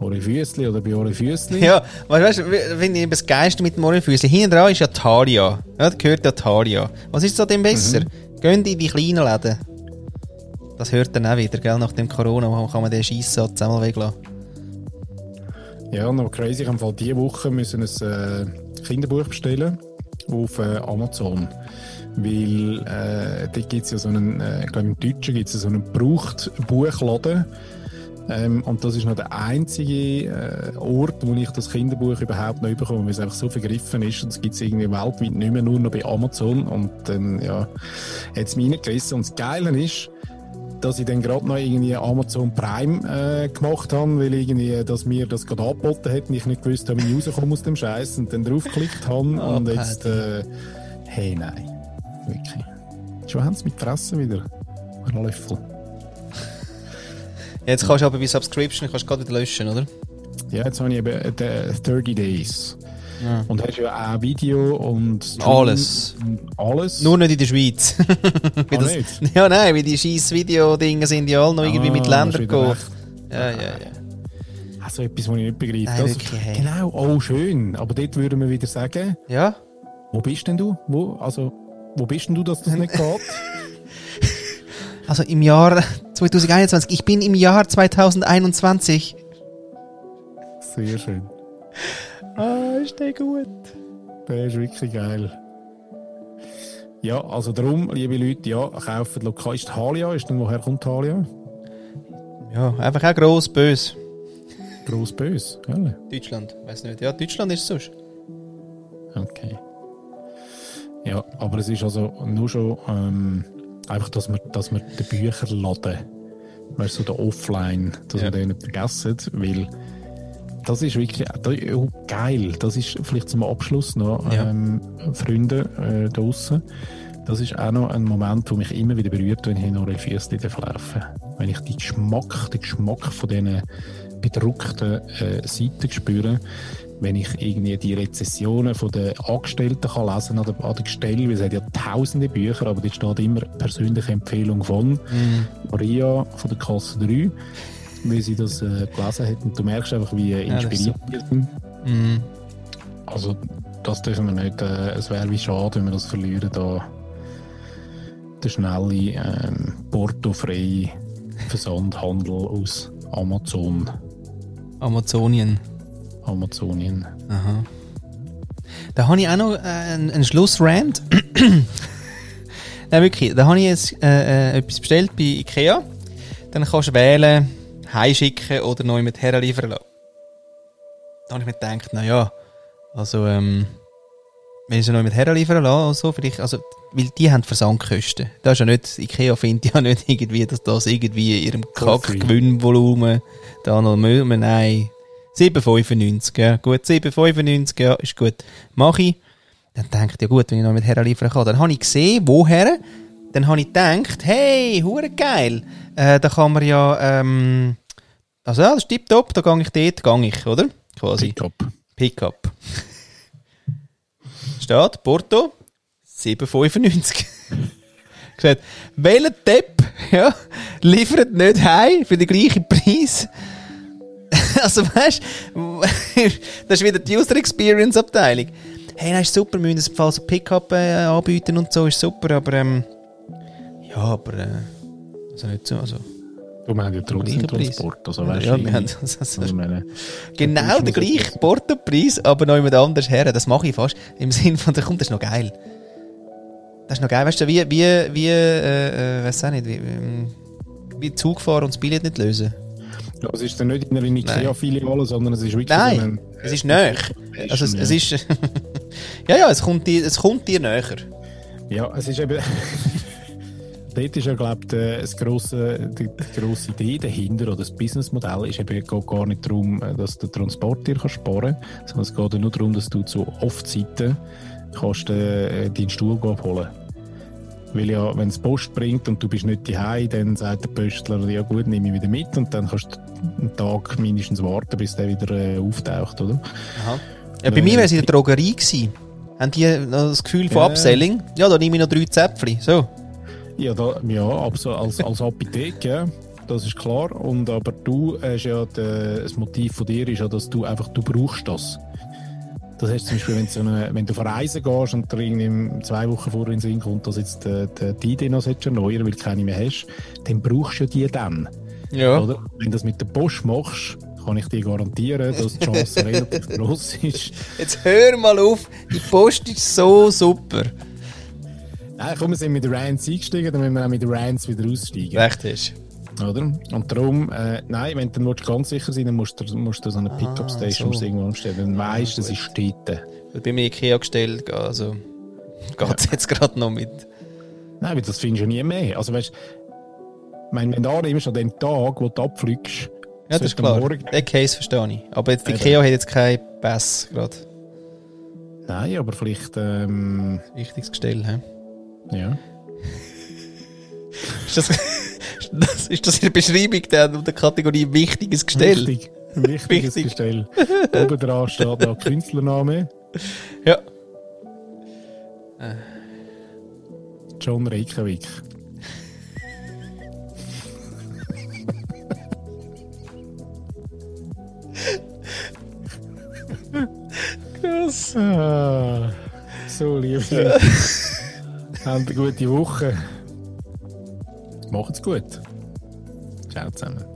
Speaker 2: Ori Füssli oder bei Ori Füssli.
Speaker 1: Ja, weißt du, wenn ich das Geist mit dem Ohrenfüßchen. Hinten dran ist ja Taria. Ja, da gehört ja Taria. Was ist so dem besser? Gehen in die kleinen Läden. Das hört dann auch wieder, gell? Nach dem Corona kann man den Scheisssatz einmal weglassen.
Speaker 2: Ja, noch crazy. Ich habe Fall diese Woche müssen ein äh, Kinderbuch bestellen auf äh, Amazon. Weil äh, dort gibt es ja so einen, äh, ich glaube im Deutschen gibt es so einen Gebraucht-Buchladen. Ähm, und das ist noch der einzige äh, Ort, wo ich das Kinderbuch überhaupt noch bekomme, weil es einfach so vergriffen ist. Und es gibt es irgendwie weltweit nicht mehr, nur noch bei Amazon. Und dann, ja, hat es mich reingerissen. Und das Geile ist, dass ich dann gerade noch irgendwie Amazon Prime äh, gemacht habe, weil irgendwie, dass mir das gerade angeboten hat und ich nicht gewusst habe, wie ich rauskomme aus dem Scheiß und dann draufgeklickt habe
Speaker 1: Oh,
Speaker 2: und jetzt, äh, hey, nein. Wirklich. Schon haben sie mit Fressen wieder. Ein Löffel.
Speaker 1: Jetzt kannst du aber bei Subscription kannst du gerade wieder löschen, oder?
Speaker 2: Ja, jetzt habe ich eben äh, die 30 Days.
Speaker 1: Ja.
Speaker 2: Und hast ja auch Video und Stream
Speaker 1: Alles.
Speaker 2: und alles.
Speaker 1: Nur nicht in der Schweiz. Wie
Speaker 2: Ah,
Speaker 1: das,
Speaker 2: nicht?
Speaker 1: ja, nein, weil die scheiß Video-Dinge sind ja alle noch irgendwie mit
Speaker 2: Ah, hast
Speaker 1: Ländern gegangen. Ja, ja, ja.
Speaker 2: Also etwas, was ich nicht begreife.
Speaker 1: Nein,
Speaker 2: Das-
Speaker 1: wirklich, hey.
Speaker 2: Genau, oh schön. Aber dort würden wir wieder sagen,
Speaker 1: Ja?
Speaker 2: wo bist denn du? Wo, also, wo bist denn du, dass das nicht geht?
Speaker 1: Also im Jahr 2021. Ich bin im Jahr 2021.
Speaker 2: Sehr schön.
Speaker 1: Ah, ist der gut.
Speaker 2: Der ist wirklich geil. Ja, also darum, liebe Leute, ja, kaufen lokal. Ist Thalia? Ist denn, woher kommt Thalia?
Speaker 1: Ja, einfach auch gross, bös.
Speaker 2: Gross bös?
Speaker 1: Deutschland, weiß nicht. Ja, Deutschland ist es sonst.
Speaker 2: Okay. Ja, aber es ist also nur schon ähm, einfach, dass wir, dass wir den Bücherladen, weißt du, so der Offline, dass
Speaker 1: Ja.
Speaker 2: wir den nicht vergessen, weil das ist wirklich ist auch geil. Das ist vielleicht zum Abschluss noch,
Speaker 1: Ja.
Speaker 2: ähm, Freunde äh, draussen. Das ist auch noch ein Moment, der mich immer wieder berührt, wenn ich in Orel Fürsli laufe. Wenn ich den Geschmack, den Geschmack von diesen bedruckten äh, Seiten spüre, wenn ich irgendwie die Rezessionen von den Angestellten kann lesen an der, an der Gestelle, weil es hat ja tausende Bücher, aber dort steht immer persönliche Empfehlung von Maria von der Klasse 3, weil sie das äh, gelesen hat und du merkst einfach, wie äh, inspiriert wir sind.
Speaker 1: Mhm.
Speaker 2: Also das dürfen wir nicht, äh, es wäre wie schade, wenn wir das verlieren, da der schnelle, ähm, portofreie Versandhandel aus Amazon,
Speaker 1: Amazonien.
Speaker 2: Amazonien.
Speaker 1: Aha. Da habe ich auch noch äh, einen, einen Schlussrand. Nein, wirklich. Da habe ich jetzt äh, äh, etwas bestellt bei Ikea. Dann kannst du wählen, heimschicken oder neu mit herliefern lassen. Da habe ich mir gedacht, naja, also, ähm, wenn ich sie neu mit herliefern lassen oder so, vielleicht, also, weil die haben Versandkosten. Das ist ja nicht, Ikea findet ja nicht irgendwie, dass das irgendwie in ihrem. Kack-Gewinnvolumen da noch Müll, nein. 7,95, ja. Gut, 7,95, ja, ist gut. Mach ich. Dann denke ich, ja gut, wenn ich noch mit Herren liefern kann. Dann habe ich gesehen, woher. Dann habe ich gedacht, hey, hure geil. Äh, da kann man ja, ähm, also ja, das ist tipptopp, da gehe ich dort, gehe ich, oder? Quasi.
Speaker 2: Pickup.
Speaker 1: Pickup. Steht, Porto, 7,95. gesagt, welcher Depp, ja, liefert nicht heim für den gleichen Preis? also weißt du, das ist wieder die User Experience Abteilung. Hey, das ist super, wir müssen Fall so Pickup äh, anbieten und so, ist super, aber ähm, ja, aber äh, also nicht so, also
Speaker 2: Du meinst ja trotzdem. Transport. Also, weißt
Speaker 1: ja,
Speaker 2: du,
Speaker 1: wir haben
Speaker 2: irgendwie-
Speaker 1: das,
Speaker 2: also, ich meine,
Speaker 1: genau der gleiche Portopreis, aber noch jemand anders her. Das mache ich fast. Im Sinn von, da kommt das ist noch geil. Das ist noch geil, weißt du, wie, wie, wie, äh, äh, weiß auch nicht, wie, ähm, wie Zug fahren und das Billett nicht lösen.
Speaker 2: Es ist dann nicht in einer Ikea-Filiale, sondern es ist wirklich
Speaker 1: Nein, es ist näher. Also es, es ist, ja, ja, es kommt dir, es kommt dir näher.
Speaker 2: Ja, es ist eben. Dort ist ja, glaube ich, das grosse, die, die grosse Idee dahinter, oder das Businessmodell, ist eben geht gar nicht darum, dass der Transport dir kann sparen kann, sondern es geht nur darum, dass du zu Off-Zeiten kannst, äh, deinen Stuhl abholen Weil ja, wenn es Post bringt und du bist nicht daheim, dann sagt der Postler, ja gut, nehme ich wieder mit und dann kannst du einen Tag mindestens warten, bis der wieder äh, auftaucht, oder?
Speaker 1: Ja, bei mir wäre es in der Drogerie gewesen. Haben die noch das Gefühl von
Speaker 2: Ja.
Speaker 1: Upselling? Ja, da nehme ich noch drei Zäpfchen. So.
Speaker 2: Ja, da, ja als, als Apotheke, ja, das ist klar. Und, aber du hast ja, das Motiv von dir ist ja, dass du einfach, du brauchst das. Das heißt zum Beispiel, wenn du, so eine, wenn du verreisen gehst und irgendwie zwei Wochen vorher in den Sinn kommt, dass jetzt die, die, die Idee noch erneuern weil du keine mehr hast, dann brauchst du die dann.
Speaker 1: Ja.
Speaker 2: Oder? Wenn du das mit der Post machst, kann ich dir garantieren, dass die Chance relativ groß ist.
Speaker 1: Jetzt hör mal auf, die Post ist so super.
Speaker 2: Nein, komm, wir sind mit der Rands eingestiegen, dann müssen wir auch mit der Rands wieder aussteigen.
Speaker 1: Recht hast.
Speaker 2: Oder? Und darum, äh, nein, wenn du dann ganz sicher sein dann musst du, musst du so eine Pickup-Station
Speaker 1: so.
Speaker 2: irgendwo anstellen. Dann weißt du, das ist dort.
Speaker 1: Weil bei mir Ikea gestellt, also geht es jetzt gerade noch mit.
Speaker 2: Nein, weil das findest du nie mehr. Also weißt meine, wenn du annimmst an dem Tag, wo du abfliegst,
Speaker 1: Ja, das ist klar.
Speaker 2: Morgen,
Speaker 1: Den Case verstehe ich. Aber jetzt. Ikea hat jetzt keinen Pass gerade.
Speaker 2: Nein, aber vielleicht, ähm,
Speaker 1: Wichtiges Gestell, hä?
Speaker 2: ja.
Speaker 1: Ist das, das, ist das in der Beschreibung dann der Kategorie wichtiges Gestell?
Speaker 2: Wichtig. Wichtiges
Speaker 1: Wichtig.
Speaker 2: Gestell. Oben dran steht noch Künstlername.
Speaker 1: Ja.
Speaker 2: John Reykjavik.
Speaker 1: Krass.
Speaker 2: Ah, so, liebe Leute. Habt eine gute Woche. Macht's gut. Ciao zusammen.